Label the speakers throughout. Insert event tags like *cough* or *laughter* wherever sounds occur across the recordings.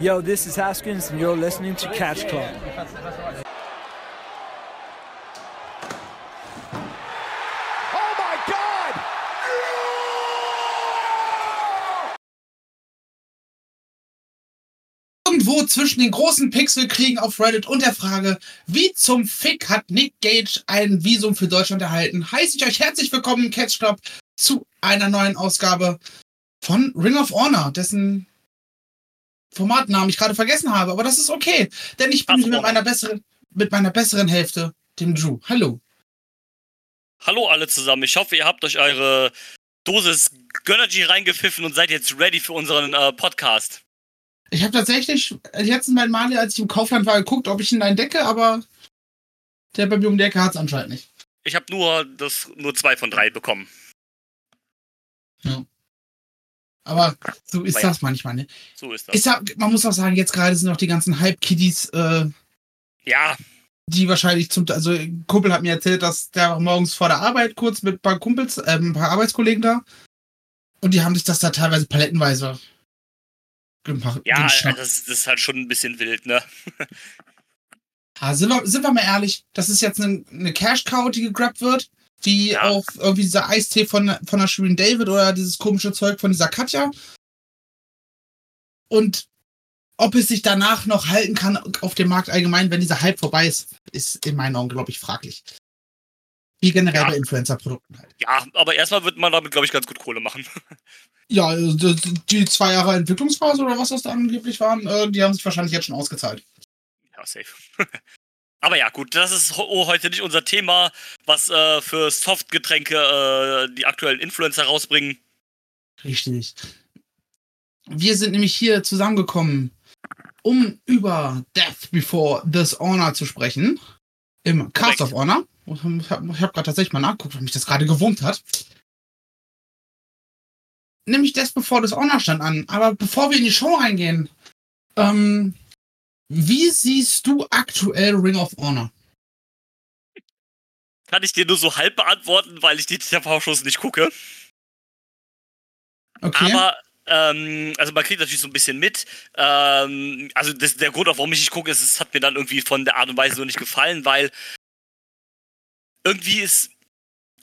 Speaker 1: Yo, this is Haskins, and you're listening to Catch Club.
Speaker 2: Oh my God!
Speaker 3: Irgendwo zwischen den großen Pixelkriegen auf Reddit und der Frage, wie zum Fick hat Nick Gage ein Visum für Deutschland erhalten, heiße ich euch herzlich willkommen im Catch Club zu einer neuen Ausgabe von Ring of Honor, dessen Formatnamen ich gerade vergessen habe, aber das ist okay, denn ich bin
Speaker 4: Ach,
Speaker 3: mit meiner besseren, mit meiner besseren Hälfte, dem Drew. Hallo.
Speaker 4: Hallo alle zusammen. Ich hoffe, ihr habt euch eure Dosis Gönnergy reingepfiffen und seid jetzt ready für unseren äh, Podcast.
Speaker 3: Ich habe tatsächlich jetzt Mal Male, als ich im Kaufland war, geguckt, ob ich ihn entdecke, aber der bei mir um die Ecke hat es anscheinend nicht.
Speaker 4: Ich habe nur das nur zwei von drei bekommen.
Speaker 3: Aber so ist
Speaker 4: ja.
Speaker 3: das manchmal, ne?
Speaker 4: So ist das.
Speaker 3: Ist ja, man muss auch sagen, jetzt gerade sind noch die ganzen Hype-Kiddies, äh,
Speaker 4: ja,
Speaker 3: die wahrscheinlich zum, also ein Kumpel hat mir erzählt, dass der morgens vor der Arbeit kurz mit ein paar Kumpels, äh, ein paar Arbeitskollegen da und die haben sich das da teilweise palettenweise gemacht.
Speaker 4: ja,
Speaker 3: geschnappt.
Speaker 4: das, ist halt schon ein bisschen wild, ne? *laughs*
Speaker 3: Ah, sind, wir, sind wir mal ehrlich, das ist jetzt eine, eine Cash-Cow, die gegrabt wird, die
Speaker 4: Ja.
Speaker 3: auf irgendwie dieser Eistee von, von der Shirin David oder dieses komische Zeug von dieser Katja. Und ob es sich danach noch halten kann auf dem Markt allgemein, wenn dieser Hype vorbei ist, ist in meinen Augen, glaube ich, fraglich. Wie generell
Speaker 4: Ja.
Speaker 3: bei Influencer-Produkten halt.
Speaker 4: Ja, aber erstmal wird man damit, glaube ich, ganz gut Kohle machen. *laughs*
Speaker 3: Ja, also die die zwei Jahre Entwicklungsphase oder was das da angeblich waren, äh, die haben sich wahrscheinlich jetzt schon ausgezahlt.
Speaker 4: Ja, safe. *laughs* aber ja, gut, das ist heute nicht unser Thema, was äh, für Softgetränke äh, die aktuellen Influencer rausbringen.
Speaker 3: Richtig. Wir sind nämlich hier zusammengekommen, um über Death Before Dishonor zu sprechen. Im Cast
Speaker 4: Korrekt.
Speaker 3: of Honor. Ich habe hab gerade tatsächlich mal nachgeguckt, weil mich das gerade gewurmt hat. Nämlich Death Before Dishonor stand an. Aber bevor wir in die Show reingehen, ähm, wie siehst du aktuell Ring of Honor?
Speaker 4: Kann ich dir nur so halb beantworten, weil ich die TV-Shows nicht gucke.
Speaker 3: Okay.
Speaker 4: Aber, ähm, also man kriegt natürlich so ein bisschen mit. Ähm, also das, der Grund, warum ich nicht gucke, ist, es hat mir dann irgendwie von der Art und Weise so nicht gefallen, weil irgendwie ist,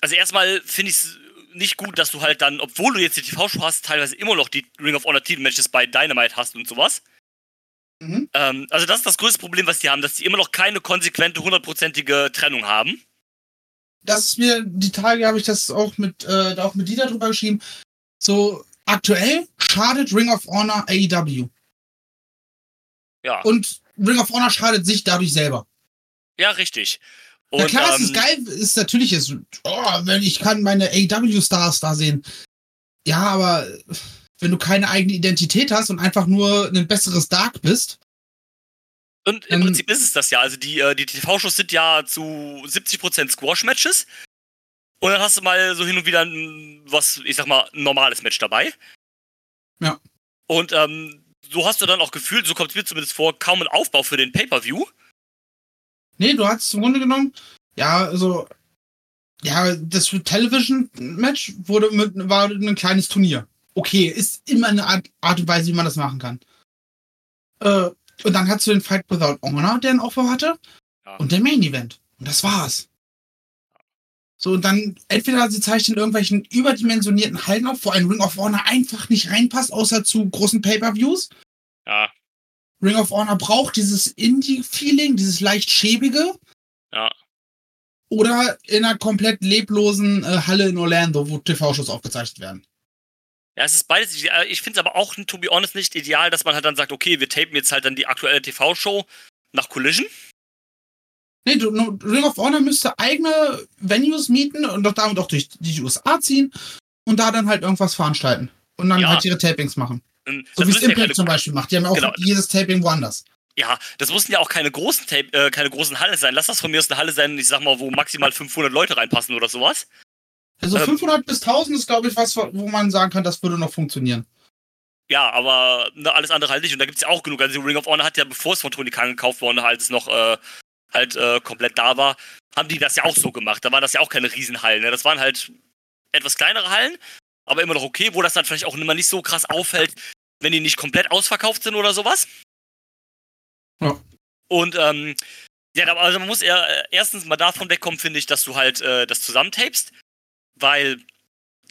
Speaker 4: also erstmal finde ich es nicht gut, dass du halt dann, obwohl du jetzt die TV-Show hast, teilweise immer noch die Ring of Honor Titelmatches bei Dynamite hast und sowas.
Speaker 3: Mhm.
Speaker 4: Ähm, also das ist das größte Problem, was die haben, dass die immer noch keine konsequente, hundertprozentige Trennung haben.
Speaker 3: das ist mir, die Tage habe ich das auch mit, äh, auch mit Dieter drüber geschrieben. So, aktuell schadet Ring of Honor AEW.
Speaker 4: Ja,
Speaker 3: Und Ring of Honor schadet sich dadurch selber.
Speaker 4: ja richtig. Und,
Speaker 3: Na klar, es
Speaker 4: ähm,
Speaker 3: ist geil, ist natürlich ist, oh, wenn ich kann meine AEW-Stars da sehen. Ja, aber wenn du keine eigene Identität hast und einfach nur ein besseres Dark bist,
Speaker 4: Und im
Speaker 3: Ähm,
Speaker 4: Prinzip ist es das ja. Also die, äh, die TV-Shows sind ja zu 70% Squash-Matches. Und dann hast du mal so hin und wieder ein, was, ich sag mal, ein normales Match dabei.
Speaker 3: Ja.
Speaker 4: Und ähm, so hast du dann auch gefühlt, so kommt es mir zumindest vor, kaum ein Aufbau für den Pay-Per-View.
Speaker 3: nee, du hast im Grunde genommen, ja, also, ja, das Television-Match wurde mit, war ein kleines Turnier. Okay, ist immer eine Art, Art und Weise, wie man das machen kann. Äh, und dann hast du den Fight Without Honor, der einen Aufbau hatte,
Speaker 4: Ja.
Speaker 3: und der Main Event. Und das war's. So, und dann entweder sie zeichnen irgendwelchen überdimensionierten Hallen auf, wo ein Ring of Honor einfach nicht reinpasst, außer zu großen Pay-Per-Views.
Speaker 4: Ja,
Speaker 3: Ring of Honor braucht dieses Indie-Feeling, dieses leicht schäbige.
Speaker 4: Ja.
Speaker 3: Oder in einer komplett leblosen äh, Halle in Orlando, wo TV-Shows aufgezeichnet werden.
Speaker 4: Ja, es ist beides. Ich, äh, ich finde es aber auch, to be honest, nicht ideal, dass man halt dann sagt, okay, wir tapen jetzt halt dann die aktuelle TV-Show nach Collision.
Speaker 3: Nee, du, Ring of Honor müsste eigene Venues mieten und doch damit auch durch die USA ziehen und da dann halt irgendwas veranstalten. Und dann
Speaker 4: Ja.
Speaker 3: halt ihre Tapings machen.
Speaker 4: Ähm,
Speaker 3: So wie es
Speaker 4: ja
Speaker 3: Impact
Speaker 4: keine,
Speaker 3: zum Beispiel macht. Die haben ja auch
Speaker 4: Genau.
Speaker 3: jedes Taping woanders.
Speaker 4: ja, das mussten ja auch keine großen, Tape, äh, keine großen Hallen sein. Lass das von mir aus eine Halle sein, ich sag mal, wo maximal 500 Leute reinpassen oder sowas.
Speaker 3: Also
Speaker 4: Ähm.
Speaker 3: 500 bis 1000 ist, glaube ich, was, wo man sagen kann, das würde noch funktionieren.
Speaker 4: Ja, aber ne, alles andere halt nicht. Und da gibt's ja auch genug. Also Ring of Honor hat ja, bevor es von Tony Khan gekauft wurde, als es noch äh, halt äh, komplett da war, haben die das ja auch so gemacht. Da waren das ja auch keine Riesenhallen. Ne? Das waren halt etwas kleinere Hallen, aber immer noch okay, wo das dann vielleicht auch immer nicht so krass auffällt, wenn die nicht komplett ausverkauft sind oder sowas.
Speaker 3: Ja.
Speaker 4: Und ähm, ja, also man muss eher, äh, erstens mal davon wegkommen, finde ich, dass du halt äh, das zusammentapest, weil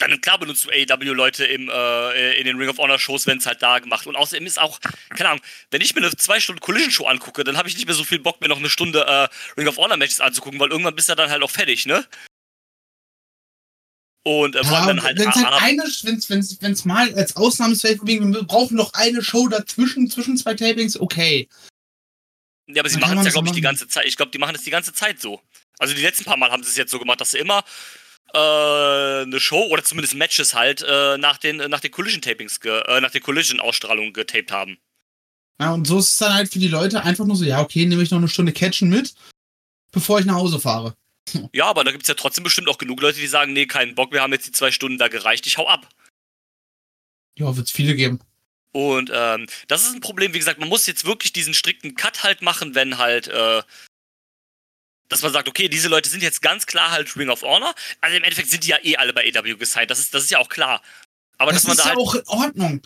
Speaker 4: dann klar benutzt du AEW-Leute im, äh, in den Ring of Honor-Shows, wenn es halt da gemacht. Und außerdem ist auch, keine Ahnung, wenn ich mir eine zwei Stunden Collision-Show angucke, dann habe ich nicht mehr so viel Bock, mir noch eine Stunde äh, Ring of Honor-Matches anzugucken, weil irgendwann bist du dann halt auch fertig, ne? Und äh,
Speaker 3: Ja,
Speaker 4: dann halt,
Speaker 3: wenn es halt eine, wenn's, wenn's, wenn's mal als Ausnahmesfall wegen, wir brauchen noch eine Show dazwischen, zwischen zwei Tapings, okay.
Speaker 4: Ja, aber sie machen es ja, glaube ich, die ganze Zeit. Ich glaube, die machen es die ganze Zeit so. Also die letzten paar Mal haben sie es jetzt so gemacht, dass sie immer eine Show oder zumindest Matches halt äh, nach den nach den Collision Tapings, ge, äh, nach den Collision Ausstrahlungen getaped haben.
Speaker 3: Ja, und so ist es dann halt für die Leute einfach nur so, ja, okay, nehme ich noch eine Stunde Catchen mit, bevor ich nach Hause fahre. *laughs*
Speaker 4: Ja, aber da gibt es ja trotzdem bestimmt auch genug Leute, die sagen, nee, keinen Bock, wir haben jetzt die zwei Stunden da gereicht, ich hau ab.
Speaker 3: Ja, wird es viele geben.
Speaker 4: Und ähm, das ist ein Problem, wie gesagt, man muss jetzt wirklich diesen strikten Cut halt machen, wenn halt, äh, dass man sagt, okay, diese Leute sind jetzt ganz klar halt Ring of Honor. Also im Endeffekt sind die ja eh alle bei AW gesigned, das ist, das ist ja auch klar. Aber
Speaker 3: das
Speaker 4: dass man
Speaker 3: ist
Speaker 4: da
Speaker 3: ja
Speaker 4: halt,
Speaker 3: auch in Ordnung.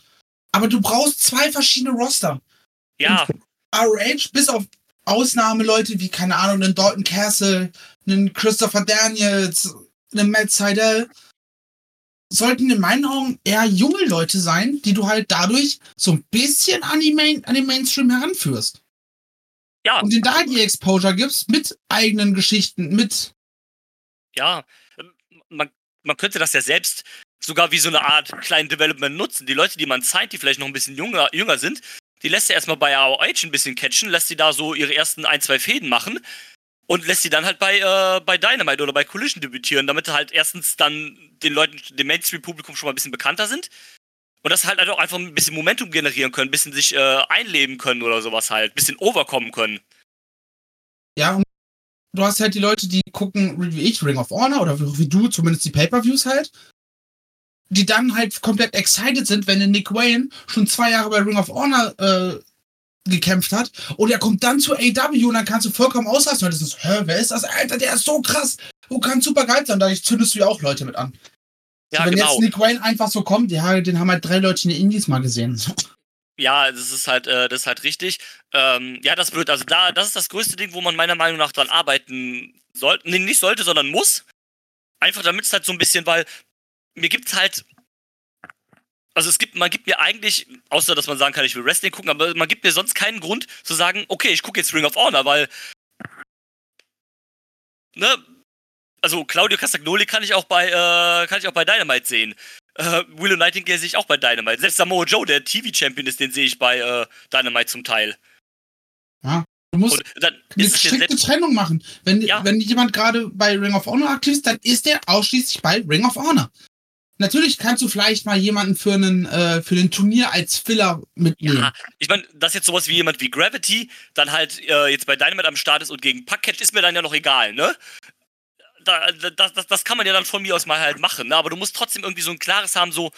Speaker 3: Aber du brauchst zwei verschiedene Roster.
Speaker 4: ja,
Speaker 3: ROH, bis auf Ausnahmeleute wie, keine Ahnung, einen Dalton Castle, einen Christopher Daniels, einen Matt Seidel, sollten in meinen Augen eher junge Leute sein, die du halt dadurch so ein bisschen an, die Main, an den Mainstream heranführst.
Speaker 4: Ja,
Speaker 3: Und denen da die Exposure gibst mit eigenen Geschichten, mit
Speaker 4: ja, ähm, man, man könnte das ja selbst sogar wie so eine Art kleinen Development nutzen. Die Leute, die man zeigt, die vielleicht noch ein bisschen jünger, jünger sind, die lässt er erstmal bei AOH ein bisschen catchen, lässt sie da so ihre ersten ein, zwei Fäden machen und lässt sie dann halt bei, äh, bei Dynamite oder bei Collision debütieren, damit halt erstens dann den Leuten, dem Mainstream-Publikum schon mal ein bisschen bekannter sind und das halt auch einfach ein bisschen Momentum generieren können, ein bisschen sich äh, einleben können oder sowas halt, ein bisschen overkommen können.
Speaker 3: Ja, und du hast halt die Leute, die gucken, wie ich, Ring of Honor oder wie du, zumindest die Pay-Per-Views halt, die dann halt komplett excited sind, wenn Nick Wayne schon zwei Jahre bei Ring of Honor äh, gekämpft hat und er kommt dann zu AW und dann kannst du vollkommen ausrasten. Und das ist, hä, wer ist das? Alter, der ist so krass. Du kannst super geil sein. Da zündest du ja auch Leute mit an.
Speaker 4: Ja,
Speaker 3: so, wenn
Speaker 4: genau.
Speaker 3: jetzt Nick Wayne einfach so kommt, ja, den haben halt drei Leute in den Indies mal gesehen.
Speaker 4: Ja, das ist halt, äh, das ist halt richtig. Ähm, ja, das wird, also da, das ist das größte Ding, wo man meiner Meinung nach dran arbeiten sollte. Nee, nicht sollte, sondern muss. Einfach damit es halt so ein bisschen, weil mir gibt's halt. Also es gibt, man gibt mir eigentlich, außer dass man sagen kann, ich will Wrestling gucken, aber man gibt mir sonst keinen Grund zu sagen, okay, ich gucke jetzt Ring of Honor, weil. Ne? Also Claudio Castagnoli kann ich auch bei, äh, kann ich auch bei Dynamite sehen. Äh, Willow Nightingale sehe ich auch bei Dynamite. Selbst Samoa Joe, der TV-Champion ist, den sehe ich bei äh, Dynamite zum Teil.
Speaker 3: Du musst eine strikte Trennung machen. Wenn,
Speaker 4: Ja.
Speaker 3: wenn jemand gerade bei Ring of Honor aktiv ist, dann ist der ausschließlich bei Ring of Honor. Natürlich kannst du vielleicht mal jemanden für einen äh, für den Turnier als Filler mitnehmen.
Speaker 4: ja, ich meine, dass jetzt sowas wie jemand wie Gravity dann halt äh, jetzt bei Dynamite am Start ist und gegen Packcatch ist mir dann ja noch egal, ne? Da, da, das, das, das kann man ja dann von mir aus mal halt machen, ne? Aber du musst trotzdem irgendwie so ein klares haben, so,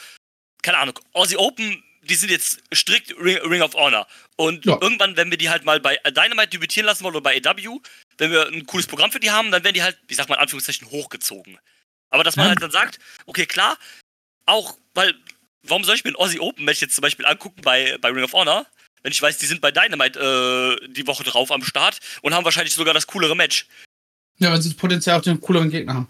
Speaker 4: keine Ahnung, Aussie Open, die sind jetzt strikt Ring, Ring of Honor. Und
Speaker 3: Ja.
Speaker 4: irgendwann, wenn wir die halt mal bei Dynamite debütieren lassen wollen oder bei AW, wenn wir ein cooles Programm für die haben, dann werden die halt, ich sag mal in Anführungszeichen, hochgezogen. Aber dass man
Speaker 3: Ja.
Speaker 4: halt dann sagt, okay, klar, auch, weil, warum soll ich mir ein Aussie Open Match jetzt zum Beispiel angucken bei, bei Ring of Honor, wenn ich weiß, die sind bei Dynamite äh, die Woche drauf am Start und haben wahrscheinlich sogar das coolere Match.
Speaker 3: Ja, weil sie potenziell auch den cooleren Gegner haben.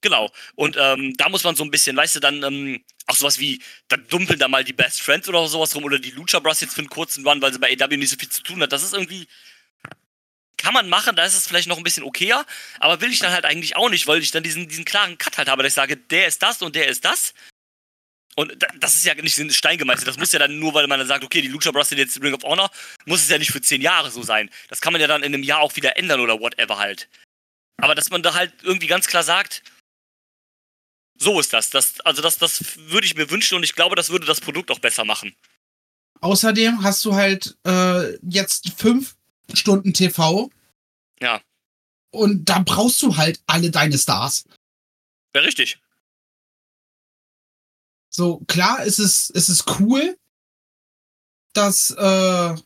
Speaker 4: Genau. Und ähm, da muss man so ein bisschen, weißt du, dann ähm, auch sowas wie, dann dumpeln da mal die Best Friends oder sowas rum oder die Lucha Bros jetzt für einen kurzen Run, weil sie bei AW nicht so viel zu tun hat. Das ist irgendwie. Kann man machen, da ist es vielleicht noch ein bisschen okayer, aber will ich dann halt eigentlich auch nicht, weil ich dann diesen, diesen klaren Cut halt habe, dass ich sage, der ist das und der ist das. Und da- das ist ja nicht in. Das muss ja dann nur, weil man dann sagt, okay, die Lucha Bros sind jetzt Ring of Honor, muss es ja nicht für zehn Jahre so sein. Das kann man ja dann in einem Jahr auch wieder ändern oder whatever halt. Aber dass man da halt irgendwie ganz klar sagt, so ist das. das also das, das würde ich mir wünschen und ich glaube, das würde das Produkt auch besser machen.
Speaker 3: Außerdem hast du halt äh, jetzt fünf Stunden TV.
Speaker 4: Ja.
Speaker 3: Und da brauchst du halt alle deine Stars.
Speaker 4: Wäre richtig.
Speaker 3: So, klar, es ist, es ist cool, dass, äh,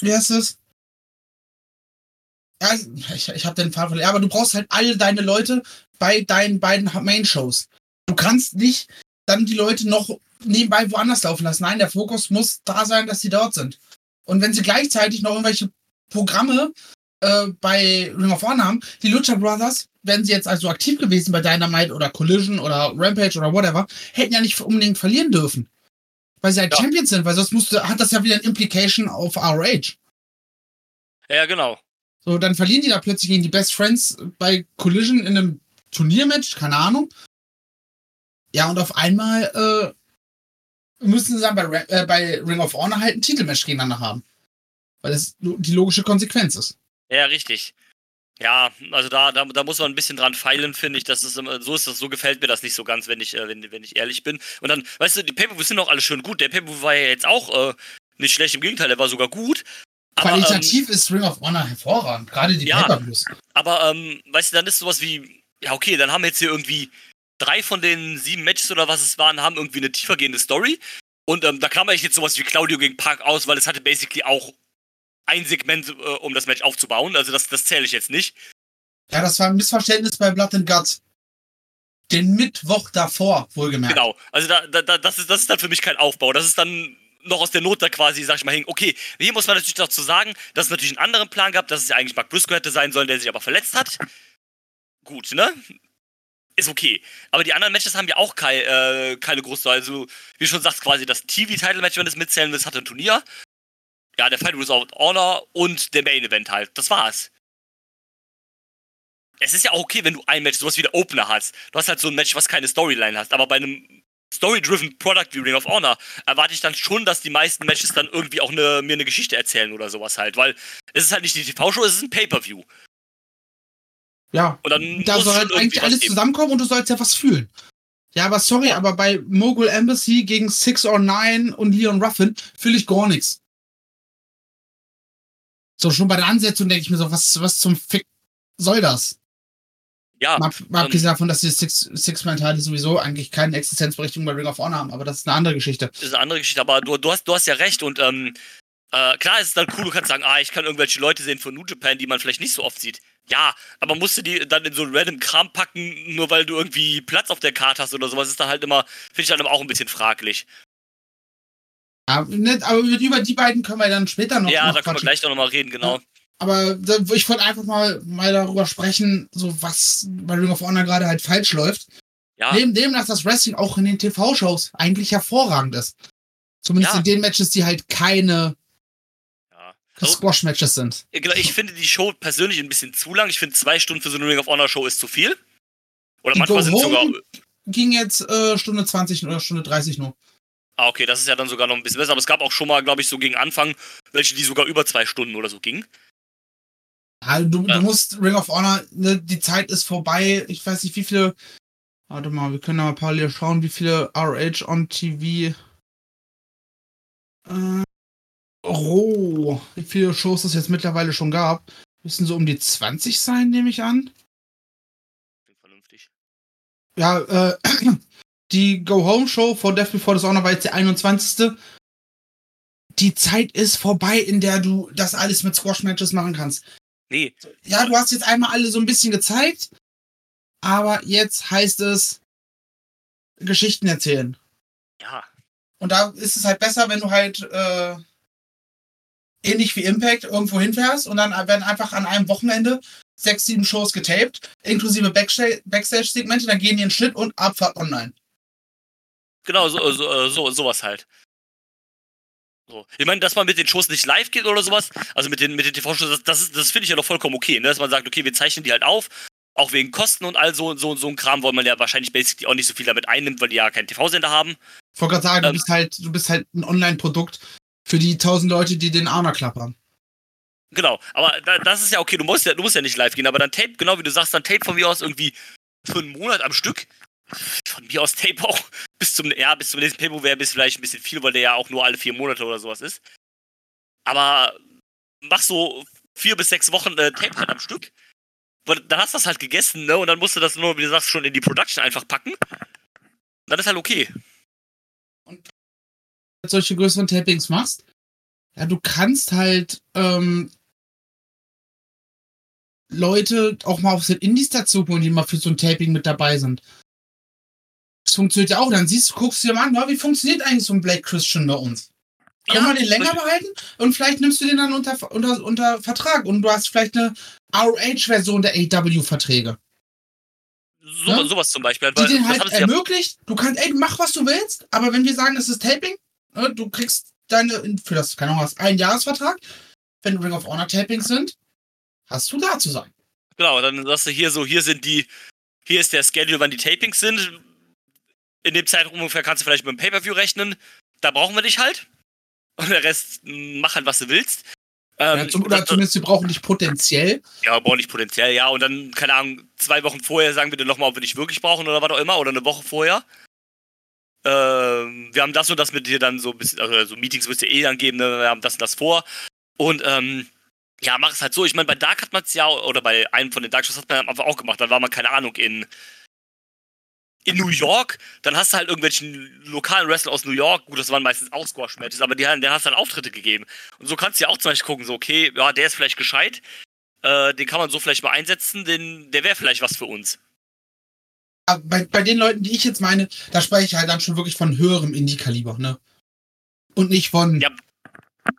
Speaker 3: wie heißt es? Ja, ich, ich habe den Fall verloren. Ja, aber du brauchst halt alle deine Leute bei deinen beiden Main-Shows. Du kannst nicht dann die Leute noch nebenbei woanders laufen lassen. Nein, der Fokus muss da sein, dass sie dort sind. Und wenn sie gleichzeitig noch irgendwelche Programme äh, bei Ring of Honor haben, die Lucha Brothers, wären sie jetzt also aktiv gewesen bei Dynamite oder Collision oder Rampage oder whatever, hätten ja nicht unbedingt verlieren dürfen. Weil sie halt
Speaker 4: Ja.
Speaker 3: Champions sind, weil sonst musste, hat das ja wieder ein Implication auf ROH.
Speaker 4: Ja, genau.
Speaker 3: So, dann verlieren die da plötzlich gegen die Best Friends bei Collision in einem Turniermatch, keine Ahnung. Ja, und auf einmal äh, müssen sie dann bei, äh, bei Ring of Honor halt ein Titelmatch gegeneinander haben. Weil das die logische Konsequenz ist.
Speaker 4: Ja, richtig. Ja, also da, da, da muss man ein bisschen dran feilen, finde ich. Das ist so ist das, so gefällt mir das nicht so ganz, wenn ich, äh, wenn, wenn ich ehrlich bin. Und dann, weißt du, die Pay-Per-Views sind auch alle schön gut. Der Pay-Per-View war ja jetzt auch äh, nicht schlecht, im Gegenteil, der war sogar gut. Aber, ähm,
Speaker 3: Qualitativ ist Ring of Honor hervorragend, gerade die
Speaker 4: Ja.
Speaker 3: Pay-Per-Views.
Speaker 4: aber ähm, weißt du, dann ist sowas wie, ja, okay, dann haben wir jetzt hier irgendwie drei von den sieben Matches oder was es waren, haben irgendwie eine tiefergehende Story. Und ähm, da kam eigentlich jetzt sowas wie Claudio gegen Park aus, weil es hatte basically auch ein Segment, äh, um das Match aufzubauen. Also das, das zähle ich jetzt nicht.
Speaker 3: Ja, das war ein Missverständnis bei Blood and Guts. Den Mittwoch davor, wohlgemerkt.
Speaker 4: Genau. Also da, da, das, ist, das ist dann für mich kein Aufbau. Das ist dann noch aus der Not da quasi, sag ich mal, hing. Okay, hier muss man natürlich dazu sagen, dass es natürlich einen anderen Plan gab, dass es ja eigentlich Mark Briscoe hätte sein sollen, der sich aber verletzt hat. Gut, ne? Ist okay. Aber die anderen Matches haben ja auch kei, äh, keine große, also wie du schon sagst, quasi das TV-Title-Match, wenn du es mitzählen willst, hatte ein Turnier. Ja, der Fight Without Honor und der Main-Event halt. Das war's. Es ist ja auch okay, wenn du ein Match, sowas wie der Opener hast. Du hast halt so ein Match, was keine Storyline hast. Aber bei einem Story-driven Product wie Ring of Honor erwarte ich dann schon, dass die meisten Matches dann irgendwie auch eine, mir eine Geschichte erzählen oder sowas halt. Weil es ist halt nicht die TV-Show, es ist ein Pay-Per-View.
Speaker 3: Ja,
Speaker 4: Und dann
Speaker 3: da soll halt eigentlich alles
Speaker 4: geben.
Speaker 3: zusammenkommen und du sollst ja was fühlen. Ja, aber sorry, aber bei Mogul Embassy gegen Six or Nine und Leon Ruffin fühle ich gar nichts. So, schon bei der Ansetzung denke ich mir so, was, was zum Fick soll das?
Speaker 4: Ja,
Speaker 3: Mal, mal
Speaker 4: ähm,
Speaker 3: abgesehen davon, dass die Six, Six-Man-Teile sowieso eigentlich keine Existenzberechtigung bei Ring of Honor haben, aber das ist eine andere Geschichte.
Speaker 4: ist eine andere Geschichte, aber du, du, hast, du hast ja recht und ähm, äh, klar ist es dann cool, du kannst sagen, ah, ich kann irgendwelche Leute sehen von New Japan, die man vielleicht nicht so oft sieht. Ja, aber musst du die dann in so einen random Kram packen, nur weil du irgendwie Platz auf der Karte hast oder sowas, ist dann halt immer, finde ich dann immer auch ein bisschen fraglich.
Speaker 3: Ja, ne, aber über die beiden können wir dann später noch,
Speaker 4: ja, da können wir gleich noch mal reden, genau.
Speaker 3: Aber ich wollte einfach mal, mal darüber sprechen, so was bei Ring of Honor gerade halt falsch läuft.
Speaker 4: Ja,
Speaker 3: Neben dem, dass das Wrestling auch in den TV-Shows eigentlich hervorragend ist. Zumindest
Speaker 4: Ja.
Speaker 3: in den Matches, die halt keine
Speaker 4: ja. Also,
Speaker 3: Squash-Matches sind.
Speaker 4: genau, ich finde die Show persönlich ein bisschen zu lang. Ich finde, zwei Stunden für so eine Ring of Honor Show ist zu viel. Oder
Speaker 3: Die
Speaker 4: manchmal sind es sogar.
Speaker 3: Ging jetzt äh, Stunde 20 oder Stunde 30 nur.
Speaker 4: Ah, okay, das ist ja dann sogar noch ein bisschen besser. Aber es gab auch schon mal, glaube ich, so gegen Anfang, welche, die sogar über zwei Stunden oder so gingen.
Speaker 3: Ja, du,
Speaker 4: Ja.
Speaker 3: du musst Ring of Honor, ne, die Zeit ist vorbei. Ich weiß nicht, wie viele. Warte mal, wir können da mal parallel schauen, wie viele RH on TV. Äh, Roh. Wie viele Shows es jetzt mittlerweile schon gab. Müssen so um die 20 sein, nehme ich an.
Speaker 4: Klingt vernünftig.
Speaker 3: Ja, äh, *clears throat* die Go-Home-Show vor Death Before Dishonor war jetzt die 21. Die Zeit ist vorbei, in der du das alles mit Squash-Matches machen kannst.
Speaker 4: Nee,
Speaker 3: Ja, du hast jetzt einmal alle so ein bisschen gezeigt, aber jetzt heißt es Geschichten erzählen.
Speaker 4: ja.
Speaker 3: Und da ist es halt besser, wenn du halt äh, ähnlich wie Impact irgendwo hinfährst und dann werden einfach an einem Wochenende sechs, sieben Shows getaped, inklusive Backsta- Backstage-Segmente, dann gehen die in Schnitt und Abfahrt online.
Speaker 4: Genau, so, so, äh, so, sowas halt. So. Ich meine, dass man mit den Shows nicht live geht oder sowas, also mit den, mit den TV-Shows, das, das, ist- das finde ich ja doch vollkommen okay, ne? dass man sagt, okay, wir zeichnen die halt auf, auch wegen Kosten und all so, so, so ein Kram, weil man ja wahrscheinlich basically auch nicht so viel damit einnimmt, weil die ja keinen TV-Sender haben.
Speaker 3: Ich wollte gerade sagen, du
Speaker 4: Ähm.
Speaker 3: bist halt, du bist halt ein Online-Produkt für die tausend Leute, die den Arner klappern.
Speaker 4: Genau, aber da, das ist ja okay, du musst ja, du musst ja nicht live gehen, aber dann Tape, genau wie du sagst, dann Tape von mir aus irgendwie für einen Monat am Stück. Von mir aus Tape auch *laughs* bis zum, ja, bis zum nächsten Paybo wäre bis vielleicht ein bisschen viel, weil der ja auch nur alle vier Monate oder sowas ist. Aber mach so vier bis sechs Wochen äh, Tape halt am Stück. Weil Dann hast du das halt gegessen, ne? Und dann musst du das nur, wie du sagst, schon in die Production einfach packen. Dann ist halt okay.
Speaker 3: solche größeren Tapings machst, ja, du kannst halt ähm, Leute auch mal auf den Indies dazu holen, die mal für so ein Taping mit dabei sind. Funktioniert ja auch. Dann siehst du, guckst du dir mal an, ja, wie funktioniert eigentlich so ein Blake Christian bei uns? Können wir den länger behalten und vielleicht nimmst du den dann unter, unter, unter Vertrag und du hast vielleicht eine ROH-Version der AW-Verträge.
Speaker 4: So,
Speaker 3: Ja?
Speaker 4: Sowas zum Beispiel.
Speaker 3: Die den
Speaker 4: das
Speaker 3: halt
Speaker 4: ja,
Speaker 3: ermöglicht, du kannst, ey, mach was du willst, aber wenn wir sagen, es ist Taping, ne, du kriegst deine, für das, keine Ahnung, was, einen Jahresvertrag, wenn Ring of Honor Tapings sind, hast du da zu sein.
Speaker 4: genau, dann sagst du hier so, hier sind die, hier ist der Schedule, wann die Tapings sind. In dem Zeitraum ungefähr kannst du vielleicht mit dem Pay-Per-View rechnen. Da brauchen wir dich halt. Und der Rest, mh, mach halt, was du willst. Ähm,
Speaker 3: ja, zum, oder
Speaker 4: das-
Speaker 3: zumindest, sie brauchen dich potenziell.
Speaker 4: Ja, brauchen nicht potenziell, ja. Und dann, keine Ahnung, zwei Wochen vorher sagen wir dir nochmal, ob wir dich wirklich brauchen oder was auch immer. Oder eine Woche vorher. Ähm, wir haben das und das mit dir dann so ein bisschen, also so Meetings wirst du eh dann geben, ne? wir haben das und das vor. Und ähm, ja, mach es halt so. Ich meine, bei Dark hat man es ja, oder bei einem von den Dark Shows hat man einfach auch gemacht. Dann war man, keine Ahnung, in, in New York. Dann hast du halt irgendwelchen lokalen Wrestler aus New York. Gut, das waren meistens auch Squash-Matches, aber die, der hast dann Auftritte gegeben. Und so kannst du ja auch zum Beispiel gucken, so, okay, ja, der ist vielleicht gescheit. Äh, den kann man so vielleicht mal einsetzen, den, der wäre vielleicht was für uns.
Speaker 3: Aber Bei, bei den Leuten, die ich jetzt meine, da spreche ich halt dann schon wirklich von höherem Indie-Kaliber, ne? Und nicht von
Speaker 4: Ja,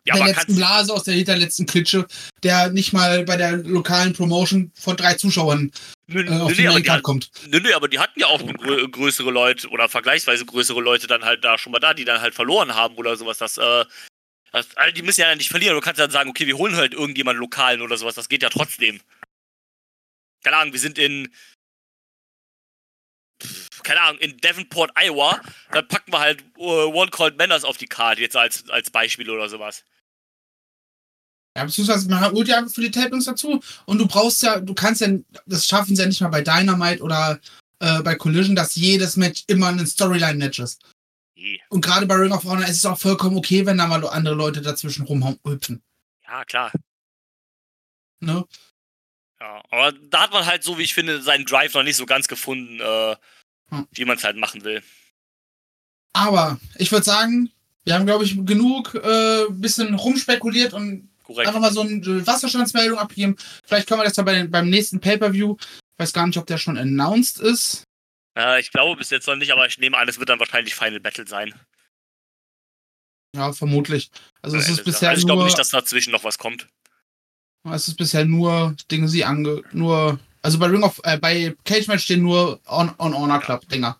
Speaker 4: Ja,
Speaker 3: der letzten Blase aus der hinterletzten Klitsche, der nicht mal bei der lokalen Promotion von drei Zuschauern
Speaker 4: nö,
Speaker 3: äh,
Speaker 4: nö,
Speaker 3: auf die
Speaker 4: nö, die,
Speaker 3: Maincard
Speaker 4: hat-
Speaker 3: kommt.
Speaker 4: nö, nö, aber die hatten ja auch grö größere Leute oder vergleichsweise größere Leute dann halt da schon mal da, die dann halt verloren haben oder sowas. Das, äh, das, also die müssen ja nicht verlieren. Du kannst dann sagen, okay, wir holen halt irgendjemanden Lokalen oder sowas. Das geht ja trotzdem. Keine Ahnung, wir sind in. Keine Ahnung, in Davenport, Iowa. Dann packen wir halt äh, One Called Manners auf die Karte, jetzt als, als Beispiel oder sowas.
Speaker 3: Ja, beziehungsweise man holt ja einfach für die Tapings dazu und du brauchst ja, du kannst ja, das schaffen sie ja nicht mal bei Dynamite oder äh, bei Collision, dass jedes Match immer ein Storyline-Match ist.
Speaker 4: Nee.
Speaker 3: Und gerade bei Ring of Honor ist es auch vollkommen okay, wenn da mal andere Leute dazwischen rumhüpfen.
Speaker 4: Ja, klar.
Speaker 3: Ne?
Speaker 4: Ja, aber da hat man halt so, wie ich finde, seinen Drive noch nicht so ganz gefunden, äh,
Speaker 3: Hm.
Speaker 4: wie man es halt machen will.
Speaker 3: Aber ich würde sagen, wir haben, glaube ich, genug äh, bisschen rumspekuliert und
Speaker 4: Korrekt.
Speaker 3: einfach mal so eine Wasserstandsmeldung abgeben. Vielleicht können wir das ja bei den, beim nächsten Pay-Per-View. Ich weiß gar nicht, ob der schon announced ist.
Speaker 4: Äh, ich glaube bis jetzt noch nicht, aber ich nehme an, es wird dann wahrscheinlich Final Battle sein.
Speaker 3: Ja, vermutlich. Also es
Speaker 4: Äh,
Speaker 3: ist bisher
Speaker 4: also ich
Speaker 3: nur,
Speaker 4: glaube nicht, dass dazwischen noch was kommt.
Speaker 3: es ist bisher nur Dinge sie ange, nur, also bei Ring of, äh, bei Cage Match stehen nur On, on Honor Club Dinger.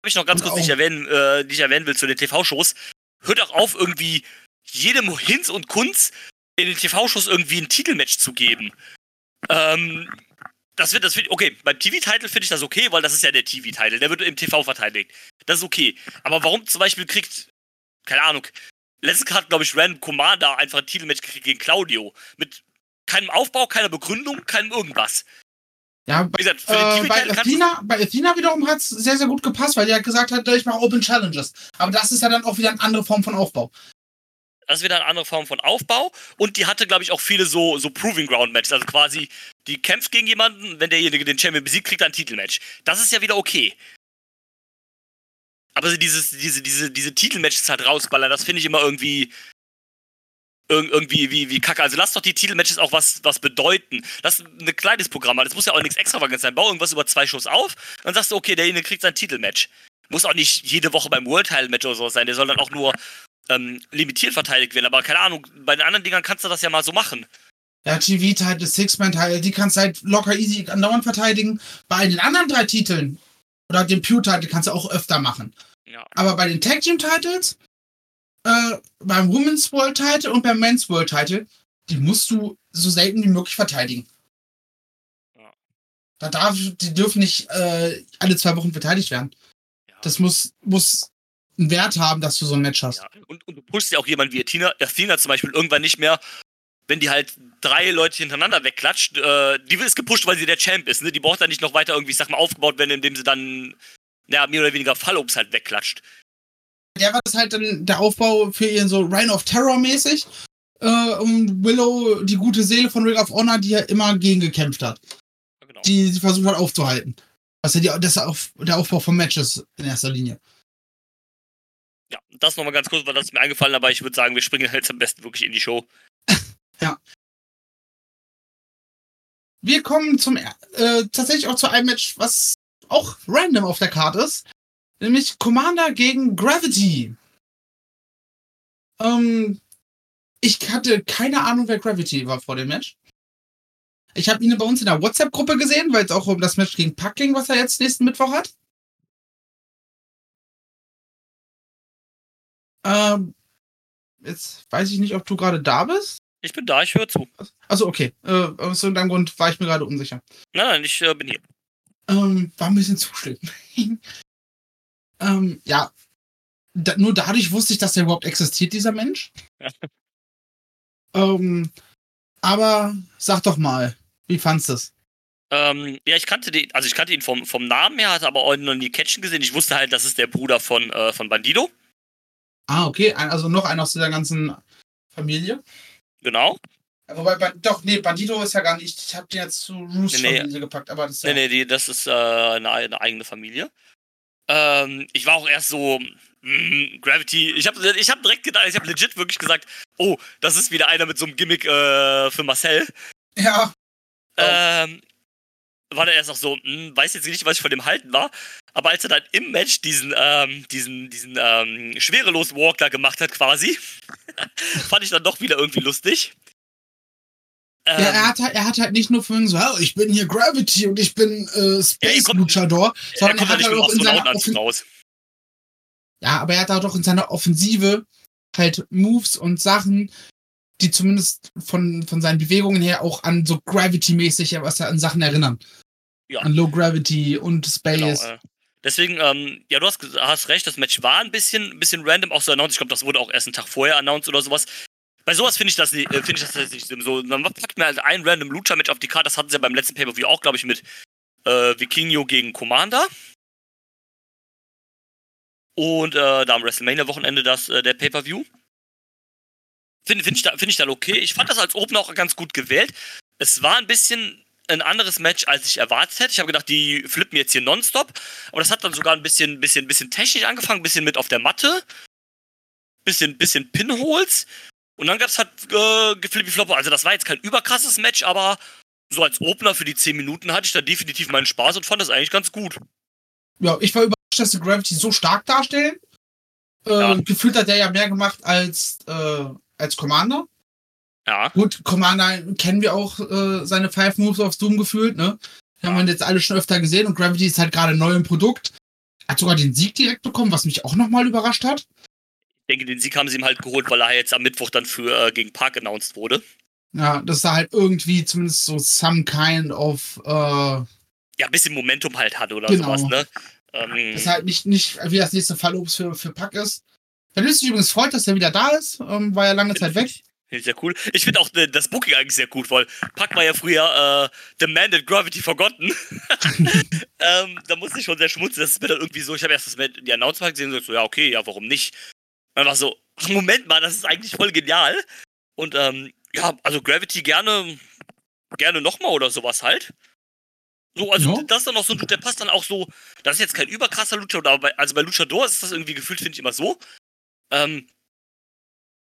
Speaker 4: Habe ich noch ganz
Speaker 3: Und
Speaker 4: kurz nicht erwähnen, äh, ich erwähnen will zu den TV-Shows. Hört auch auf, irgendwie jedem Hinz und Kunz in den TV-Shows irgendwie ein Titelmatch zu geben. Ähm, das wird, das wird, okay, beim TV-Title finde ich das okay, weil das ist ja der TV-Title, der wird im TV verteidigt. Das ist okay. Aber warum zum Beispiel kriegt, keine Ahnung, letztens hat, glaube ich, Random Commander einfach ein Titelmatch gekriegt gegen Claudio. Mit keinem Aufbau, keiner Begründung, keinem irgendwas.
Speaker 3: Ja,
Speaker 4: Wie
Speaker 3: bei,
Speaker 4: gesagt,
Speaker 3: äh, bei Athena, bei Athena wiederum hat es sehr, sehr gut gepasst, weil die hat gesagt hat, ich mache Open Challenges. Aber das ist ja dann auch wieder eine andere Form von Aufbau.
Speaker 4: Das ist wieder eine andere Form von Aufbau. Und die hatte, glaube ich, auch viele so, so Proving Ground Matches. Also quasi, die kämpft gegen jemanden, wenn derjenige den Champion besiegt, kriegt er ein Titelmatch. Das ist ja wieder okay. Aber so dieses, diese, diese, diese Titelmatches halt rausballern, das finde ich immer irgendwie. Irg- Irgendwie wie, wie kacke. Also lass doch die Titelmatches auch was, was bedeuten. Lass ein kleines Programm haben. Das muss ja auch nichts extravagantes sein. Bau irgendwas über zwei Shows auf, dann sagst du, okay, derjenige kriegt sein Titelmatch. Muss auch nicht jede Woche beim World Title Match oder sowas sein. Der soll dann auch nur ähm, limitiert verteidigt werden. Aber keine Ahnung, bei den anderen Dingern kannst du das ja mal so machen.
Speaker 3: Ja, TV-Title, Six-Man-Title, die kannst du halt locker easy andauernd verteidigen. Bei den anderen drei Titeln oder dem Pure-Title kannst du auch öfter machen.
Speaker 4: Ja.
Speaker 3: Aber bei den Tag Team Titles, äh, beim Women's World Title und beim Men's World Title, die musst du so selten wie möglich verteidigen.
Speaker 4: Ja.
Speaker 3: Da darf, die dürfen nicht äh, alle zwei Wochen verteidigt werden.
Speaker 4: Ja.
Speaker 3: Das muss, muss einen Wert haben, dass du so ein Match hast.
Speaker 4: Ja. Und, und du pushst ja auch jemanden wie Athena, Athena zum Beispiel irgendwann nicht mehr, wenn die halt drei Leute hintereinander wegklatscht. Äh, die ist gepusht, weil sie der Champ ist. Ne? Die braucht dann nicht noch weiter irgendwie, ich sag mal, aufgebaut werden, indem sie dann ja, mehr oder weniger Fallobst halt wegklatscht.
Speaker 3: Der war das halt dann der Aufbau für ihren so Reign of Terror mäßig. Äh, um Willow, die gute Seele von Ring of Honor, die er immer gegen gekämpft hat.
Speaker 4: Ja, genau.
Speaker 3: Die sie versucht hat aufzuhalten. Das ist ja die, das auf, der Aufbau von Matches in erster Linie.
Speaker 4: Ja, das nochmal ganz kurz, weil das mir eingefallen, aber ich würde sagen, wir springen jetzt am besten wirklich in die Show. *laughs*
Speaker 3: Wir kommen zum äh, tatsächlich auch zu einem Match, was auch random auf der Karte ist. Nämlich Commander gegen Gravity. Ähm, ich hatte keine Ahnung, wer Gravity war vor dem Match. Ich habe ihn bei uns in der WhatsApp-Gruppe gesehen, weil es auch um das Match gegen Pack ging, was er jetzt nächsten Mittwoch hat. Ähm, jetzt weiß ich nicht, ob du gerade da bist.
Speaker 4: Ich bin da, ich höre zu.
Speaker 3: Also okay. Äh, aus irgendeinem Grund war ich mir gerade unsicher.
Speaker 4: Nein, nein, ich äh, bin hier.
Speaker 3: Ähm, war ein bisschen zu still. *laughs* ähm, ja. Da, nur dadurch wusste ich, dass der überhaupt existiert, dieser Mensch. *laughs* ähm, aber sag doch mal, wie fandst du es?
Speaker 4: Ähm, ja, ich kannte den, also ich kannte ihn vom, vom Namen her, hatte aber auch noch nie Catchen gesehen. Ich wusste halt, das ist der Bruder von, äh, von Bandido.
Speaker 3: Ah, okay. Also noch einer aus dieser ganzen Familie.
Speaker 4: Genau.
Speaker 3: Wobei, doch, nee, Bandito ist ja gar nicht. Ich habe den jetzt zu Roos
Speaker 4: Nee, nee.
Speaker 3: Familie gepackt, aber das ist ja.
Speaker 4: Nee, nee, das ist äh, eine, eine eigene Familie. Ähm, ich war auch erst so, mm, Gravity, ich habe ich hab direkt gedacht, ich habe legit wirklich gesagt, oh, das ist wieder einer mit so einem Gimmick äh, für Marcel.
Speaker 3: Ja, Oh.
Speaker 4: Ähm, war der erst auch so, hm, weiß jetzt nicht, was ich von dem halten war. Aber als er dann im Match diesen, ähm, diesen, diesen ähm, schwerelos Walk da gemacht hat, quasi, *laughs* fand ich dann doch wieder irgendwie lustig. Ähm,
Speaker 3: ja er, hat halt, er hat halt nicht nur von so, "Oh, ich bin hier Gravity und ich bin äh, Space
Speaker 4: kommt-
Speaker 3: Luchador,
Speaker 4: er
Speaker 3: sondern er,
Speaker 4: ja
Speaker 3: hat halt auch in seiner
Speaker 4: Astronautenanzug
Speaker 3: Offen
Speaker 4: raus.
Speaker 3: Ja, aber er hat halt auch in seiner Offensive halt Moves und Sachen, die zumindest von, von seinen Bewegungen her auch an so Gravity-mäßig ja, was an Sachen erinnern.
Speaker 4: Ja.
Speaker 3: An Low Gravity und
Speaker 4: Genau,
Speaker 3: Space.
Speaker 4: äh, deswegen, ähm, ja, du hast, hast recht, das Match war ein bisschen, ein bisschen random auch so announced. Ich glaube, das wurde auch erst einen Tag vorher announced oder sowas. Bei sowas finde ich das nicht, äh, finde ich das nicht so. Man packt mir halt ein random Lucha-Match auf die Karte. Das hatten sie ja beim letzten Pay-Per-View auch, glaube ich, mit äh, Vikingo gegen Commander. Und äh, da am WrestleMania-Wochenende das äh, der Pay-Per-View. Finde find ich, da, find ich dann okay. Ich fand das als Opener auch ganz gut gewählt. Es war ein bisschen ein anderes Match, als ich erwartet hätte. Ich habe gedacht, die flippen jetzt hier nonstop. Aber das hat dann sogar ein bisschen, bisschen, bisschen technisch angefangen, ein bisschen mit auf der Matte. Bisschen, bisschen Pinholes. Und dann gab es halt äh, Geflippi Flopper. Also das war jetzt kein überkrasses Match, aber so als Opener für die 10 Minuten hatte ich da definitiv meinen Spaß und fand das eigentlich ganz gut.
Speaker 3: Ja, ich war überrascht, dass sie Gravity so stark darstellen. Äh,
Speaker 4: Ja.
Speaker 3: Gefühlt hat er ja mehr gemacht als, äh, als Commander.
Speaker 4: Ja.
Speaker 3: Gut, Commander kennen wir auch äh, seine Five Moves auf Doom gefühlt, ne? Die haben wir jetzt alle schon öfter gesehen und Gravity ist halt gerade neu im Produkt. Hat sogar den Sieg direkt bekommen, was mich auch nochmal überrascht hat.
Speaker 4: Ich denke, den Sieg haben sie ihm halt geholt, weil er jetzt am Mittwoch dann für äh, gegen Park announced wurde.
Speaker 3: Ja, dass er halt irgendwie zumindest so some kind of, äh,
Speaker 4: Ja, ein bisschen Momentum halt hat oder
Speaker 3: Genau.
Speaker 4: sowas, ne? Ähm,
Speaker 3: dass er halt nicht, nicht wie das nächste Fallobst für, für Pack ist. Wenn es sich übrigens freut, dass er wieder da ist, ähm, war ja lange Zeit weg.
Speaker 4: Finde ich sehr cool. Ich finde auch äh, das Booking eigentlich sehr gut, weil Pack war ja früher äh, Demanded Gravity Forgotten. *laughs* *laughs* ähm, da musste ich schon sehr schmutzig. Das ist mir dann irgendwie so, ich habe erst das, die Announcement gesehen und so, ja, okay, ja, warum nicht? War so, ach, Moment mal, das ist eigentlich voll genial. Und ähm, ja, also Gravity gerne, gerne nochmal oder sowas halt. So, also
Speaker 3: Ja.
Speaker 4: das ist dann auch so der passt dann auch so, das ist jetzt kein überkrasser Lucha, aber bei, also bei Luchador ist das irgendwie gefühlt, finde ich immer so. Ähm,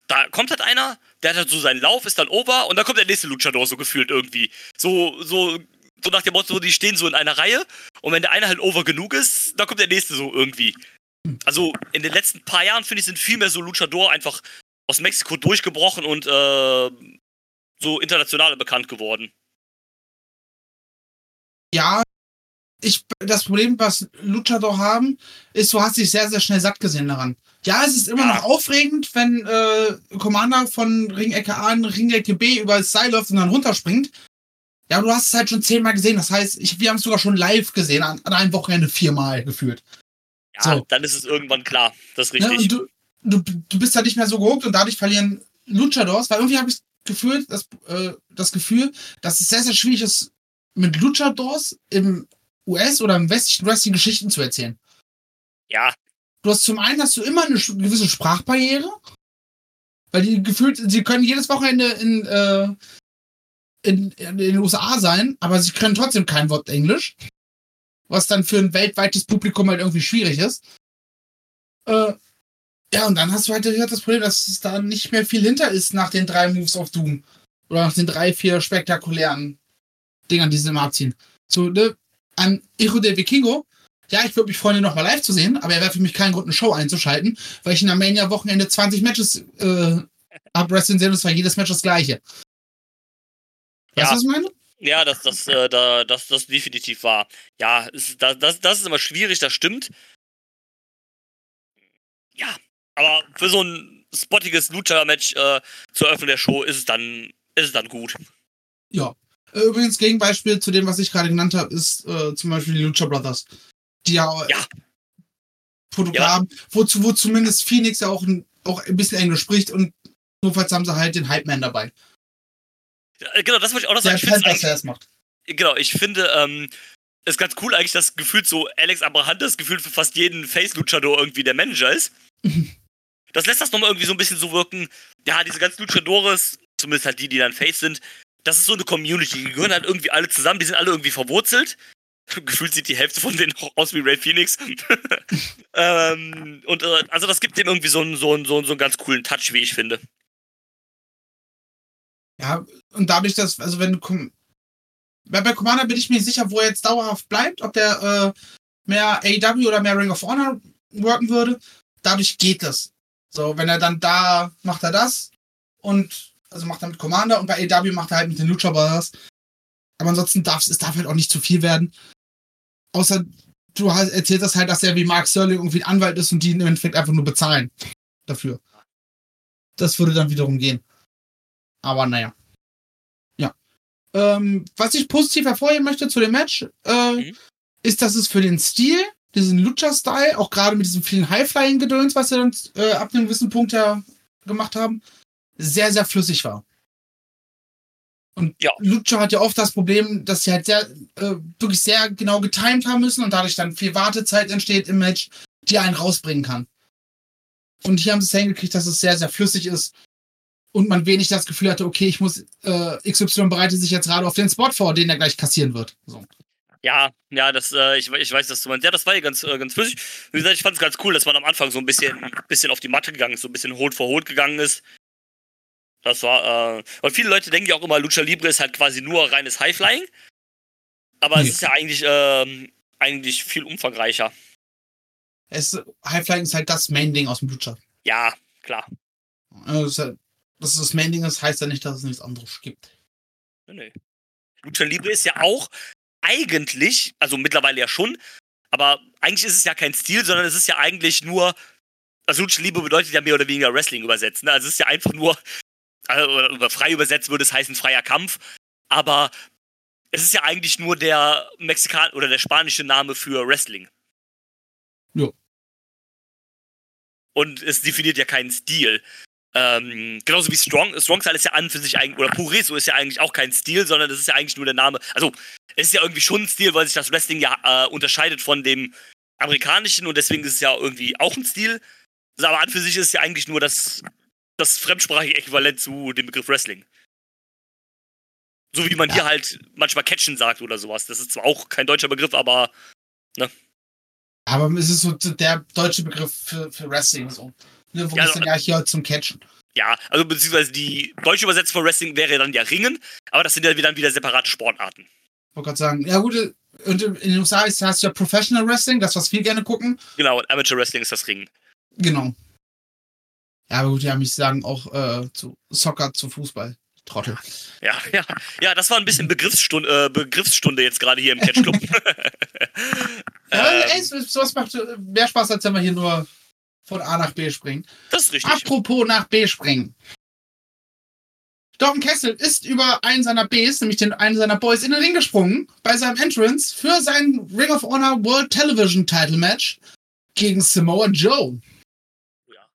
Speaker 4: da kommt halt einer, der hat halt so seinen Lauf, ist dann over und dann kommt der nächste Luchador so gefühlt irgendwie. So, so, so nach dem Motto, die stehen so in einer Reihe und wenn der eine halt over genug ist, dann kommt der nächste so irgendwie. Also in den letzten paar Jahren, finde ich, sind viel mehr so Luchador einfach aus Mexiko durchgebrochen und äh, so international bekannt geworden.
Speaker 3: Ja, ich, das Problem, was Luchador haben, ist, du hast dich sehr, sehr schnell satt gesehen daran. Ja, es ist immer
Speaker 4: Ja.
Speaker 3: noch aufregend, wenn äh, Commander von Ringecke A in Ringecke B über das Seil läuft und dann runterspringt. Ja, du hast es halt schon zehnmal gesehen. Das heißt, ich, wir haben es sogar schon live gesehen, an, an einem Wochenende viermal gefühlt.
Speaker 4: Ja,
Speaker 3: So.
Speaker 4: dann ist es irgendwann klar. Das ist
Speaker 3: Ja,
Speaker 4: richtig.
Speaker 3: und du, du, du bist da nicht mehr so gehuckt und dadurch verlieren Luchadors, weil irgendwie habe ich gefühlt, das, äh, das Gefühl, dass es sehr, sehr schwierig ist, mit Luchadors im US- oder im westlichen Wrestling Geschichten zu erzählen.
Speaker 4: ja,
Speaker 3: Du hast zum einen hast du immer eine gewisse Sprachbarriere, weil die gefühlt, sie können jedes Wochenende in, äh, in, in den USA sein, aber sie können trotzdem kein Wort Englisch. Was dann für ein weltweites Publikum halt irgendwie schwierig ist. Äh, ja, und dann hast du halt das Problem, dass es da nicht mehr viel hinter ist nach den drei Moves of Doom. Oder nach den drei, vier spektakulären Dingern, die sie immer abziehen. So, ne, an Hijo de Vikingo ja, ich würde mich freuen, ihn nochmal live zu sehen, aber er wäre für mich kein Grund, eine Show einzuschalten, weil ich in der Mania-Wochenende 20 Matches äh, hab Wrestling sehen und es war jedes Match das gleiche. Weißt
Speaker 4: Ja.
Speaker 3: du, was ich meine?
Speaker 4: Ja, das, das, äh, da, das, das definitiv war. Ja, ist, das, das, das ist immer schwierig, das stimmt. Ja, aber für so ein spottiges Lucha-Match äh, zur Eröffnung der Show ist es dann, ist es dann gut.
Speaker 3: Ja. Äh, Übrigens, Gegenbeispiel zu dem, was ich gerade genannt habe, ist äh, zum Beispiel die Lucha Brothers. Die ja,
Speaker 4: Ja.
Speaker 3: Produkte
Speaker 4: Ja.
Speaker 3: haben, wozu, wo zumindest Phoenix ja auch ein, auch ein bisschen Englisch spricht und notfalls haben sie halt den Hype-Man dabei.
Speaker 4: Äh, Genau, das wollte ich auch noch
Speaker 3: Der
Speaker 4: sagen. Ich find's
Speaker 3: Panther
Speaker 4: eigentlich-
Speaker 3: das macht.
Speaker 4: Genau, ich finde, ähm, ist ganz cool eigentlich, dass gefühlt so Alex Abrahantes gefühlt für fast jeden Face-Luchador irgendwie der Manager ist. *laughs* Das lässt das nochmal irgendwie so ein bisschen so wirken, ja, diese ganzen Luchadores, zumindest halt die, die dann Face sind, das ist so eine Community, die gehören halt irgendwie alle zusammen, die sind alle irgendwie verwurzelt. *laughs* Gefühlt sieht die Hälfte von denen auch aus wie Ray Phoenix. *laughs* ähm, und äh, also das gibt dem irgendwie so einen, so, einen, so, einen, so einen ganz coolen Touch, wie ich finde.
Speaker 3: Ja, und dadurch, dass, also wenn du bei, Commander bin ich mir sicher, wo er jetzt dauerhaft bleibt, ob der äh, mehr AEW oder mehr Ring of Honor worken würde. Dadurch geht das. So, wenn er dann da macht er das und also macht er mit Commander und bei AEW macht er halt mit den Lucha Brothers. Aber ansonsten darf es darf halt auch nicht zu viel werden. Außer du hast, erzählst das halt, dass er wie Mark Sterling irgendwie ein Anwalt ist und die im Endeffekt einfach nur bezahlen dafür. Das würde dann wiederum gehen. Aber naja. Ja. Ähm, was ich positiv hervorheben möchte zu dem Match, äh,
Speaker 4: Mhm.
Speaker 3: ist, dass es für den Stil, diesen Lucha-Style, auch gerade mit diesem vielen High-Flying-Gedöns, was sie dann äh, ab einem gewissen Punkt ja gemacht haben, sehr, sehr flüssig war. Und
Speaker 4: Ja.
Speaker 3: Lucha hat ja oft das Problem, dass sie halt sehr, äh, wirklich sehr genau getimed haben müssen und dadurch dann viel Wartezeit entsteht im Match, die einen rausbringen kann. Und hier haben sie es hingekriegt, dass es sehr, sehr flüssig ist und man wenig das Gefühl hatte, okay, ich muss, äh, XY bereitet sich jetzt gerade auf den Spot vor, den er gleich kassieren wird. So.
Speaker 4: Ja, ja, das, äh, ich, ich weiß, was du meinst. Ja, das war ja ganz, äh, ganz flüssig. Wie gesagt, ich fand es ganz cool, dass man am Anfang so ein bisschen, bisschen auf die Matte gegangen ist, so ein bisschen Hold for Hold gegangen ist. Das war, äh, und viele Leute denken ja auch immer, Lucha Libre ist halt quasi nur reines High-Flying. Aber
Speaker 3: Nee.
Speaker 4: es ist ja eigentlich, ähm, eigentlich viel umfangreicher.
Speaker 3: Es, Highflying ist halt das Main-Ding aus dem Lucha.
Speaker 4: Ja, klar.
Speaker 3: Äh, halt- dass es das Main-Ding ist, heißt ja nicht, dass es nichts anderes gibt.
Speaker 4: Nee, nee. Lucha Libre ist ja auch eigentlich, also mittlerweile ja schon, aber eigentlich ist es ja kein Stil, sondern es ist ja eigentlich nur, also Lucha Libre bedeutet ja mehr oder weniger Wrestling übersetzen. Ne? Also es ist ja einfach nur, also, frei übersetzt würde es heißen freier Kampf, aber es ist ja eigentlich nur der Mexikan oder der spanische Name für Wrestling.
Speaker 3: Jo.
Speaker 4: Und es definiert ja keinen Stil. Ähm, genauso wie Strong. Strong Style ist ja an für sich eigentlich, oder Pureso ist ja eigentlich auch kein Stil, sondern das ist ja eigentlich nur der Name. Also, es ist ja irgendwie schon ein Stil, weil sich das Wrestling ja äh, unterscheidet von dem amerikanischen und deswegen ist es ja irgendwie auch ein Stil. Also, aber an für sich ist es ja eigentlich nur das, das fremdsprachige Äquivalent zu dem Begriff Wrestling. So wie man
Speaker 3: Ja.
Speaker 4: hier halt manchmal Catchen sagt oder sowas. Das ist zwar auch kein deutscher Begriff, aber
Speaker 3: Aber es ist so der deutsche Begriff für, für Wrestling. So. Ne, wo
Speaker 4: Ja,
Speaker 3: ist denn ja hier zum Catchen?
Speaker 4: ja, also beziehungsweise die deutsche Übersetzung von Wrestling wäre dann ja Ringen, aber das sind ja dann wieder separate Sportarten.
Speaker 3: Ich wollte gerade sagen, ja gut, und in den USA hast du ja Professional Wrestling, das, was wir gerne gucken.
Speaker 4: Genau, und Amateur Wrestling ist das Ringen.
Speaker 3: Genau. Ja, aber gut, ja, mich sagen auch äh, zu Soccer, zu Fußball. Trottel.
Speaker 4: Ja, ja, ja, das war ein bisschen Begriffsstunde, äh, Begriffsstunde jetzt gerade hier im Catch Club. *laughs* *laughs*
Speaker 3: Ja,
Speaker 4: ähm,
Speaker 3: ey, so- sowas macht mehr Spaß, als wenn wir hier nur von A nach B springen.
Speaker 4: das ist richtig.
Speaker 3: Apropos nach B springen. Dalton Kessel ist über einen seiner Bs, nämlich den einen seiner Boys, in den Ring gesprungen bei seinem Entrance für sein Ring of Honor World Television Title Match gegen Samoa Joe.
Speaker 4: Ja.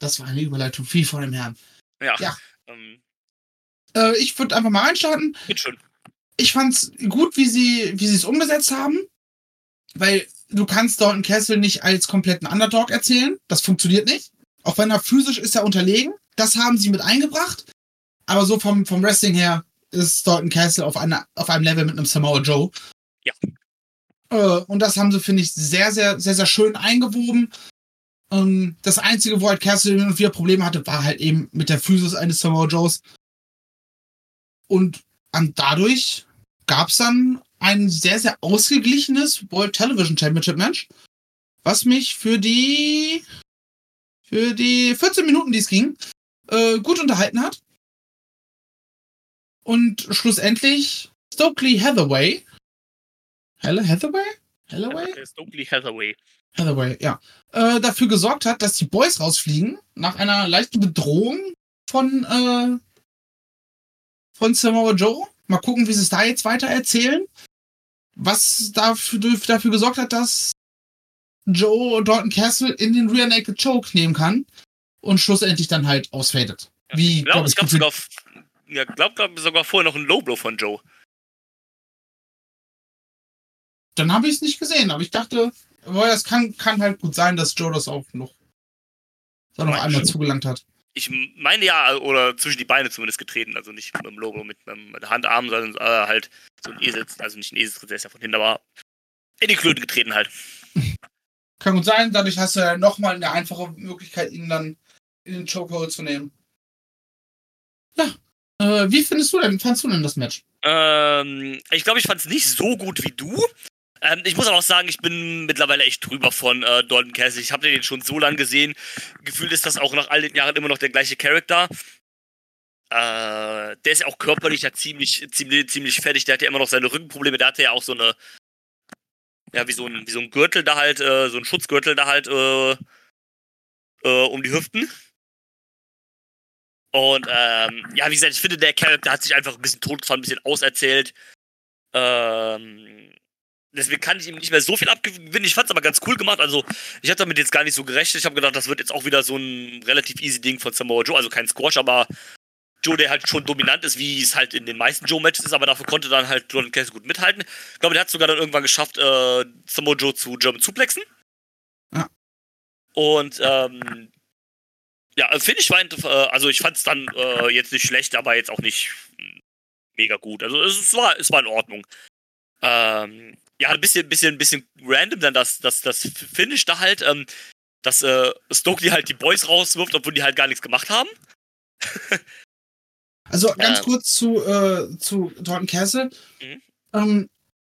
Speaker 3: Das war eine Überleitung viel von dem Herrn.
Speaker 4: Ja.
Speaker 3: ja.
Speaker 4: Ähm,
Speaker 3: Äh, ich würde einfach mal reinstarten.
Speaker 4: bitteschön.
Speaker 3: ich fand's gut, wie sie, wie sie es umgesetzt haben, weil du kannst Dalton Kessel nicht als kompletten Underdog erzählen. Das funktioniert nicht. Auch wenn er physisch ist er unterlegen. Das haben sie mit eingebracht. Aber so vom, vom Wrestling her ist Dalton Castle auf, einer, auf einem Level mit einem Samoa Joe.
Speaker 4: Ja.
Speaker 3: Äh, und das haben sie, finde ich, sehr, sehr, sehr, sehr schön eingewoben. Ähm, das Einzige, wo halt Castle hin und wieder Probleme hatte, war halt eben mit der Physis eines Samoa Joes. Und dadurch gab es dann ein sehr, sehr ausgeglichenes World Television Championship Match, was mich für die für die 14 Minuten, die es ging, äh, gut unterhalten hat. Und schlussendlich Stokely Hathaway. Helle Hathaway? Hathaway?
Speaker 4: Stokely Hathaway.
Speaker 3: Hathaway, ja. Äh, dafür gesorgt hat, dass die Boys rausfliegen, nach einer leichten Bedrohung von, äh, von Samoa Joe. Mal gucken, wie sie es da jetzt weiter erzählen. Was dafür, dafür gesorgt hat, dass Joe Dalton Castle in den Rear Naked Choke nehmen kann und schlussendlich dann halt ausfadet. Wie,
Speaker 4: ich glaube, es gab sogar, ja, glaub, glaub, sogar vorher noch ein Low Blow von Joe.
Speaker 3: Dann habe ich es nicht gesehen, aber ich dachte, aber das kann, kann halt gut sein, dass Joe das auch noch, da noch einmal zugelangt hat.
Speaker 4: Ich meine ja, oder zwischen die Beine zumindest getreten, also nicht mit dem Logo, mit, mit der Handarm, sondern äh, halt so ein Esel, also nicht ein Esel, der ist ja von hinten, aber in die Klöte getreten halt.
Speaker 3: Kann gut sein, dadurch hast du ja nochmal eine einfache Möglichkeit, ihn dann in den Chokehold zu nehmen. Ja. Äh, wie findest du denn, fandst du denn das Match?
Speaker 4: Ähm, ich glaube, ich fand es nicht so gut wie du. Ähm, ich muss auch sagen, ich bin mittlerweile echt drüber von äh, Dalton Castle. Ich habe den schon so lange gesehen. Gefühlt ist das auch nach all den Jahren immer noch der gleiche Charakter. Äh, der ist ja auch körperlich ja ziemlich, ziemlich, ziemlich fertig. Der hat ja immer noch seine Rückenprobleme. Der hatte ja auch so eine, ja, wie so ein, wie so ein Gürtel da halt, äh, so ein Schutzgürtel da halt äh, äh, um die Hüften. Und ähm, ja, wie gesagt, ich finde, der Charakter hat sich einfach ein bisschen totgefahren, ein bisschen auserzählt. Ähm, deswegen kann ich ihm nicht mehr so viel abgewinnen. Ich fand es aber ganz cool gemacht. Also, ich hatte damit jetzt gar nicht so gerechnet. Ich habe gedacht, das wird jetzt auch wieder so ein relativ easy Ding von Samoa Joe. Also kein Squash, aber Joe, der halt schon dominant ist, wie es halt in den meisten Joe-Matches ist, aber dafür konnte dann halt Jordan Castle gut mithalten. Ich glaube, der hat sogar dann irgendwann geschafft, äh, Samoa Joe zu German Suplexen.
Speaker 3: Ja.
Speaker 4: Und, ähm, ja, finde ich war, äh, also ich fand es dann äh, jetzt nicht schlecht, aber jetzt auch nicht mega gut. Also es war, es war in Ordnung. Ähm, ja, ein bisschen, bisschen, bisschen random dann das, das, das Finish da halt, ähm, dass äh, Stokely halt die Boys rauswirft, obwohl die halt gar nichts gemacht haben. *laughs*
Speaker 3: also ganz ähm. kurz zu, äh, zu Dalton Castle. Mhm. Ähm,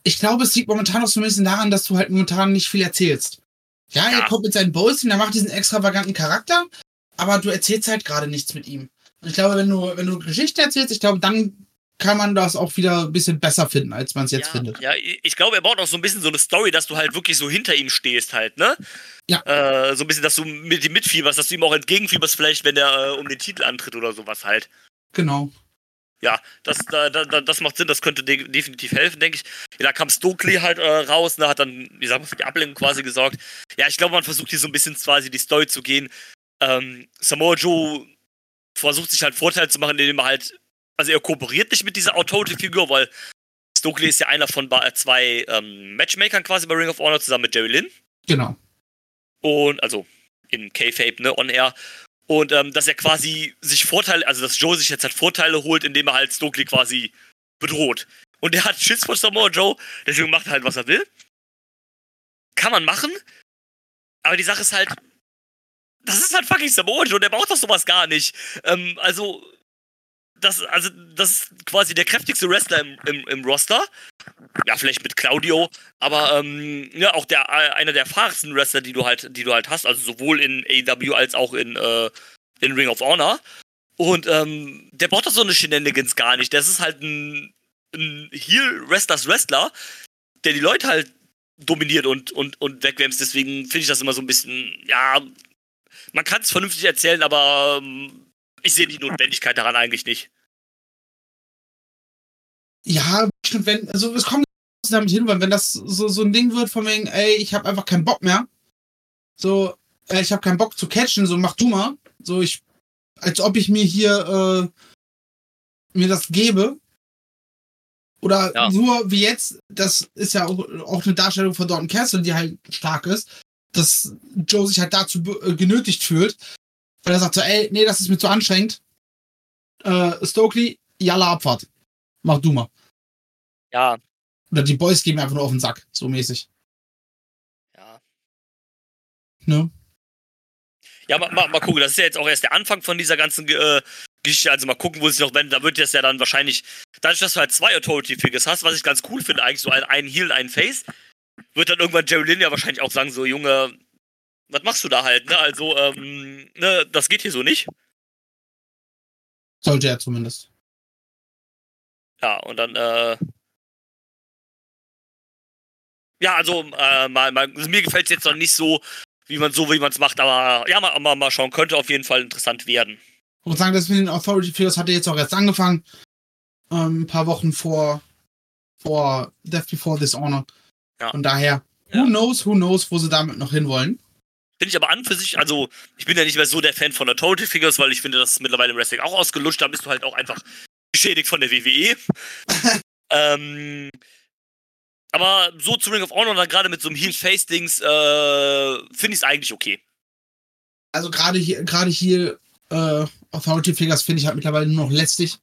Speaker 3: ich glaube, es liegt momentan auch so ein bisschen daran, dass du halt momentan nicht viel erzählst. Ja, ja. er kommt mit seinen Boys hin, er macht diesen extravaganten Charakter, aber du erzählst halt gerade nichts mit ihm. Und ich glaube, wenn du, wenn du Geschichte erzählst, ich glaube, dann kann man das auch wieder ein bisschen besser finden, als man es jetzt
Speaker 4: ja,
Speaker 3: findet.
Speaker 4: Ja, ich glaube, er baut auch so ein bisschen so eine Story, dass du halt wirklich so hinter ihm stehst halt, ne?
Speaker 3: Ja.
Speaker 4: Äh, so ein bisschen, dass du mit ihm mitfieberst, dass du ihm auch entgegenfieberst, vielleicht, wenn er äh, um den Titel antritt oder sowas halt.
Speaker 3: Genau.
Speaker 4: Ja, das, da, da, das macht Sinn, das könnte de definitiv helfen, denke ich. Ja, da kam Stokely halt äh, raus, ne, hat dann, wie sagt man, für die Ablenkung quasi gesorgt. Ja, ich glaube, man versucht hier so ein bisschen quasi die Story zu gehen. Ähm, Samoa Joe versucht sich halt Vorteil zu machen, indem er halt also er kooperiert nicht mit dieser Authority-Figur, weil Stokely ist ja einer von zwei ähm, Matchmakern quasi bei Ring of Honor zusammen mit Jerry Lynn.
Speaker 3: Genau.
Speaker 4: Und also in K-Fape, ne, on air. Und ähm, dass er quasi sich Vorteile, also dass Joe sich jetzt halt Vorteile holt, indem er halt Stokely quasi bedroht. Und der hat Schiss vor Samoa Joe, deswegen macht er halt, was er will. Kann man machen. Aber die Sache ist halt, das ist halt fucking Samoa Joe, der braucht doch sowas gar nicht. Ähm, also, das, also, das ist quasi der kräftigste Wrestler im, im, im Roster. Ja, vielleicht mit Claudio, aber ähm, ja, auch der, einer der erfahrensten Wrestler, die du halt, die du halt hast, also sowohl in AEW als auch in, äh, in Ring of Honor. Und ähm, der braucht doch so eine Shenanigans gar nicht. Das ist halt ein, ein Heel-Wrestlers Wrestler, der die Leute halt dominiert und, und, und wegwämst. Deswegen finde ich das immer so ein bisschen, ja, man kann es vernünftig erzählen, aber ähm, ich sehe die Notwendigkeit daran eigentlich nicht.
Speaker 3: Ja, stimmt, wenn, also es kommt damit hin, weil wenn das so, so ein Ding wird von wegen, ey, ich habe einfach keinen Bock mehr. So, äh, ich habe keinen Bock zu catchen, so mach du mal. So, ich, als ob ich mir hier äh, mir das gebe. Oder ja. nur wie jetzt, das ist ja auch, auch eine Darstellung von Dalton Castle, die halt stark ist, dass Joe sich halt dazu äh, genötigt fühlt, weil er sagt so, ey, nee, das ist mir zu anstrengend. Äh, Stokely, jalla Abfahrt. Mach du mal.
Speaker 4: Ja.
Speaker 3: Oder die Boys gehen mir einfach nur auf den Sack, so mäßig.
Speaker 4: Ja.
Speaker 3: Ne?
Speaker 4: Ja, mal, mal, mal gucken, das ist ja jetzt auch erst der Anfang von dieser ganzen äh, Geschichte also mal gucken, wo sich noch wenden. Da wird das ja dann wahrscheinlich, dadurch, dass du halt zwei Authority-Figures hast, was ich ganz cool finde, eigentlich so ein, ein Heal, ein Face, wird dann irgendwann Jerry Lynn ja wahrscheinlich auch sagen, so, Junge, was machst du da halt, ne? Also, ähm, ne, das geht hier so nicht.
Speaker 3: Sollte er zumindest.
Speaker 4: Ja, und dann, äh, ja, also, äh, mal, mal, also mir gefällt es jetzt noch nicht so, wie man so, wie man es macht, aber ja, mal, mal, mal schauen, könnte auf jeden Fall interessant werden.
Speaker 3: Ich muss sagen, das mit den Authority Figures hatte jetzt auch erst angefangen. Ähm, ein paar Wochen vor, vor Death Before Dishonor.
Speaker 4: Ja.
Speaker 3: Von daher, who
Speaker 4: Ja.
Speaker 3: knows, who knows, wo sie damit noch hinwollen.
Speaker 4: Finde ich aber an für sich, also ich bin ja nicht mehr so der Fan von Total Figures, weil ich finde, das ist mittlerweile im Wrestling auch ausgelutscht. Da bist du halt auch einfach geschädigt von der WWE. *laughs* ähm, aber so zu Ring of Honor und dann gerade mit so einem Heel-Face-Dings äh, finde ich es eigentlich okay.
Speaker 3: Also gerade hier, gerade hier, äh, Authority Figures finde ich halt mittlerweile nur noch lästig.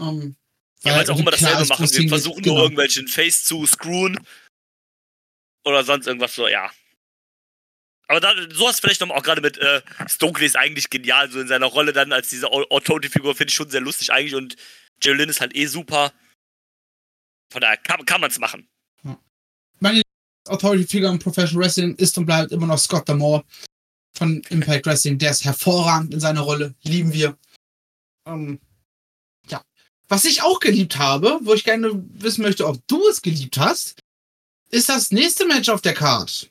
Speaker 3: Ähm,
Speaker 4: Ja, weil sie auch immer dasselbe machen. Wir versuchen
Speaker 3: genau.
Speaker 4: nur irgendwelchen Face zu screwen. Oder sonst irgendwas so, ja. Aber da, sowas vielleicht noch auch gerade mit äh, Stokely ist eigentlich genial, so in seiner Rolle dann als diese Authority-Figur finde ich schon sehr lustig eigentlich und Jerry Lynn ist halt eh super. Von daher kann, kann man es machen.
Speaker 3: Meine Authority Figure im Professional Wrestling ist und bleibt immer noch Scott D'Amore von Impact Wrestling. Der ist hervorragend in seiner Rolle. Lieben wir. Ähm, ja. Was ich auch geliebt habe, wo ich gerne wissen möchte, ob du es geliebt hast, ist das nächste Match auf der Card.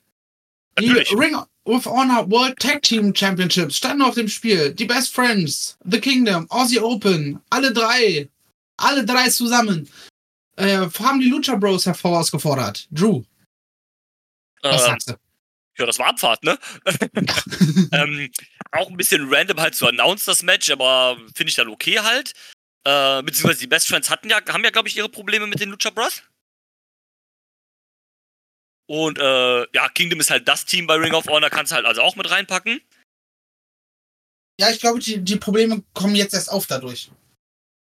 Speaker 3: Die
Speaker 4: Natürlich.
Speaker 3: Ring of Honor World Tag Team Championships standen auf dem Spiel. Die Best Friends, The Kingdom, Aussie Open, alle drei, alle drei zusammen, äh, haben die Lucha Bros herausgefordert. Drew, was
Speaker 4: Ähm,
Speaker 3: sagst du?
Speaker 4: ja, das war Abfahrt, ne? *laughs* ähm, auch ein bisschen random halt zu announce das Match, aber finde ich dann okay halt. Äh, beziehungsweise die Best Friends hatten ja, haben ja, glaube ich, ihre Probleme mit den Lucha Bros. Und äh, ja, Kingdom ist halt das Team bei Ring of Honor, kannst du halt also auch mit reinpacken.
Speaker 3: Ja, ich glaube, die, die Probleme kommen jetzt erst auf dadurch.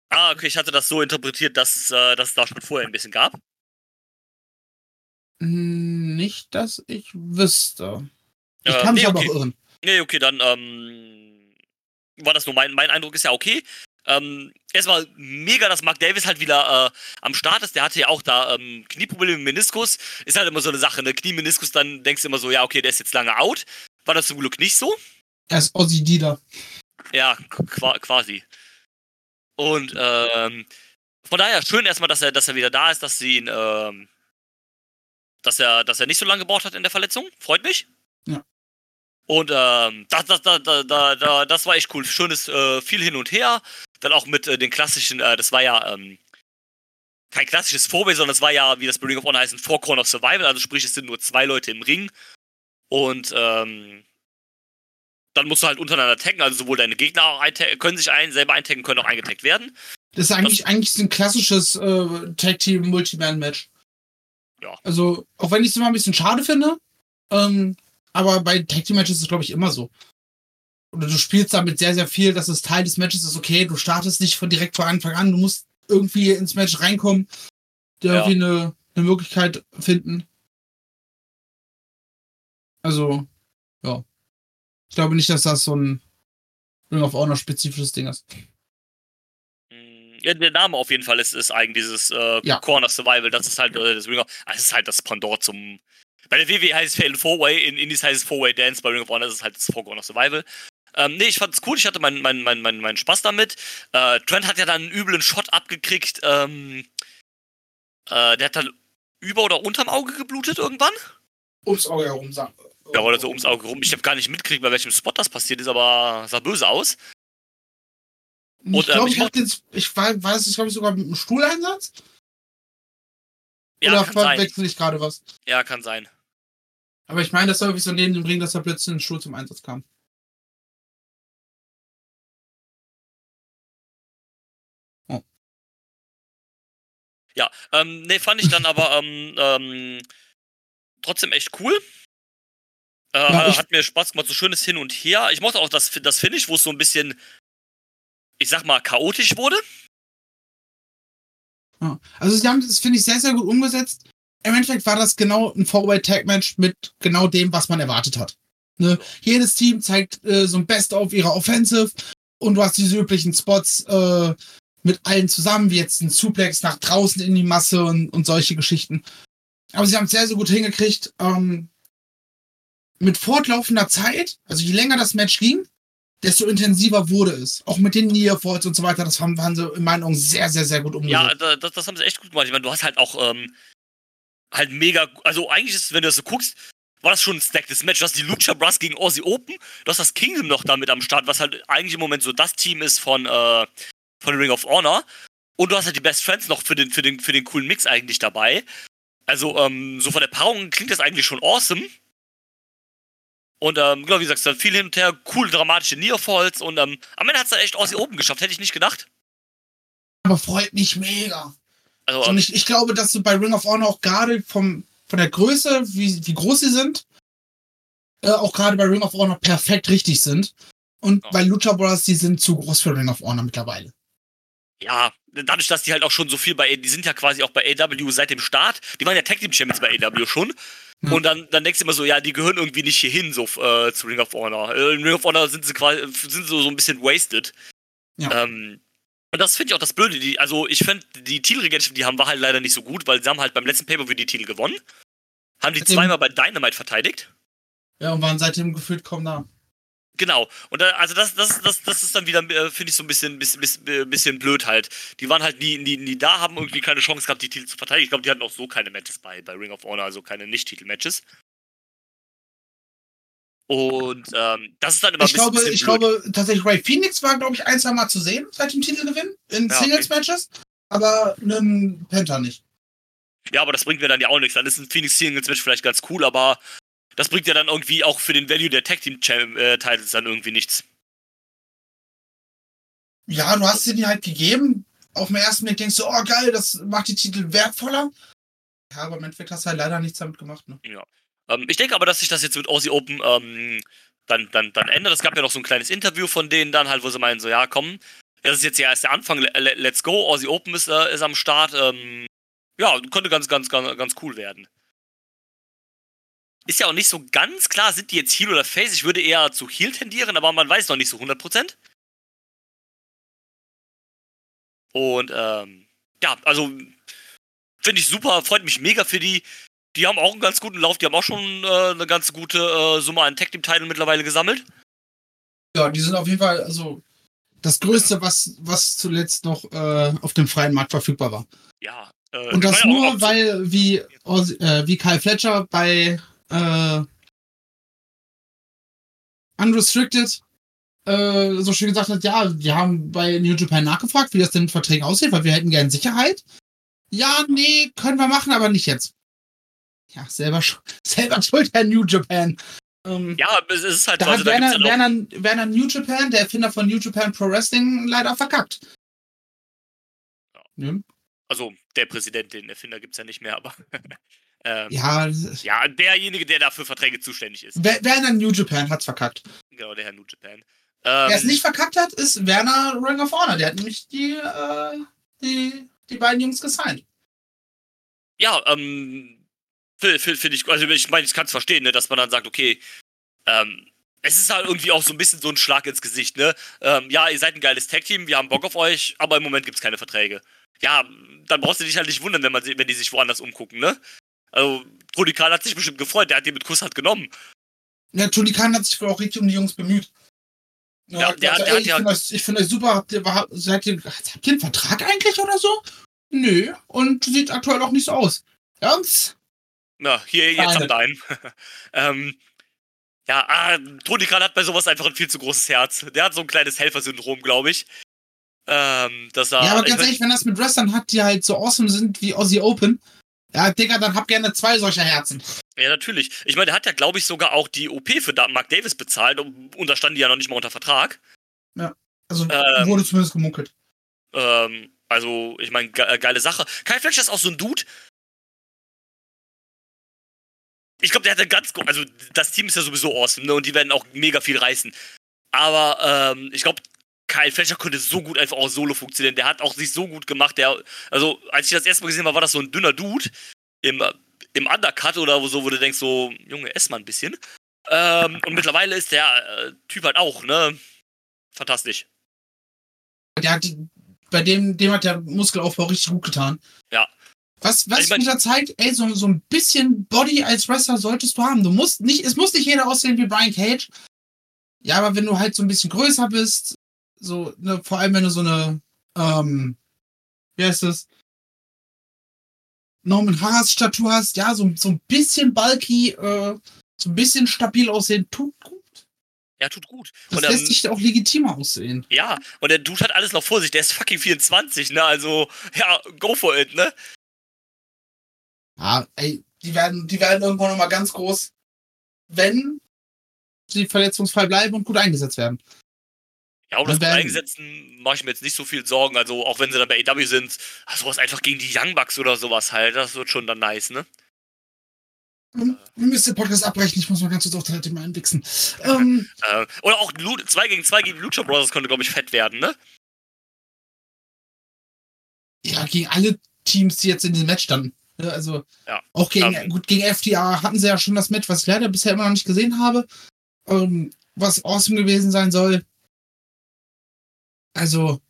Speaker 4: Ah, okay, ich hatte das so interpretiert, dass es, äh, dass es da schon vorher ein bisschen gab.
Speaker 3: Hm, Nicht, dass ich wüsste. Ich
Speaker 4: Äh,
Speaker 3: kann mich
Speaker 4: nee,
Speaker 3: aber
Speaker 4: okay.
Speaker 3: auch irren.
Speaker 4: Nee, okay, dann ähm, war das nur mein, mein Eindruck, ist ja okay. Ähm, erstmal mega, dass Mark Davis halt wieder äh, am Start ist. Der hatte ja auch da ähm, Knieprobleme mit Meniskus. Ist halt immer so eine Sache, ne? Kniemeniskus, dann denkst du immer so, ja, okay, der ist jetzt lange out. War das zum Glück nicht so.
Speaker 3: Er ist Ozzy Dida.
Speaker 4: Ja, qua quasi. Und ähm, von daher schön erstmal, dass er, dass er wieder da ist, dass sie ihn, ähm, dass er, dass er nicht so lange gebraucht hat in der Verletzung. Freut mich. Und ähm, das, das, das, da, da, da, das war echt cool. Schönes, äh, viel hin und her. Dann auch mit äh, den klassischen, äh, das war ja ähm, kein klassisches Four-Way, sondern es war ja, wie das bei Ring of Honor heißt, ein Four Corner Survival. Also sprich, es sind nur zwei Leute im Ring. Und ähm, dann musst du halt untereinander taggen, also sowohl deine Gegner auch können sich ein, selber eintaggen, können auch eingetaggt werden.
Speaker 3: Das ist eigentlich, eigentlich ein klassisches äh, Tag Team Multiman Match.
Speaker 4: Ja.
Speaker 3: Also, auch wenn ich es immer ein bisschen schade finde, ähm, aber bei Tag Team Matches ist es, glaube ich, immer so. Oder du spielst damit sehr, sehr viel, dass es Teil des Matches ist, okay, du startest nicht von direkt von Anfang an, du musst irgendwie ins Match reinkommen, dir
Speaker 4: Ja.
Speaker 3: irgendwie eine, eine Möglichkeit finden. Also, ja. Ich glaube nicht, dass das so ein Ring of Honor spezifisches Ding ist.
Speaker 4: Mm, Ja, der Name auf jeden Fall ist, ist eigentlich dieses äh,
Speaker 3: Ja.
Speaker 4: Corner Survival. Das ist halt äh, das Ring of, das ist halt das Pendant zum. Bei der WWE heißt es Fatal Four Way, in Indies heißt es Four Way Dance, bei Ring of Honor ist es halt das Four Corner Survival. Ähm, nee, ich fand's cool, ich hatte meinen mein, mein, mein, meinen Spaß damit. Äh, Trent hat ja dann einen üblen Shot abgekriegt. Ähm, äh, der hat dann über oder unterm Auge geblutet irgendwann.
Speaker 3: Ums Auge herum sagen.
Speaker 4: Ja, oder so ums Auge rum. Ich habe gar nicht mitgekriegt, bei welchem Spot das passiert ist, aber sah böse aus.
Speaker 3: Ich
Speaker 4: Und, ähm,
Speaker 3: glaube,
Speaker 4: ich
Speaker 3: ich, hab den, ich war, war es, glaube ich, sogar mit einem Stuhleinsatz?
Speaker 4: Ja,
Speaker 3: Oder
Speaker 4: kann sein.
Speaker 3: verwechsel ich gerade was?
Speaker 4: Ja, kann sein.
Speaker 3: Aber ich meine, das war irgendwie so neben dem Ring, dass da plötzlich ein Stuhl zum Einsatz kam.
Speaker 4: Ja, ähm, nee, fand ich dann aber *laughs* ähm, ähm, trotzdem echt cool. Äh,
Speaker 3: Ja,
Speaker 4: hat mir Spaß gemacht, so schönes Hin und Her. Ich mochte auch das, das Finish, wo es so ein bisschen, ich sag mal, chaotisch wurde.
Speaker 3: Also sie haben das, finde ich, sehr, sehr gut umgesetzt. Im Endeffekt war das genau ein Four-Way-Tag-Match mit genau dem, was man erwartet hat. Ne? Jedes Team zeigt äh, so ein Best of ihrer Offensive Und du hast diese üblichen Spots äh, mit allen zusammen, wie jetzt ein Suplex nach draußen in die Masse und, und solche Geschichten. Aber sie haben es sehr, sehr gut hingekriegt. Ähm, mit fortlaufender Zeit, also je länger das Match ging, desto intensiver wurde es. Auch mit den Nearfalls und so weiter, das haben, waren sie in meinen Augen sehr, sehr, sehr gut umgesetzt.
Speaker 4: Ja, das, das haben sie echt gut gemacht. Ich meine, du hast halt auch ähm, halt mega, also eigentlich ist, wenn du das so guckst, war das schon ein stacktes Match. Du hast die Lucha Bros gegen Aussie Open, du hast das Kingdom noch damit am Start, was halt eigentlich im Moment so das Team ist von, äh, von Ring of Honor. Und du hast halt die Best Friends noch für den, für den, für den coolen Mix eigentlich dabei. Also, ähm, so von der Paarung klingt das eigentlich schon awesome. Und ähm, genau, wie gesagt, dann viel hin und her, cool dramatische Nearfalls und ähm, am Ende hat es dann echt Aussie Open geschafft, hätte ich nicht gedacht.
Speaker 3: Aber freut mich mega.
Speaker 4: Also,
Speaker 3: Und ich, ich glaube, dass du bei Ring of Honor auch gerade vom, von der Größe, wie, wie groß sie sind, äh, auch gerade bei Ring of Honor perfekt richtig sind. Und
Speaker 4: Ja.
Speaker 3: bei Lucha Bros, die sind zu groß für Ring of Honor mittlerweile.
Speaker 4: ja, dadurch, dass die halt auch schon so viel bei, die sind ja quasi auch bei AW seit dem Start. Die waren ja Tag Team Champions bei AW schon.
Speaker 3: Ja.
Speaker 4: Und dann, dann denkst du immer so, ja, die gehören irgendwie nicht hierhin, so äh, zu Ring of Honor. Äh, in Ring of Honor sind sie quasi, sind so, so ein bisschen wasted.
Speaker 3: Ja.
Speaker 4: Ähm, und das finde ich auch das Blöde. Die, also, ich finde, die Titelregentschaft, die haben, war halt leider nicht so gut, weil sie haben halt beim letzten Pay-Per-View die Titel gewonnen. Haben die
Speaker 3: Seitdem-
Speaker 4: zweimal bei Dynamite verteidigt.
Speaker 3: Ja, und waren seitdem gefühlt kaum da.
Speaker 4: Genau. Und da, also das, das, das, das ist dann wieder, äh, finde ich, so ein bisschen, bisschen, bisschen, bisschen blöd halt. Die waren halt nie, nie, nie da, haben irgendwie keine Chance gehabt, die Titel zu verteidigen. Ich glaube, die hatten auch so keine Matches bei, bei Ring of Honor, also keine Nicht-Titel-Matches. Und ähm, das ist dann immer
Speaker 3: Ich glaube,
Speaker 4: bisschen
Speaker 3: ich
Speaker 4: blöd.
Speaker 3: glaube, tatsächlich Ray Phoenix war, glaube ich, ein, zwei Mal zu sehen seit dem Titelgewinn in
Speaker 4: Ja, okay.
Speaker 3: Singles-Matches, aber einen Penta nicht.
Speaker 4: Ja, aber das bringt mir dann ja auch nichts. Dann ist ein Phoenix Singles Match vielleicht ganz cool, aber das bringt ja dann irgendwie auch für den Value der Tag Team Cham- äh, Titles dann irgendwie nichts.
Speaker 3: Ja, du hast sie dir halt gegeben. Auf den ersten Blick denkst du, oh geil, das macht die Titel wertvoller. Ja, aber im Endeffekt hast du halt leider nichts damit gemacht. Ne?
Speaker 4: Ähm, ich denke aber, dass sich das jetzt mit Aussie Open ähm, dann, dann, dann ändert. Es gab ja noch so ein kleines Interview von denen dann halt, wo sie meinen, so, ja, komm, das ist jetzt ja erst der Anfang, le- le- let's go, Aussie Open ist, äh, ist am Start. Ähm, ja, könnte ganz, ganz, ganz, ganz cool werden. Ist ja auch nicht so ganz klar, sind die jetzt Heal oder Face? Ich würde eher zu Heal tendieren, aber man weiß noch nicht so 100%. Und, ähm, ja, also, finde ich super, freut mich mega für die. Die haben auch einen ganz guten Lauf, die haben auch schon äh, eine ganz gute äh, Summe an Tag Team Title mittlerweile gesammelt.
Speaker 3: Ja, die sind auf jeden Fall, also das Größte, was, was zuletzt noch äh, auf dem freien Markt verfügbar war.
Speaker 4: Ja. Äh,
Speaker 3: Und das nur,
Speaker 4: auch-
Speaker 3: weil, wie, äh, wie Kyle Fletcher bei äh, Unrestricted äh, so schön gesagt hat, ja, wir haben bei New Japan nachgefragt, wie das denn mit Verträgen aussieht, weil wir hätten gerne Sicherheit. Ja, nee, können wir machen, aber nicht jetzt. Ja, selber, *laughs* selber schuld, Herr New Japan. Ähm,
Speaker 4: Ja, es ist halt
Speaker 3: da
Speaker 4: so.
Speaker 3: hat
Speaker 4: Also, da
Speaker 3: Werner, Werner, Werner New Japan, der Erfinder von New Japan Pro Wrestling, leider verkackt. Ja,
Speaker 4: also der Präsident, den Erfinder gibt's ja nicht mehr, aber. *laughs* ähm,
Speaker 3: ja
Speaker 4: ja, derjenige, der dafür Verträge zuständig ist.
Speaker 3: Wer- Werner New Japan hat's verkackt.
Speaker 4: Genau, der Herr New Japan. Ähm,
Speaker 3: Wer es nicht verkackt hat, ist Werner Ring of Honor. Der hat nämlich die, äh, die, die beiden Jungs gesigned.
Speaker 4: ja, ähm, finde find ich, also ich meine, ich kann es verstehen, ne, dass man dann sagt, okay, ähm, es ist halt irgendwie auch so ein bisschen so ein Schlag ins Gesicht, ne? Ähm, ja, ihr seid ein geiles Tag-Team, wir haben Bock auf euch, aber im Moment gibt's keine Verträge. Ja, dann brauchst du dich halt nicht wundern, wenn, man, wenn die sich woanders umgucken, ne? Also, Tony Khan hat sich bestimmt gefreut, der hat die mit Kusshand genommen.
Speaker 3: Ja, Tony Khan hat sich wohl auch richtig um die Jungs bemüht.
Speaker 4: Ja, der hat-
Speaker 3: also,
Speaker 4: der
Speaker 3: ey, ich
Speaker 4: ja-
Speaker 3: finde euch, find euch super. Habt ihr, seid ihr, habt ihr einen Vertrag eigentlich oder so? Nö. Und sieht aktuell auch nicht so aus. Ernst?
Speaker 4: Na, hier, jetzt
Speaker 3: Keine.
Speaker 4: am deinen. *laughs* ähm, ja, ah, Tony Khan hat bei sowas einfach ein viel zu großes Herz. Der hat so ein kleines Helfersyndrom, glaube ich. Ähm, dass er,
Speaker 3: ja, aber ganz ehrlich, wenn das mit Wrestlern hat, die halt so awesome sind wie Aussie Open, ja, Digga, dann hab gerne zwei solcher Herzen.
Speaker 4: Ja, natürlich. Ich meine, der hat ja, glaube ich, sogar auch die OP für Mark Davis bezahlt und, und da standen die ja noch nicht mal unter Vertrag.
Speaker 3: Also
Speaker 4: Ähm.
Speaker 3: wurde zumindest gemunkelt.
Speaker 4: Ähm, also, ich meine, ge äh, geile Sache. Kyle Fletcher ist auch so ein Dude. Ich glaube, der hatte ganz, gro- also das Team ist ja sowieso awesome, ne? Und die werden auch mega viel reißen. Aber ähm, ich glaube, Kyle Fletcher könnte so gut einfach auch solo funktionieren. Der hat auch sich so gut gemacht. Der, also, als ich das erste Mal gesehen habe, war das so ein dünner Dude im, im Undercut oder so, wo du denkst, so, Junge, ess mal ein bisschen. Ähm, und mittlerweile ist der äh, Typ halt auch, ne? Fantastisch.
Speaker 3: Der hat, bei dem, dem hat der Muskelaufbau richtig gut getan.
Speaker 4: Ja.
Speaker 3: Was, was
Speaker 4: Ich mein-
Speaker 3: wieder zeigt, ey, so, so ein bisschen Body als Wrestler solltest du haben. Du musst nicht, es muss nicht jeder aussehen wie Brian Cage. Ja, aber wenn du halt so ein bisschen größer bist, so, ne, vor allem wenn du so eine, ähm, wie heißt es? Norman Harras Statur hast, ja, so, so ein bisschen bulky, äh, so ein bisschen stabil aussehen, tut gut.
Speaker 4: Ja, tut gut.
Speaker 3: Das
Speaker 4: Und, ähm,
Speaker 3: lässt sich auch legitimer aussehen.
Speaker 4: Ja, und der Dude hat alles noch vor sich. Der ist fucking 24, ne? Also, ja, go for it, ne?
Speaker 3: Ja, ey, die werden, die werden irgendwann nochmal ganz groß, wenn sie verletzungsfrei bleiben und gut eingesetzt werden.
Speaker 4: Ja, um das
Speaker 3: dann-
Speaker 4: Eingesetzten mache ich mir jetzt nicht so viel Sorgen. Also, auch wenn sie dann bei AW sind, sowas einfach gegen die Young Bucks oder sowas halt. Das wird schon dann nice, ne?
Speaker 3: Ähm, Wir müssen den Podcast abbrechen, ich muss mal ganz kurz auf Seite mal einwichsen. Ähm, *laughs*
Speaker 4: Äh, oder auch 2 gegen 2 gegen Lucha Brothers könnte, glaube ich, fett werden, ne?
Speaker 3: ja, gegen alle Teams, die jetzt in diesem Match standen. Ja, Also,
Speaker 4: Ja.
Speaker 3: auch gegen,
Speaker 4: Ähm.
Speaker 3: gut, gegen FTA hatten sie ja schon das Match, was ich leider bisher immer noch nicht gesehen habe. Ähm, was awesome gewesen sein soll. Also,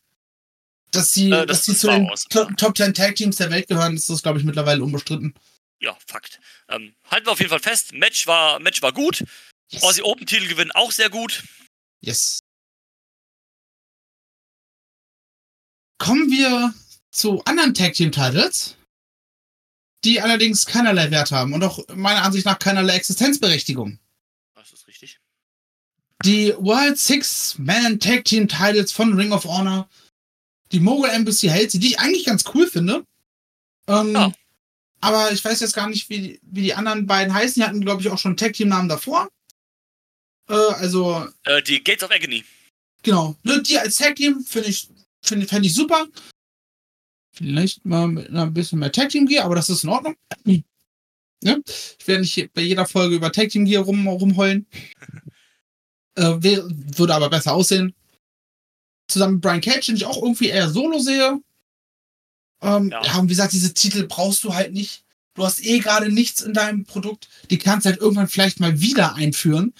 Speaker 3: dass sie,
Speaker 4: Äh,
Speaker 3: dass
Speaker 4: das-
Speaker 3: sie
Speaker 4: das
Speaker 3: zu den
Speaker 4: awesome.
Speaker 3: Top, Top 10 Tag Teams der Welt gehören, ist das, glaube ich, mittlerweile unbestritten.
Speaker 4: Ja, Fakt. Ähm, halten wir auf jeden Fall fest. Match war, Match war gut.
Speaker 3: Yes.
Speaker 4: Aussie Open Titel gewinnen auch sehr gut.
Speaker 3: yes. Kommen wir zu anderen Tag Team Titles, die allerdings keinerlei Wert haben und auch meiner Ansicht nach keinerlei Existenzberechtigung.
Speaker 4: Das ist richtig.
Speaker 3: Die World Six Man Tag Team Titles von Ring of Honor, die Mogul Embassy hält sie, die ich eigentlich ganz cool finde. Ähm,
Speaker 4: Ja.
Speaker 3: Aber ich weiß jetzt gar nicht, wie, wie die anderen beiden heißen. Die hatten, glaube ich, auch schon Tag Team Namen davor. Äh, also
Speaker 4: Äh, die Gates of Agony.
Speaker 3: Genau. Die als Tag Team finde ich, finde fänd ich super. Vielleicht mal mit einer bisschen mehr Tag Team Gear, aber das ist in Ordnung. *clears throat* Ne? Ich werde nicht bei jeder Folge über Tag Team Gear rum, rumheulen. *laughs* äh, würde aber besser aussehen. Zusammen mit Brian Cage, den ich auch irgendwie eher solo sehe. Ähm, ja.
Speaker 4: Ja.
Speaker 3: und wie gesagt, diese Titel brauchst du halt nicht. Du hast eh gerade nichts in deinem Produkt. Die kannst du halt irgendwann vielleicht mal wieder einführen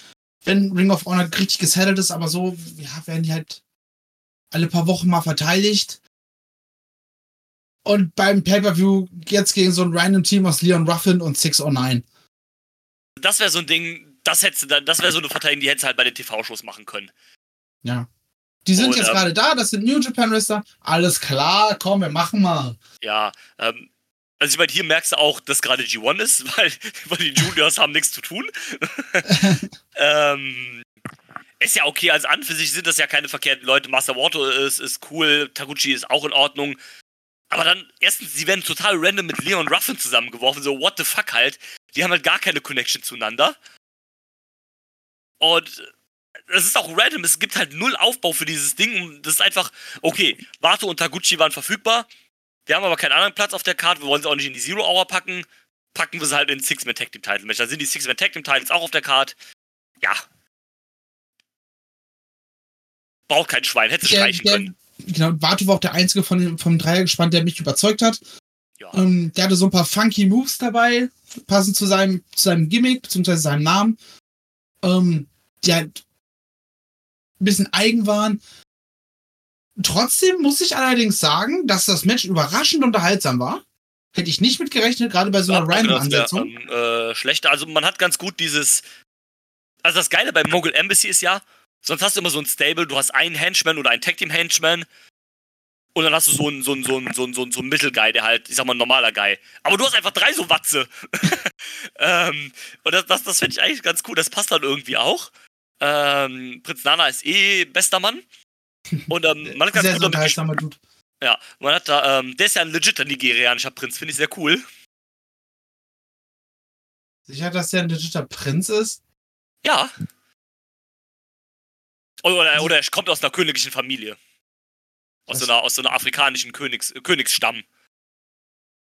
Speaker 3: wenn Ring of Honor richtig gesettelt ist, aber so ja, werden die halt alle paar Wochen mal verteidigt. Und beim Pay-Per-View jetzt gegen so ein random Team aus Leon Ruffin und 609.
Speaker 4: Das wäre so ein Ding, das hättest das wäre so eine Verteidigung, die hättest du halt bei den TV-Shows machen können.
Speaker 3: Ja. Die sind
Speaker 4: Und,
Speaker 3: jetzt
Speaker 4: ähm,
Speaker 3: gerade da, das sind New Japan Wrestler. Alles klar, komm, wir machen mal.
Speaker 4: Ja, ähm, also ich meine, hier merkst du auch, dass gerade G1 ist, *laughs* weil, weil die Juniors haben nichts zu tun. *laughs* ähm, ist ja okay, als an für sich sind das ja keine verkehrten Leute. Master Wato ist, ist cool, Taguchi ist auch in Ordnung. Aber dann, erstens, sie werden total random mit Leon Ruffin zusammengeworfen, so what the fuck halt. Die haben halt gar keine Connection zueinander. Und das ist auch random, es gibt halt null Aufbau für dieses Ding. Und Das ist einfach, okay, Wato und Taguchi waren verfügbar. Wir haben aber keinen anderen Platz auf der Karte, wir wollen sie auch nicht in die Zero Hour packen. Packen wir sie halt in Six-Man Tag Team Title Match. Da sind die Six-Man Tag Team Titles auch auf der Karte. Ja. Braucht kein Schwein, hätte
Speaker 3: Der,
Speaker 4: streichen
Speaker 3: der,
Speaker 4: können.
Speaker 3: Genau, Batu war auch der einzige von dem, vom Dreiergespann, der mich überzeugt hat.
Speaker 4: Ja.
Speaker 3: Ähm, der hatte so ein paar funky Moves dabei, passend zu seinem, zu seinem Gimmick, beziehungsweise seinem Namen. Ähm, die halt ein bisschen eigen waren. Trotzdem muss ich allerdings sagen, dass das Match überraschend unterhaltsam war. Hätte ich nicht mitgerechnet, gerade bei so einer
Speaker 4: wär,
Speaker 3: Random-Ansetzung.
Speaker 4: ähm, äh, schlechter. Also man hat ganz gut dieses. Also das Geile bei Mogul Embassy ist ja, sonst hast du immer so ein Stable, du hast einen Henchman oder einen Tag Team Henchman und dann hast du so einen, so einen, so einen, so einen, so einen, so einen Mittelguy, der halt, ich sag mal, ein normaler Guy. Aber du hast einfach drei so Watze. *laughs* ähm, und das, das, das finde ich eigentlich ganz cool. Das passt dann irgendwie auch. Ähm, Prinz Nana ist eh bester Mann. Und ähm, *laughs* man hat ganz
Speaker 3: Sehr,
Speaker 4: gut damit ja, man hat da, ähm, der ist ja ein legitter nigerianischer Prinz, finde ich sehr cool.
Speaker 3: Sicher, dass der ein legitter Prinz ist?
Speaker 4: Ja. Oder, oder er kommt aus einer königlichen Familie. Aus so einer, aus so einer afrikanischen Königs, Königsstamm.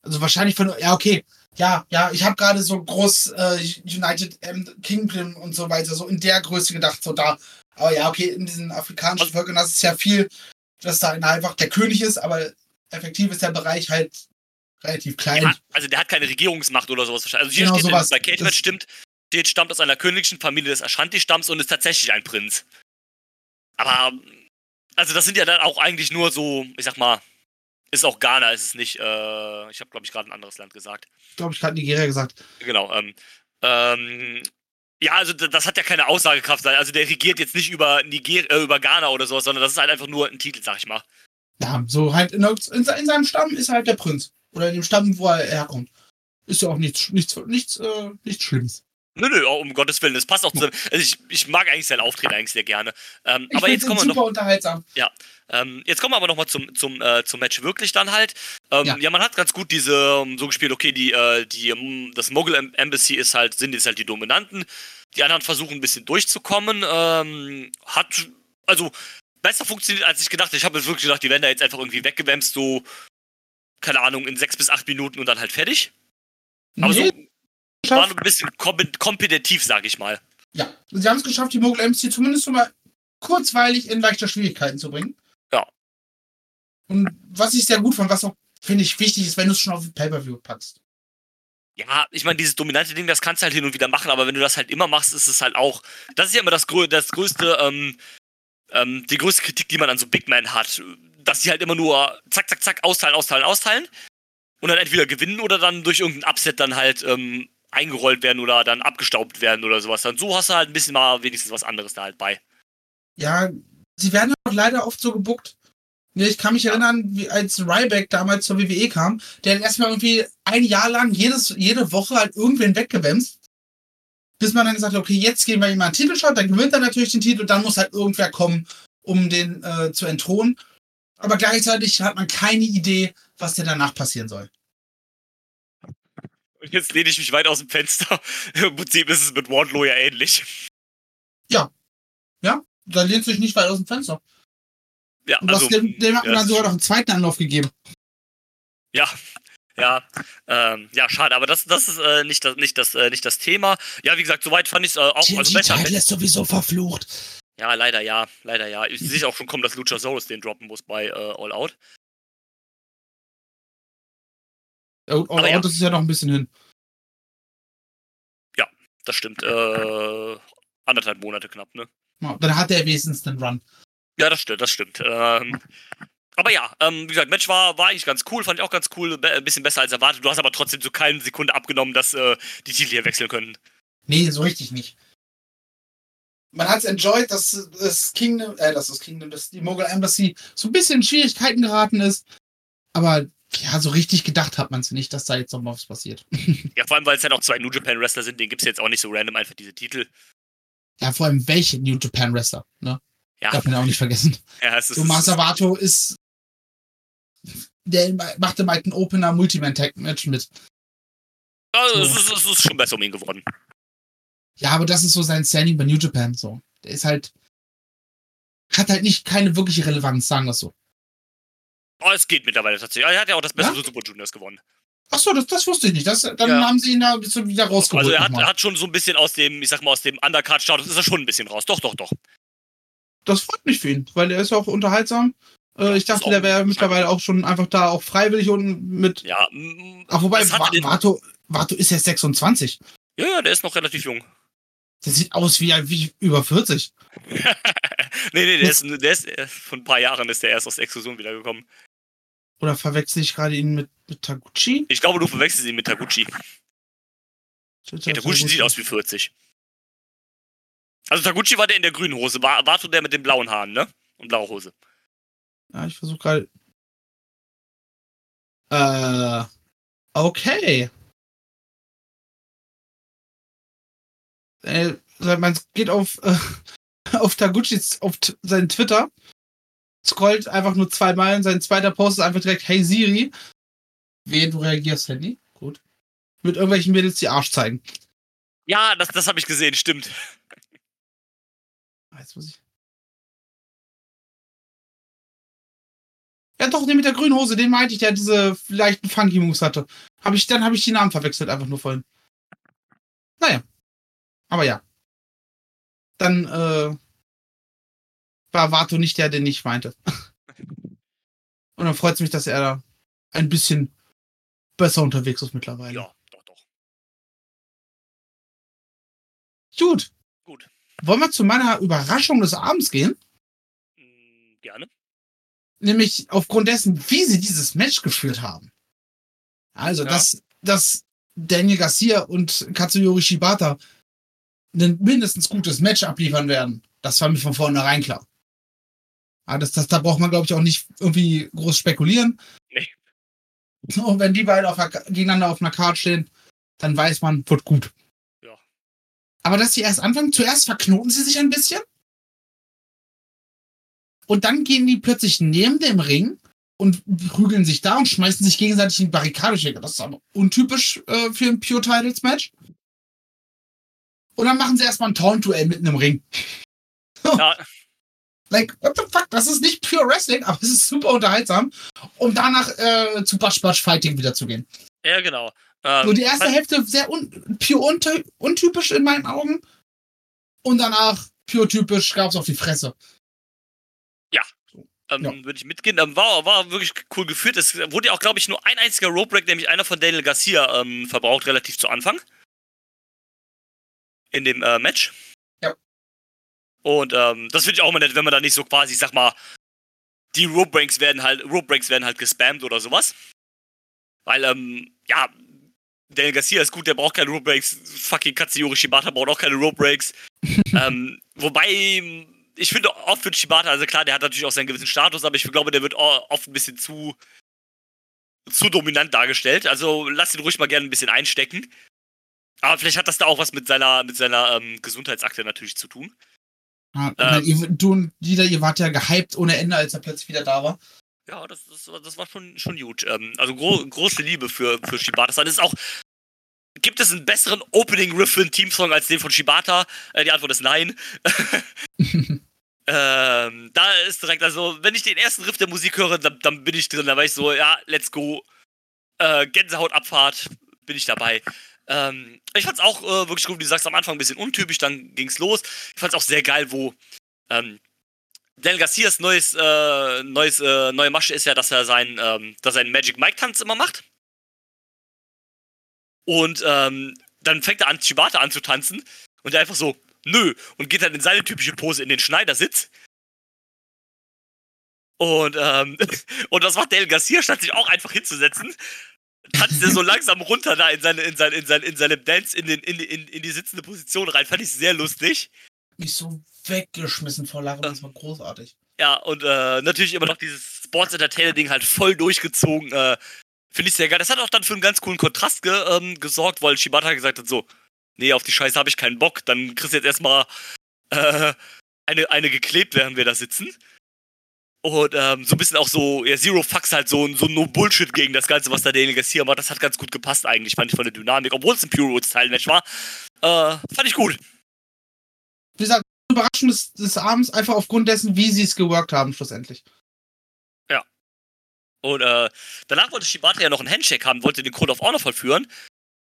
Speaker 3: Also wahrscheinlich von, ja, okay. Ja, ja, ich habe gerade so groß äh, United ähm, Kingdom und so weiter, so in der Größe gedacht, so da. Aber ja, okay, in diesen afrikanischen
Speaker 4: Also-
Speaker 3: Völkern, das ist ja viel, dass da einfach der König ist, aber effektiv ist der Bereich halt relativ klein.
Speaker 4: Ja, also der hat keine Regierungsmacht oder sowas. wahrscheinlich. Also hier
Speaker 3: Genau
Speaker 4: steht,
Speaker 3: sowas.
Speaker 4: bei Cage stimmt, steht, stammt aus einer königlichen Familie des Ashanti-Stamms und ist tatsächlich ein Prinz. Aber also das sind ja dann auch eigentlich nur so, ich sag mal, ist auch Ghana, ist es nicht, äh, ich habe glaube ich gerade ein anderes Land gesagt.
Speaker 3: Glaube ich, gerade Nigeria gesagt.
Speaker 4: Genau, ähm, ähm, ja, also das hat ja keine Aussagekraft. Also der regiert jetzt nicht über Niger äh, über Ghana oder sowas, sondern das ist halt einfach nur ein Titel, sag ich mal.
Speaker 3: Ja, so halt in, in, in seinem Stamm ist halt der Prinz. Oder in dem Stamm, wo er herkommt. Ist ja auch nichts, nichts, nichts, äh, nichts Schlimmes.
Speaker 4: Nö, nö, oh, um Gottes Willen, das passt auch zusammen. Also ich, ich mag eigentlich sein Auftreten eigentlich sehr gerne. Ähm, aber jetzt kommen wir
Speaker 3: super
Speaker 4: noch,
Speaker 3: unterhaltsam.
Speaker 4: ähm, jetzt kommen wir aber noch mal zum zum äh, zum Match wirklich dann halt. Ähm,
Speaker 3: Ja.
Speaker 4: ja. man hat ganz gut diese ähm, so gespielt. Okay, die äh, die ähm, das Mogul Em- Embassy ist halt sind jetzt halt die Dominanten. Die anderen versuchen ein bisschen durchzukommen. Ähm, hat also besser funktioniert als ich gedacht. Ich habe jetzt wirklich gedacht, die werden da jetzt einfach irgendwie weggewämst so keine Ahnung in sechs bis acht Minuten und dann halt fertig. Aber
Speaker 3: Nee,
Speaker 4: so war
Speaker 3: geschafft.
Speaker 4: ein bisschen kom kompetitiv, sag ich mal.
Speaker 3: Ja, sie haben es geschafft, die Mogul MC zumindest schon mal kurzweilig in leichte Schwierigkeiten zu bringen.
Speaker 4: Ja.
Speaker 3: Und was ich sehr gut fand, was auch, finde ich, wichtig ist, wenn du es schon auf ein Pay-Per-View packst.
Speaker 4: Ja, ich meine, dieses dominante Ding, das kannst du halt hin und wieder machen, aber wenn du das halt immer machst, ist es halt auch. Das ist ja immer das, das größte, ähm, ähm, die größte Kritik, die man an so Big Man hat. Dass die halt immer nur zack, zack, zack, austeilen, austeilen, austeilen. Und dann entweder gewinnen oder dann durch irgendein Upset dann halt ähm, eingerollt werden oder dann abgestaubt werden oder sowas. Dann so hast du halt ein bisschen mal wenigstens was anderes da halt bei.
Speaker 3: Ja, sie werden auch leider oft so gebuckt. Ja, Ich kann mich erinnern, wie als Ryback damals zur WWE kam, der hat erstmal irgendwie ein Jahr lang jedes, jede Woche halt irgendwen weggewämst. Bis man dann gesagt hat, okay, jetzt gehen wir ihm mal einen Titelshot, dann gewinnt er natürlich den Titel, dann muss halt irgendwer kommen, um den äh, zu entthronen. Aber gleichzeitig hat man keine Idee, was denn danach passieren soll.
Speaker 4: Und jetzt lehne ich mich weit aus dem Fenster. *laughs* Im Prinzip ist es mit Wardlow ja ähnlich.
Speaker 3: Da lehnt sich nicht weit aus dem Fenster.
Speaker 4: Ja,
Speaker 3: was
Speaker 4: also,
Speaker 3: dem, dem hat man
Speaker 4: ja,
Speaker 3: dann sogar noch einen zweiten Anlauf gegeben.
Speaker 4: Ja, ja, ähm, ja, schade, aber das, das ist äh, nicht, das, nicht, das, äh, nicht das Thema. Ja, wie gesagt, soweit fand ich es äh, auch. Also besser,
Speaker 3: ist sowieso verflucht.
Speaker 4: ja, leider ja, leider ja. Ich sehe auch schon kommen, dass Luchasaurus den droppen muss bei äh, All Out.
Speaker 3: Und, und,
Speaker 4: Aber ja.
Speaker 3: und das ist ja noch ein bisschen hin.
Speaker 4: Das stimmt. Äh, anderthalb Monate knapp, ne?
Speaker 3: Ja, Dann hat er wenigstens den Run.
Speaker 4: Ja, das stimmt, das stimmt. Ähm, aber ja, ähm, wie gesagt, Match war, war eigentlich ganz cool, fand ich auch ganz cool, ein bisschen besser als erwartet. Du hast aber trotzdem so keine Sekunde abgenommen, dass äh, die Titel hier wechseln können.
Speaker 3: Nee, so richtig nicht. Man hat es enjoyed, dass das Kingdom, äh, dass das Kingdom, dass die Mogul Embassy so ein bisschen in Schwierigkeiten geraten ist. Aber ja, so richtig gedacht hat man es nicht, dass da jetzt noch mal was passiert. *laughs*
Speaker 4: Ja, vor allem, weil es ja noch zwei New Japan Wrestler sind, denen gibt es jetzt auch nicht so random einfach diese Titel.
Speaker 3: Ja, vor allem welche New Japan Wrestler, ne?
Speaker 4: Ja,
Speaker 3: Darf man ja auch nicht vergessen. *laughs*
Speaker 4: ja es ist,
Speaker 3: So Masawato ist, der machte mal ein Opener Multiman Tag Match mit.
Speaker 4: also, es, ist, es ist schon besser um ihn geworden.
Speaker 3: Ja, aber das ist so sein Standing bei New Japan, so. Der ist halt, hat halt nicht keine wirkliche Relevanz, sagen wir es so.
Speaker 4: Oh, es geht mittlerweile tatsächlich. Er hat ja auch das Beste
Speaker 3: Ja?
Speaker 4: Super Juniors gewonnen.
Speaker 3: Ach so, das, das wusste ich nicht. Das, dann
Speaker 4: Ja.
Speaker 3: haben sie ihn da ein bisschen wieder rausgeholt.
Speaker 4: Also er hat, hat schon so ein bisschen aus dem, ich sag mal, aus dem Undercard-Status ist er schon ein bisschen raus. Doch, doch, doch.
Speaker 3: Das freut mich für ihn, weil er ist ja auch unterhaltsam. Äh, ich dachte, der wäre mittlerweile auch schon einfach da auch freiwillig und mit.
Speaker 4: Ja, mm,
Speaker 3: Ach, wobei, Wa-
Speaker 4: er
Speaker 3: Vato, Vato ist jetzt 26.
Speaker 4: ja, ja, der ist noch relativ jung.
Speaker 3: Der sieht aus wie, wie über 40. *laughs*
Speaker 4: nee, nee, der ist, der ist äh, vor ein paar Jahren ist der erst aus der Exklusion wiedergekommen.
Speaker 3: Oder verwechsel ich gerade ihn mit, mit Taguchi?
Speaker 4: Ich glaube, du verwechselst ihn mit Taguchi. Ja, Taguchi sieht aus wie 40. Also Taguchi war der in der grünen Hose, war Vato der mit den blauen Haaren, ne? Und blaue Hose.
Speaker 3: Ja, ich versuche gerade. Äh. Okay. Äh, man geht auf, äh, *laughs* auf Taguchis, auf seinen Twitter, scrollt einfach nur zweimal und sein zweiter Post ist einfach direkt, hey Siri. Wen du reagierst, Handy? Gut. Mit irgendwelchen Mädels die Arsch zeigen.
Speaker 4: Ja, das, das habe ich gesehen, stimmt.
Speaker 3: Ah, Jetzt muss ich. Ja, doch, den mit der grünen Hose, den meinte ich, der diese leichten Funky Moves hatte. Hab ich, dann habe ich die Namen verwechselt, einfach nur vorhin. Naja. Aber ja. Dann äh, war Vato nicht der, den ich meinte. Und dann freut es mich, dass er da ein bisschen besser unterwegs ist mittlerweile.
Speaker 4: Ja, doch, doch.
Speaker 3: Gut.
Speaker 4: Gut.
Speaker 3: Wollen wir zu meiner Überraschung des Abends gehen?
Speaker 4: Mm, Gerne.
Speaker 3: Nämlich aufgrund dessen, wie sie dieses Match geführt haben. Also,
Speaker 4: Ja.
Speaker 3: dass, dass Daniel Garcia und Katsuyori Shibata ein mindestens gutes Match abliefern werden, das war mir von vornherein klar. Aber das, das, da braucht man, glaube ich, auch nicht irgendwie groß spekulieren.
Speaker 4: Nee.
Speaker 3: Und wenn die beiden auf gegeneinander auf einer Karte stehen, dann weiß man, wird gut.
Speaker 4: Ja.
Speaker 3: Aber dass sie erst anfangen, zuerst verknoten sie sich ein bisschen. Und dann gehen die plötzlich neben dem Ring und prügeln sich da und schmeißen sich gegenseitig in die Barrikade. Das ist aber untypisch äh, für ein Pure Titles Match. Und dann machen sie erstmal ein Taunt-Duell mitten im Ring.
Speaker 4: Ja, *laughs*
Speaker 3: Like, what the fuck? Das ist nicht Pure Wrestling, aber es ist super unterhaltsam, um danach äh, zu Batsch Batsch Fighting wieder zu gehen.
Speaker 4: ja genau. Ähm,
Speaker 3: So, die erste
Speaker 4: fand-
Speaker 3: Hälfte sehr un pure unty untypisch in meinen Augen. Und danach pure typisch gab's auf die Fresse.
Speaker 4: ähm,
Speaker 3: ja.
Speaker 4: würde ich mitgehen. Ähm, war, war wirklich cool geführt. Es wurde ja auch, glaube ich, nur ein einziger Rope Break, nämlich einer von Daniel Garcia, ähm, verbraucht, relativ zu Anfang. In dem äh, Match. Und ähm, das finde ich auch mal nett, wenn man da nicht so quasi, ich sag mal, die Rope Breaks werden halt, Rope Breaks werden halt gespammt oder sowas. Weil, ähm, ja, Daniel Garcia ist gut, der braucht keine Rope Breaks. Fucking Katsuyori Shibata braucht auch keine Rope Breaks. *laughs* ähm, wobei, ich finde oft wird Shibata, also klar, der hat natürlich auch seinen gewissen Status, aber ich glaube, der wird oft ein bisschen zu, zu dominant dargestellt. Also lass ihn ruhig mal gerne ein bisschen einstecken. Aber vielleicht hat das da auch was mit seiner, mit seiner ähm, Gesundheitsakte natürlich zu tun.
Speaker 3: Ja,
Speaker 4: Ähm.
Speaker 3: ihr, du und Dieter, ihr wart ja gehypt ohne Ende, als er plötzlich wieder da war.
Speaker 4: Ja, das, das, war- das war schon, schon gut. Ähm, also gro große Liebe für, für Shibata. Das ist auch. Gibt es einen besseren Opening Riff für einen Teamsong als den von Shibata? Äh, die Antwort ist nein. *laughs* ähm, da ist direkt, also, wenn ich den ersten Riff der Musik höre, dann, dann bin ich drin. Da war ich so, ja, let's go. Äh, Gänsehautabfahrt, bin ich dabei. Ähm, ich fand's auch äh, wirklich gut, wie du sagst, am Anfang ein bisschen untypisch, dann ging's los. Ich fand's auch sehr geil, wo ähm, Daniel Garcias neues, äh, neues, äh, neue Masche ist ja, dass er seinen, ähm, dass er einen Magic Mike Tanz immer macht. Und ähm, dann fängt er an, Shibata anzutanzen und er einfach so, nö, und geht dann in seine typische Pose in den Schneidersitz. Und, ähm, *laughs* und das macht Daniel Garcia, statt sich auch einfach hinzusetzen, tanzt er so langsam runter da in seine, in seine, in seine, in seine Dance in, den, in, in, in die sitzende Position rein. Fand ich sehr lustig.
Speaker 3: Mich so weggeschmissen vor Lachen, das war großartig.
Speaker 4: Ja, und äh, natürlich immer noch dieses Sports Entertainer-Ding halt voll durchgezogen. Äh, Finde ich sehr geil. Das hat auch dann für einen ganz coolen Kontrast ge ähm, gesorgt, weil Shibata gesagt hat: so, nee, auf die Scheiße habe ich keinen Bock. Dann kriegst du jetzt erstmal äh, eine, eine geklebt, während wir da sitzen. Und ähm, so ein bisschen auch so, ja, Zero Fucks halt so, so no Bullshit gegen das Ganze, was da Daniel Garcia macht. Das hat ganz gut gepasst eigentlich, fand ich von der Dynamik. Obwohl es ein Pure Roots Teilmatch war. Äh, fand ich gut.
Speaker 3: Wie gesagt, Überraschung des, des Abends, einfach aufgrund dessen, wie sie es geworkt haben, schlussendlich.
Speaker 4: Und äh, danach wollte Shibata ja noch einen Handshake haben, wollte den Code of Honor vollführen.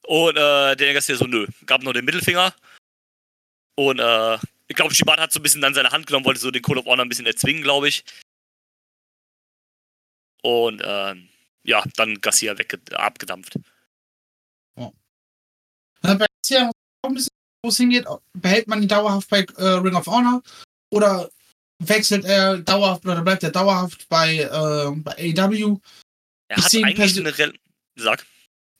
Speaker 4: Und äh, der Garcia so, nö, gab noch den Mittelfinger. Und äh, ich glaube, Shibata hat so ein bisschen dann seine Hand genommen, wollte so den Code of Honor ein bisschen erzwingen, glaube ich. Und ähm, ja, dann Garcia abgedampft.
Speaker 3: Ja, bei Garcia auch ein bisschen, wo es hingeht, behält man ihn dauerhaft bei äh, Ring of Honor oder wechselt er dauerhaft oder bleibt er dauerhaft bei, äh, bei AEW?
Speaker 4: Er
Speaker 3: Ich
Speaker 4: hat eigentlich eine Rel Sag.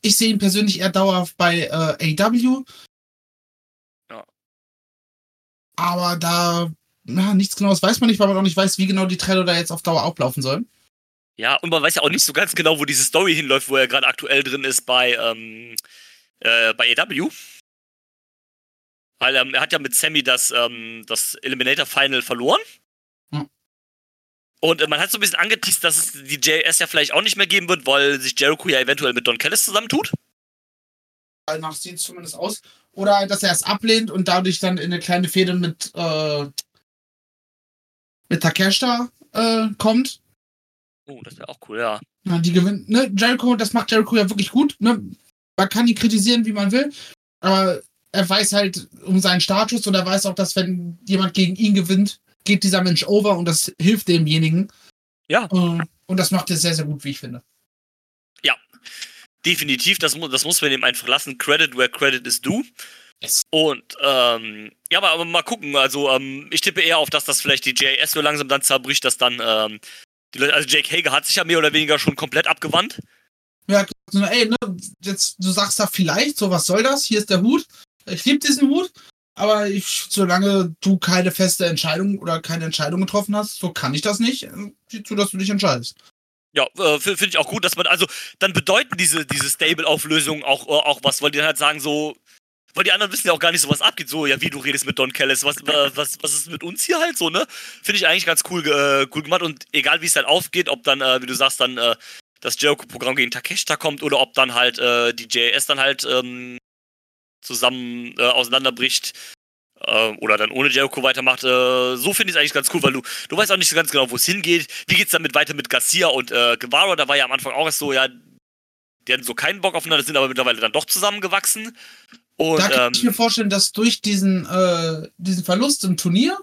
Speaker 3: Ich sehe ihn persönlich eher dauerhaft bei äh, AEW.
Speaker 4: Ja.
Speaker 3: Aber da, na, nichts genaues weiß man nicht, weil man auch nicht weiß, wie genau die Trello da jetzt auf Dauer ablaufen sollen.
Speaker 4: Ja, und man weiß ja auch nicht so ganz genau, wo diese Story hinläuft, wo er gerade aktuell drin ist bei, ähm, äh, bei AW. Weil ähm, er hat ja mit Sammy das, ähm, das Eliminator Final verloren.
Speaker 3: Hm.
Speaker 4: Und äh, man hat so ein bisschen angeteased, dass es die JS ja vielleicht auch nicht mehr geben wird, weil sich Jericho ja eventuell mit Don Callis zusammentut.
Speaker 3: Danach sieht es zumindest aus. Oder dass er es ablehnt und dadurch dann in eine kleine Fehde mit, äh, mit Takeshita äh, kommt.
Speaker 4: Oh, das wäre auch cool, ja.
Speaker 3: Ja, die gewinnt, ne, Jericho, das macht Jericho ja wirklich gut, ne? Man kann ihn kritisieren, wie man will, aber er weiß halt um seinen Status und er weiß auch, dass wenn jemand gegen ihn gewinnt, geht dieser Mensch over und das hilft demjenigen.
Speaker 4: Ja.
Speaker 3: Äh, Und das macht er sehr, sehr gut, wie ich finde.
Speaker 4: Definitiv, das, mu das muss man ihm einfach lassen. Credit where credit is due.
Speaker 3: Yes.
Speaker 4: Und ähm, ja, aber, aber mal gucken. Also ähm, ich tippe eher auf, dass das vielleicht die JS so langsam dann zerbricht, dass dann ähm, Leute, also Jake Hager hat sich ja mehr oder weniger schon komplett abgewandt.
Speaker 3: Ja, ey, ne, jetzt, du sagst da vielleicht, so was soll das? Hier ist der Hut. Ich liebe diesen Hut, aber ich, solange du keine feste Entscheidung oder keine Entscheidung getroffen hast, so kann ich das nicht. Sieh zu, dass du dich entscheidest.
Speaker 4: Ja, äh, finde ich auch gut, dass man, also dann bedeuten diese, diese Stable-Auflösungen auch, äh, auch was, weil die dann halt sagen so, weil die anderen wissen ja auch gar nicht so, was abgeht. So, ja, wie du redest mit Don Kellis, was, äh, was, was ist mit uns hier halt so, ne? Finde ich eigentlich ganz cool, äh, cool gemacht und egal wie es dann aufgeht, ob dann, äh, wie du sagst, dann äh, das Jericho-Programm gegen Takeshita kommt oder ob dann halt äh, die JS dann halt ähm, zusammen äh, auseinanderbricht äh, oder dann ohne Jericho weitermacht. Äh, so finde ich es eigentlich ganz cool, weil du, du weißt auch nicht so ganz genau, wo es hingeht. Wie geht es damit weiter mit Garcia und äh, Guevara? Da war ja am Anfang auch erst so, ja, die hatten so keinen Bock aufeinander, sind aber mittlerweile dann doch zusammengewachsen. Und,
Speaker 3: da kann
Speaker 4: ähm,
Speaker 3: ich mir vorstellen, dass durch diesen, äh, diesen Verlust im Turnier,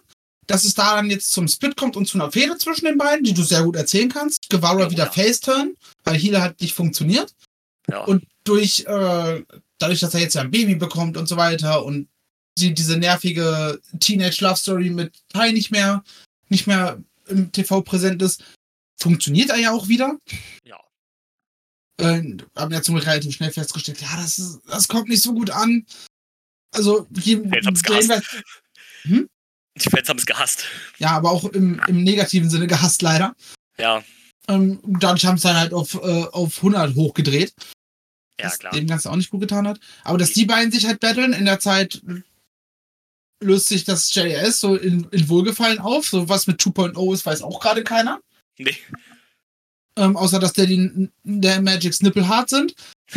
Speaker 3: dass es da dann jetzt zum Split kommt und zu einer Fehde zwischen den beiden, die du sehr gut erzählen kannst. Guevara
Speaker 4: Oh,
Speaker 3: wieder
Speaker 4: ja.
Speaker 3: Face-Turn, weil Healer hat nicht funktioniert.
Speaker 4: ja.
Speaker 3: Und durch, äh, dadurch, dass er jetzt ja ein Baby bekommt und so weiter und sie diese nervige Teenage-Love-Story mit Tai nicht mehr, nicht mehr im TV präsent ist, funktioniert er ja auch wieder.
Speaker 4: ja.
Speaker 3: Äh, haben ja zum Glück relativ schnell festgestellt, ja, das, ist, das kommt nicht so gut an. Also, je,
Speaker 4: Fans haben's
Speaker 3: je-
Speaker 4: gehasst. Die Fans haben es gehasst.
Speaker 3: ja, aber auch im, im negativen Sinne gehasst leider.
Speaker 4: Ja,
Speaker 3: Ähm, dadurch haben sie dann halt auf, äh, auf 100 hochgedreht.
Speaker 4: ja,
Speaker 3: was
Speaker 4: klar.
Speaker 3: dem Ganzen auch nicht gut getan hat. Aber dass die beiden sich halt battlen, in der Zeit löst sich das JS so in, in Wohlgefallen auf. So was mit 2.0 ist, weiß auch gerade keiner.
Speaker 4: Nee.
Speaker 3: Ähm, außer dass der, die, der Magic Nipple hart sind. *laughs*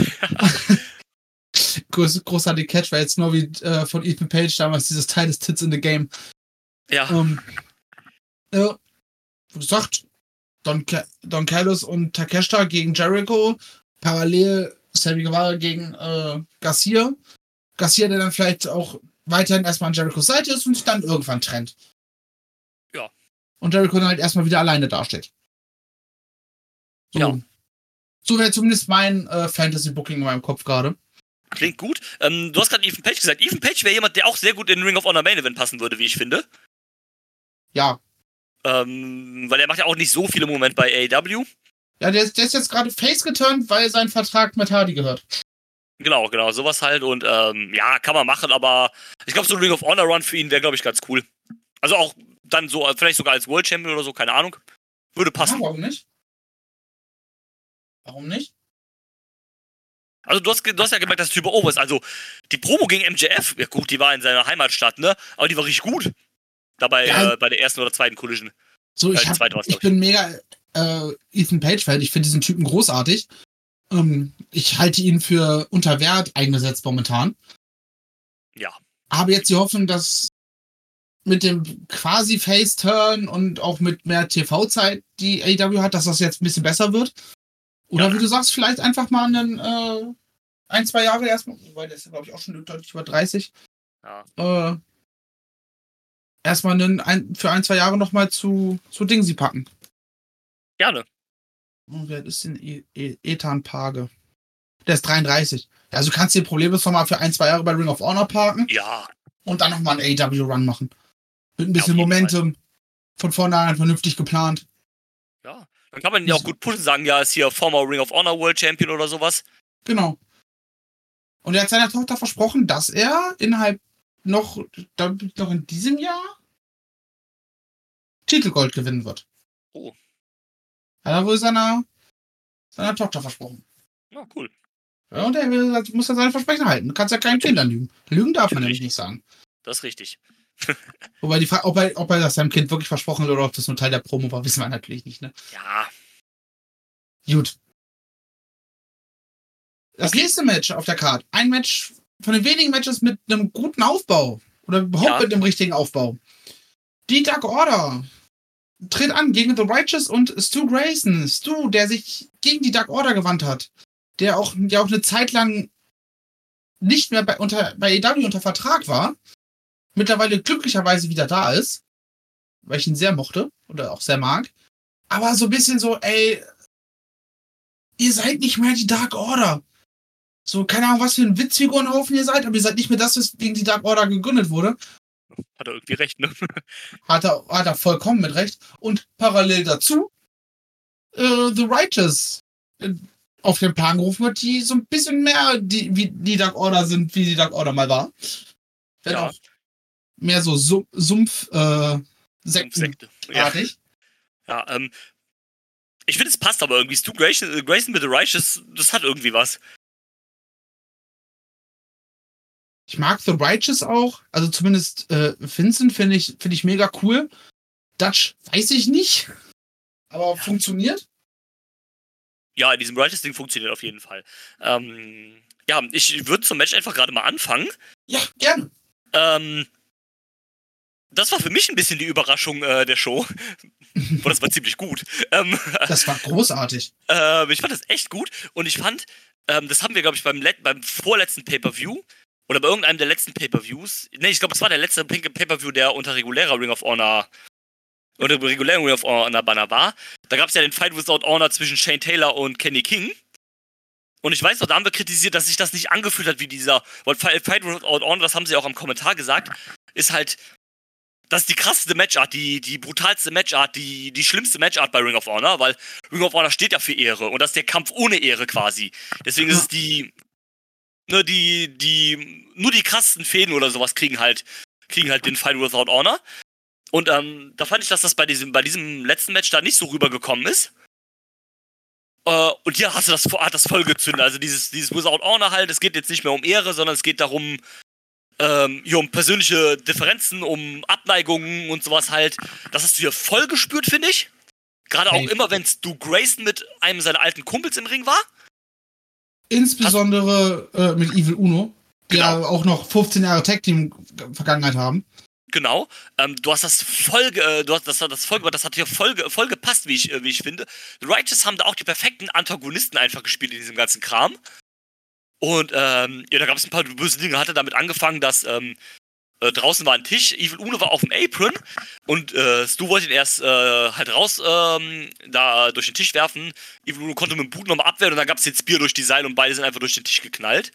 Speaker 3: Groß, großartige Catch war jetzt genau wie äh, von Ethan Page damals dieses Teil des Tits in the Game.
Speaker 4: Ja,
Speaker 3: Ähm, äh, wie gesagt, Don, Don Callis und Takeshita gegen Jericho, parallel Sammy Guevara gegen äh, Garcia. Garcia, der dann vielleicht auch weiterhin erstmal an Jerichos Seite ist und sich dann irgendwann trennt.
Speaker 4: Ja.
Speaker 3: Und Jericho dann halt erstmal wieder alleine dasteht. So.
Speaker 4: Ja.
Speaker 3: So wäre zumindest mein äh, Fantasy-Booking in meinem Kopf gerade.
Speaker 4: klingt gut. Ähm, du hast gerade Ethan Page gesagt. Ethan Page wäre jemand, der auch sehr gut in Ring of Honor Main Event passen würde, wie ich finde.
Speaker 3: Ja.
Speaker 4: Ähm, weil er macht ja auch nicht so viele Momente bei AEW.
Speaker 3: Ja, der, ist- der ist jetzt gerade face geturnt, weil sein Vertrag mit Hardy gehört.
Speaker 4: Genau, genau, sowas halt. Und ähm, ja, kann man machen, aber ich glaube, so ein Ring of Honor Run für ihn wäre, glaube ich, ganz cool. Also auch dann so, vielleicht sogar als World Champion oder so, keine Ahnung. Würde
Speaker 3: Ja,
Speaker 4: passen.
Speaker 3: warum nicht? Warum nicht?
Speaker 4: Also du hast, du hast ja gemerkt, dass der Typ over ist. Also die Promo gegen MJF, ja gut, die war in seiner Heimatstadt, ne? Aber die war richtig gut. Dabei
Speaker 3: Ja.
Speaker 4: äh, bei der ersten oder zweiten Collision.
Speaker 3: So, ich,
Speaker 4: Äh,
Speaker 3: hab, ich
Speaker 4: ich.
Speaker 3: bin mega äh, Ethan Page-Fan. Ich finde diesen Typen großartig. Ähm, ich halte ihn für unter Wert eingesetzt momentan.
Speaker 4: Ja.
Speaker 3: Habe jetzt die Hoffnung, dass mit dem quasi Face-Turn und auch mit mehr TV-Zeit, die AEW hat, dass das jetzt ein bisschen besser wird. Oder
Speaker 4: Ja.
Speaker 3: wie du sagst, vielleicht einfach mal einen, äh, ein, zwei Jahre erstmal, weil der ist, glaube ich, auch schon deutlich über 30.
Speaker 4: Ja.
Speaker 3: Äh, erstmal einen, ein, für ein, zwei Jahre nochmal zu, zu Dingsy packen.
Speaker 4: Gerne.
Speaker 3: Oh, wer ist denn E- E- Ethan Page? Der ist 33. Ja, also du kannst dir Probleme nochmal für ein, zwei Jahre bei Ring of Honor parken
Speaker 4: Ja,
Speaker 3: und dann nochmal einen AW-Run machen. Mit ein
Speaker 4: Ja,
Speaker 3: bisschen
Speaker 4: jeden
Speaker 3: Momentum. Von vornherein vernünftig geplant.
Speaker 4: Dann kann man ihn ja auch gut pushen, sagen, ja, ist hier former Ring of Honor World Champion oder sowas.
Speaker 3: Genau. Und er hat seiner Tochter versprochen, dass er innerhalb noch, da- noch in diesem Jahr Titelgold gewinnen wird.
Speaker 4: Oh.
Speaker 3: Hat er wohl seiner, seiner Tochter versprochen.
Speaker 4: Ja, cool.
Speaker 3: Ja, und er will, muss ja seine Versprechen halten. Du kannst ja keinen Kindern lügen. Lügen darf man
Speaker 4: Natürlich.
Speaker 3: nämlich nicht sagen.
Speaker 4: Das ist richtig. *laughs*
Speaker 3: Wobei die Frage, ob er, ob er das seinem Kind wirklich versprochen hat oder ob das nur Teil der Promo war, wissen wir natürlich nicht. Ne?
Speaker 4: Ja,
Speaker 3: Gut. Das
Speaker 4: Okay.
Speaker 3: nächste Match auf der Karte. Ein Match von den wenigen Matches mit einem guten Aufbau. Oder überhaupt
Speaker 4: Ja.
Speaker 3: mit einem richtigen Aufbau. Die Dark Order tritt an gegen The Righteous und Stu Grayson. Stu, der sich gegen die Dark Order gewandt hat. Der auch, der auch eine Zeit lang nicht mehr bei, unter, bei EW unter Vertrag war. Mittlerweile glücklicherweise wieder da ist. Weil ich ihn sehr mochte. Oder auch sehr mag. Aber so ein bisschen so, ey, ihr seid nicht mehr die Dark Order. So, keine Ahnung, was für ein Witzfigurenhaufen ihr seid, aber ihr seid nicht mehr das, weswegen die Dark Order gegründet wurde.
Speaker 4: Hat er irgendwie recht, ne? *laughs*
Speaker 3: Hat er, hat er vollkommen mit recht. Und parallel dazu, äh, The Righteous äh, auf den Plan gerufen wird, die so ein bisschen mehr die, wie die Dark Order sind, wie die Dark Order mal war. Wenn
Speaker 4: Ja.
Speaker 3: auch mehr so Sum- Sumpf, äh, Sekten
Speaker 4: Sekte. Ja, ja ähm, ich finde, es passt aber irgendwie. Stu Grayson, äh, Grayson mit The Righteous, das hat irgendwie was.
Speaker 3: Ich mag The Righteous auch. Also zumindest äh, Vincent finde ich, finde ich mega cool. Dutch weiß ich nicht. *laughs* Aber funktioniert.
Speaker 4: Ja, in diesem Righteous-Ding funktioniert auf jeden Fall. Ähm, ja, ich würde zum Match einfach gerade mal anfangen.
Speaker 3: Ja, gerne.
Speaker 4: Ähm, das war für mich ein bisschen die Überraschung äh, der Show. *laughs* Und das war ziemlich gut. Ähm,
Speaker 3: Das war großartig. *laughs*
Speaker 4: äh, ich fand das echt gut und ich fand, ähm, das haben wir, glaube ich, beim, beim vorletzten Pay-Per-View oder bei irgendeinem der letzten Pay-Per-Views. Ne, ich glaube, es war der letzte Pay- Pay-Per-View, der unter regulärer Ring of Honor unter regulären Ring of Honor Banner war. Da gab es ja den Fight Without Honor zwischen Shane Taylor und Kenny King. Und ich weiß noch, da haben wir kritisiert, dass sich das nicht angefühlt hat wie dieser. Weil Fight Fight Without Honor, das haben sie auch am Kommentar gesagt, ist halt. Das ist die krasseste Matchart, die, die brutalste Matchart, die, die schlimmste Matchart bei Ring of Honor, weil Ring of Honor steht ja für Ehre und das ist der Kampf ohne Ehre quasi. Deswegen ist es die. Ne, die, die. Nur die krassesten Fäden oder sowas kriegen halt, kriegen halt den Fight Without Honor. Und ähm, da fand ich, dass das bei diesem, bei diesem letzten Match da nicht so rübergekommen ist. Äh, und hier hast du das, hat das voll gezündet. Also dieses, dieses Without Honor halt, es geht jetzt nicht mehr um Ehre, sondern es geht darum, ähm, hier um persönliche Differenzen, um Abneigungen und sowas halt. Das hast du hier voll gespürt, finde ich. Gerade auch
Speaker 3: Hey.
Speaker 4: immer, wenn Stu Grayson mit einem seiner alten Kumpels im Ring war.
Speaker 3: Insbesondere äh, mit Evil Uno, die
Speaker 4: Genau.
Speaker 3: ja auch noch 15 Jahre Tag-Team-Vergangenheit haben.
Speaker 4: Genau. Ähm, du hast das voll, äh, du hast das, das voll, das hat hier voll, voll gepasst, wie ich, äh, wie ich finde. The Righteous haben da auch die perfekten Antagonisten einfach gespielt in diesem ganzen Kram. Und ähm, ja, da gab es ein paar böse Dinge. Hatte damit angefangen, dass ähm, äh, draußen war ein Tisch, Evil Uno war auf dem Apron und äh, Stu wollte ihn erst äh, halt raus ähm, da durch den Tisch werfen. Evil Uno konnte mit dem Boot nochmal abwehren und dann gab es den Spear durch die Seile und beide sind einfach durch den Tisch geknallt.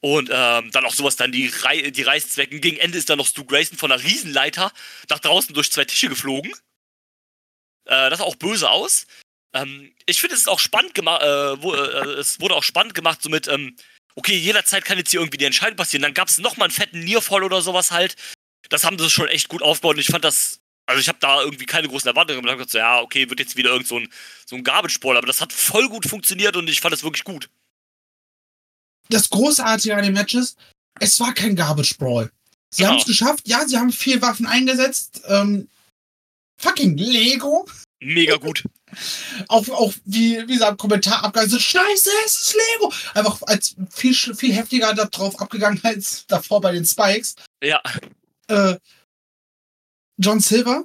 Speaker 4: Und ähm, dann auch sowas, dann die, Rei die Reißzwecken. Gegen Ende ist dann noch Stu Grayson von einer Riesenleiter nach draußen durch zwei Tische geflogen. Äh, das sah auch böse aus. Ähm, ich finde, es ist auch spannend gemacht, äh, wo, äh, es wurde auch spannend gemacht, so mit, ähm, okay, jederzeit kann jetzt hier irgendwie die Entscheidung passieren. Dann gab es nochmal einen fetten Nearfall oder sowas halt. Das haben sie schon echt gut aufgebaut und ich fand das, also ich habe da irgendwie keine großen Erwartungen gemacht. Ich hab gedacht, so, ja, okay, wird jetzt wieder irgend so ein, so ein Garbage-Ball, aber das hat voll gut funktioniert und ich fand das wirklich gut.
Speaker 3: Das Großartige an den Matches, es war kein Garbage Brawl. Sie
Speaker 4: Genau.
Speaker 3: haben es geschafft, ja, sie haben vier Waffen eingesetzt. Ähm, fucking Lego.
Speaker 4: Mega gut.
Speaker 3: Auch, auch wie, wie gesagt, Kommentar abgegangen so, Scheiße, es ist Lego. Einfach als viel, viel heftiger da drauf abgegangen *laughs* als davor bei den Spikes.
Speaker 4: Ja,
Speaker 3: Äh, John Silver?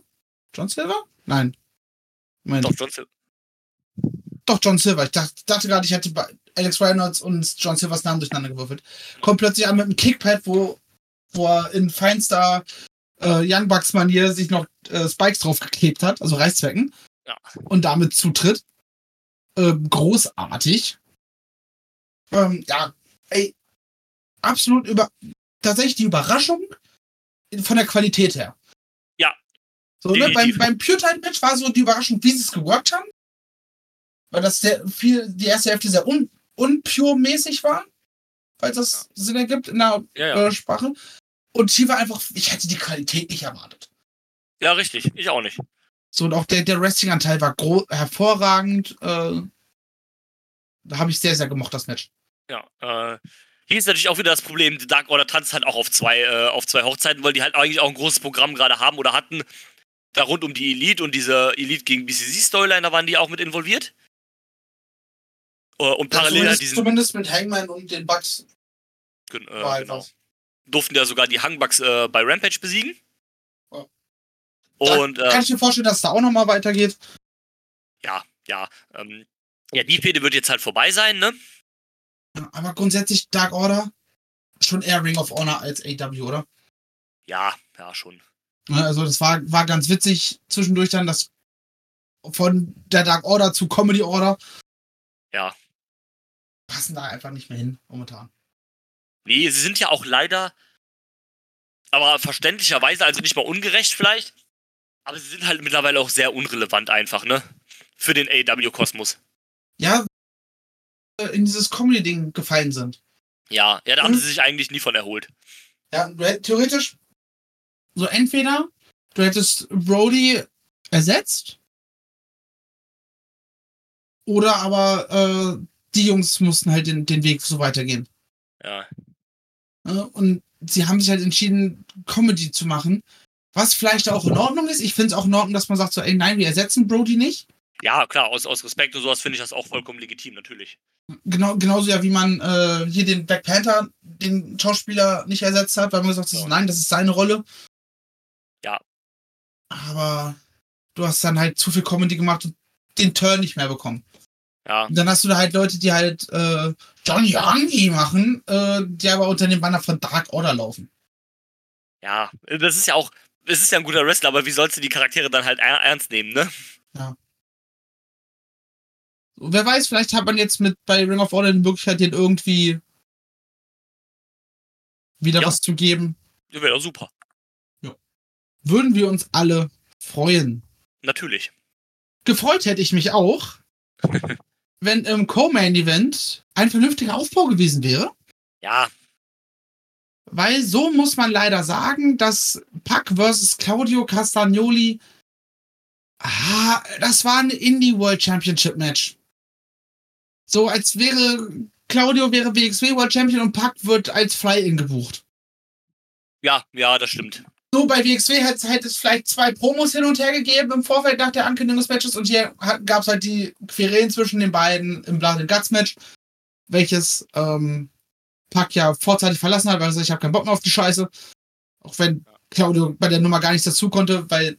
Speaker 3: John Silver? Nein. Moment.
Speaker 4: doch, Johnson.
Speaker 3: Doch, John Silver. Ich dachte, dachte gerade, ich hätte bei Alex Reynolds und John Silvers Namen durcheinander gewürfelt. Kommt plötzlich an mit einem Kickpad, wo, wo er in feinster äh, Young Bucks Manier sich noch äh, Spikes draufgeklebt hat, also Reißzwecken.
Speaker 4: Ja.
Speaker 3: Und damit zutritt. Äh, großartig. Ähm, ja, ey, absolut über, tatsächlich die Überraschung von der Qualität her.
Speaker 4: Ja.
Speaker 3: So, ne, beim, beim Pure Time Match war so die Überraschung, wie sie es geworkt haben. Weil das sehr viel, die erste Hälfte sehr un, unpure-mäßig war. Falls das Sinn ergibt in der
Speaker 4: Ja, ja.
Speaker 3: äh, Sprache. Und hier war einfach, ich hätte die Qualität nicht erwartet.
Speaker 4: Ja, richtig. Ich auch nicht.
Speaker 3: So, und auch der, der Wrestling-Anteil war hervorragend. Äh, da habe ich sehr, sehr gemocht, das Match.
Speaker 4: Ja, äh, hier ist natürlich auch wieder das Problem, die Dark Order tanzt halt auch auf zwei, äh, auf zwei Hochzeiten, weil die halt eigentlich auch ein großes Programm gerade haben oder hatten. Da rund um die Elite und diese Elite gegen BCC-Storyline, da waren die auch mit involviert. Äh, und
Speaker 3: Ja,
Speaker 4: parallel
Speaker 3: zumindest,
Speaker 4: diesen,
Speaker 3: zumindest mit Hangman und den Bugs
Speaker 4: gen- äh,
Speaker 3: halt
Speaker 4: genau, durften ja sogar die Hangbucks äh, bei Rampage besiegen. Und
Speaker 3: Kann
Speaker 4: äh,
Speaker 3: ich mir vorstellen, dass es da auch nochmal weitergeht?
Speaker 4: ja, ja, ähm, ja, die Fehde wird jetzt halt vorbei sein, ne?
Speaker 3: Aber grundsätzlich Dark Order schon eher Ring of Honor als AW, oder?
Speaker 4: Ja, ja, schon.
Speaker 3: Ne, Also das war, war ganz witzig zwischendurch dann, das von der Dark Order zu Comedy Order.
Speaker 4: Ja.
Speaker 3: passen da einfach nicht mehr hin momentan.
Speaker 4: Nee, sie sind ja auch leider, aber verständlicherweise, also nicht mal ungerecht vielleicht, aber sie sind halt mittlerweile auch sehr unrelevant einfach, ne? Für den AW-Kosmos.
Speaker 3: Ja, äh, in dieses Comedy-Ding gefallen sind.
Speaker 4: Ja, ja, da haben
Speaker 3: Mhm.
Speaker 4: sie sich eigentlich nie von erholt.
Speaker 3: Ja, theoretisch, so entweder du hättest Brody ersetzt, oder aber äh, die Jungs mussten halt den, den Weg so weitergehen.
Speaker 4: Ja.
Speaker 3: Ne? Und sie haben sich halt entschieden, Comedy zu machen, was vielleicht auch in Ordnung ist. Ich finde es auch in Ordnung, dass man sagt so, ey, nein, wir ersetzen Brody nicht.
Speaker 4: Ja, klar, aus, aus Respekt und sowas finde ich das auch vollkommen legitim, natürlich.
Speaker 3: Genau, genauso ja, wie man äh, hier den Black Panther, den Schauspieler, nicht ersetzt hat, weil man gesagt hat,
Speaker 4: Ja.
Speaker 3: nein, das ist seine Rolle.
Speaker 4: Ja.
Speaker 3: Aber du hast dann halt zu viel Comedy gemacht und den Turn nicht mehr bekommen.
Speaker 4: Ja,
Speaker 3: Und dann hast du da halt Leute, die halt äh, Johnny Youngie machen, äh, die aber unter dem Banner von Dark Order laufen.
Speaker 4: ja, das ist ja auch, es ist ja ein guter Wrestler, aber wie sollst du die Charaktere dann halt er ernst nehmen, ne?
Speaker 3: So, wer weiß, vielleicht hat man jetzt mit bei Ring of Honor die Möglichkeit, den irgendwie wieder
Speaker 4: Ja.
Speaker 3: was zu geben.
Speaker 4: Das wäre doch super.
Speaker 3: Würden wir uns alle freuen.
Speaker 4: Natürlich.
Speaker 3: Gefreut hätte ich mich auch, *laughs* wenn im Co-Main-Event ein vernünftiger Aufbau gewesen wäre.
Speaker 4: Ja,
Speaker 3: Weil so muss man leider sagen, dass Pac versus Claudio Castagnoli, ah, das war ein Indie World Championship Match. So als wäre Claudio wäre WXW World Champion und Pac wird als Fly-In gebucht.
Speaker 4: ja, ja, das stimmt.
Speaker 3: So, bei WXW hätte hätte es vielleicht zwei Promos hin und her gegeben im Vorfeld nach der Ankündigung des Matches und hier gab es halt die Querelen zwischen den beiden im Blood and Guts Match, welches ähm, Pac ja vorzeitig verlassen hat, weil er sagt, ich habe keinen Bock mehr auf die Scheiße. Auch wenn Claudio bei der Nummer gar nichts dazu konnte, weil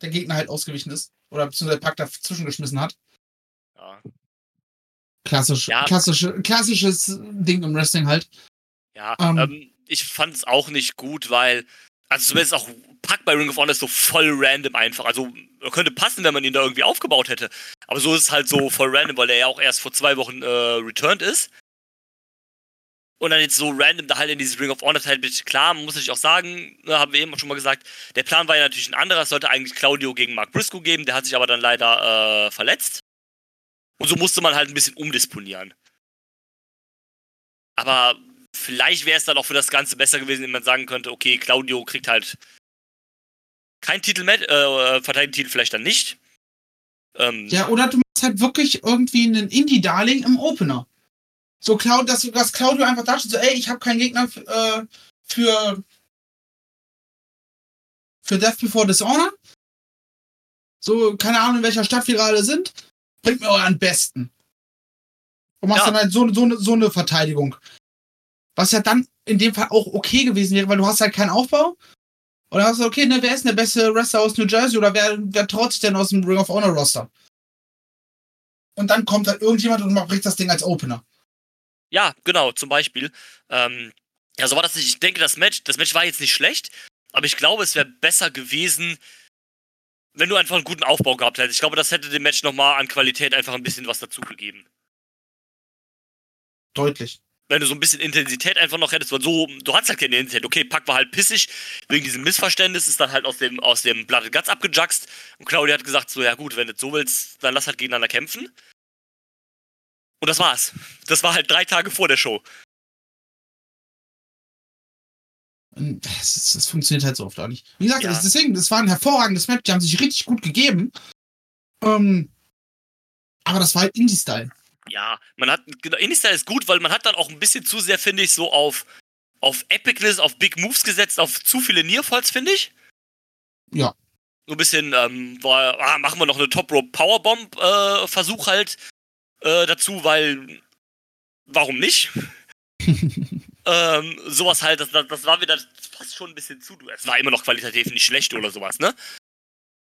Speaker 3: der Gegner halt ausgewichen ist. Oder beziehungsweise Pac dazwischen geschmissen hat.
Speaker 4: Ja,
Speaker 3: Klassisch,
Speaker 4: Ja.
Speaker 3: klassische, klassisches Ding im Wrestling halt.
Speaker 4: ja.
Speaker 3: Ähm.
Speaker 4: Ähm, ich fand es auch nicht gut, weil, also zumindest auch Pack bei Ring of Honor ist so voll random einfach. Also könnte passen, wenn man ihn da irgendwie aufgebaut hätte. Aber so ist es halt so voll random, weil er ja auch erst vor zwei Wochen äh, returned ist. Und dann jetzt so random da halt in dieses Ring of Honor Teil mit, klar, muss ich auch sagen, ne, haben wir eben schon mal gesagt, der Plan war ja natürlich ein anderer, es sollte eigentlich Claudio gegen Mark Briscoe geben, der hat sich aber dann leider äh, verletzt. Und so musste man halt ein bisschen umdisponieren. Aber vielleicht wäre es dann auch für das Ganze besser gewesen, wenn man sagen könnte, okay, Claudio kriegt halt kein Titel mehr, äh, verteidigt den Titel vielleicht dann nicht. Ähm,
Speaker 3: Ja, oder du machst halt wirklich irgendwie einen Indie-Darling im Opener. So, Claudio, dass, dass Claudio einfach da steht, so, ey, ich habe keinen Gegner äh, für für Death Before Dishonor. So, keine Ahnung, in welcher Stadt wir gerade sind. Bringt mir euren Besten. Und machst
Speaker 4: Ja.
Speaker 3: dann halt so, so, eine- so eine Verteidigung. Was ja dann in dem Fall auch okay gewesen wäre, weil du hast halt keinen Aufbau. Und dann hast du, okay, ne, wer ist denn der beste Wrestler aus New Jersey oder wer, wer traut sich denn aus dem Ring of Honor Roster? Und dann kommt halt irgendjemand und bricht das Ding als Opener.
Speaker 4: Ja, genau, zum Beispiel. Ähm, ja, so war das nicht. Ich denke, das Match, das Match war jetzt nicht schlecht, aber ich glaube, es wäre besser gewesen, wenn du einfach einen guten Aufbau gehabt hättest. Ich glaube, das hätte dem Match nochmal an Qualität einfach ein bisschen was dazugegeben.
Speaker 3: Deutlich.
Speaker 4: Wenn du so ein bisschen Intensität einfach noch hättest, weil so, du hattest halt keine Intensität. Okay, Pack war halt pissig, wegen diesem Missverständnis, ist dann halt aus dem, aus dem and Guts abgejuckst. Und Claudia hat gesagt, so, ja gut, wenn du so willst, dann lass halt gegeneinander kämpfen. Und das war's. Das war halt drei Tage vor der Show.
Speaker 3: Das, ist- das funktioniert halt so oft auch nicht. Wie gesagt,
Speaker 4: Ja.
Speaker 3: das- deswegen, das war ein hervorragendes Match. Die haben sich richtig gut gegeben. Ähm, aber das war halt Indie-Style.
Speaker 4: ja, man hat, genau, Indie-Style ist gut, weil man hat dann auch ein bisschen zu sehr, finde ich, so auf, auf Epicness, auf Big Moves gesetzt, auf zu viele Nearfalls, finde ich.
Speaker 3: Ja.
Speaker 4: So ein bisschen, ähm, war, ah, machen wir noch eine Top Rope Powerbomb äh, Versuch halt äh, dazu, weil warum nicht? *laughs* ähm, sowas halt, das, das, das war wieder fast schon ein bisschen zu. Es war immer noch qualitativ nicht schlecht oder sowas, ne?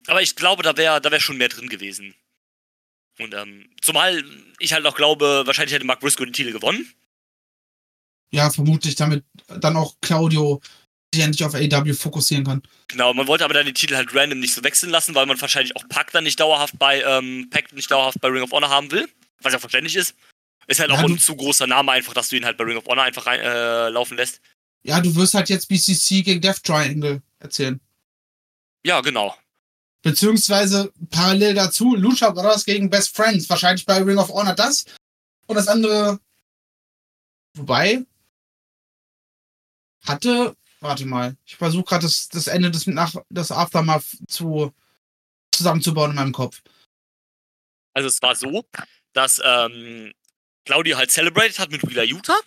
Speaker 4: Aber ich glaube, da wäre da wär schon mehr drin gewesen. Und ähm, zumal ich halt auch glaube, wahrscheinlich hätte Mark Briscoe den Titel gewonnen.
Speaker 3: Ja, vermutlich, damit dann auch Claudio sich endlich auf AW fokussieren kann.
Speaker 4: Genau, man wollte aber dann den Titel halt random nicht so wechseln lassen, weil man wahrscheinlich auch Pac dann nicht dauerhaft bei ähm, Pac nicht dauerhaft bei Ring of Honor haben will, was ja verständlich ist. Ist halt
Speaker 3: Ja,
Speaker 4: auch ein zu großer Name einfach, dass du ihn halt bei Ring of Honor einfach rein, äh, laufen lässt.
Speaker 3: Ja, du wirst halt jetzt BCC gegen Death Triangle erzählen.
Speaker 4: Ja, genau.
Speaker 3: Beziehungsweise parallel dazu Lucha Brothers gegen Best Friends. Wahrscheinlich bei Ring of Honor das. Und das andere. Wobei. Hatte. Warte mal. Ich versuche gerade das, das Ende des, nach, des Aftermath zu, zusammenzubauen in meinem Kopf.
Speaker 4: Also es war so, dass ähm, Claudio halt celebrated hat mit Wheeler Utah.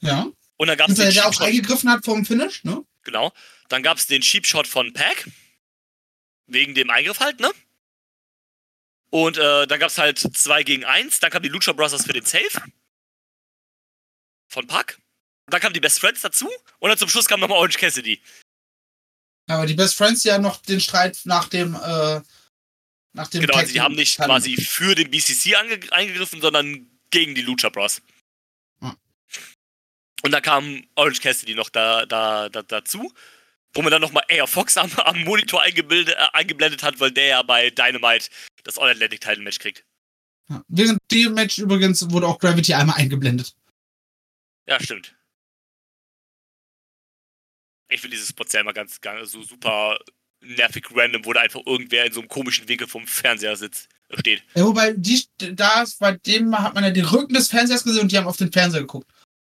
Speaker 3: Ja.
Speaker 4: Und dann gab es
Speaker 3: der, der auch eingegriffen hat vom Finish, ne?
Speaker 4: genau. Dann gab es den Sheep Shot von Pack. Wegen dem Eingriff halt, ne? Und äh, dann gab es halt 2 gegen 1. Dann kamen die Lucha Brothers für den Save. Von Pack. Dann kamen die Best Friends dazu. Und dann zum Schluss kam nochmal Orange Cassidy.
Speaker 3: Aber die Best Friends ja noch den Streit nach dem, äh, nach dem
Speaker 4: Genau,
Speaker 3: Tag
Speaker 4: also die haben nicht
Speaker 3: hatten.
Speaker 4: quasi für den BCC eingegriffen, sondern gegen die Lucha Bros.
Speaker 3: Ja.
Speaker 4: Und da kam Orange Cassidy noch da, da, da, dazu, wo man dann nochmal Air Fox am, am Monitor eingeblendet, äh, eingeblendet hat, weil der ja bei Dynamite das All-Atlantic Title Match kriegt.
Speaker 3: Ja. Während dem Match übrigens wurde auch Gravity einmal eingeblendet.
Speaker 4: Ja, stimmt. Ich finde dieses Spot ja immer ganz, ganz so super nervig random, wo da einfach irgendwer in so einem komischen Winkel vom Fernseher sitzt, steht.
Speaker 3: Ja, wobei, die, da, bei dem hat man ja den Rücken des Fernsehers gesehen und die haben auf den Fernseher geguckt.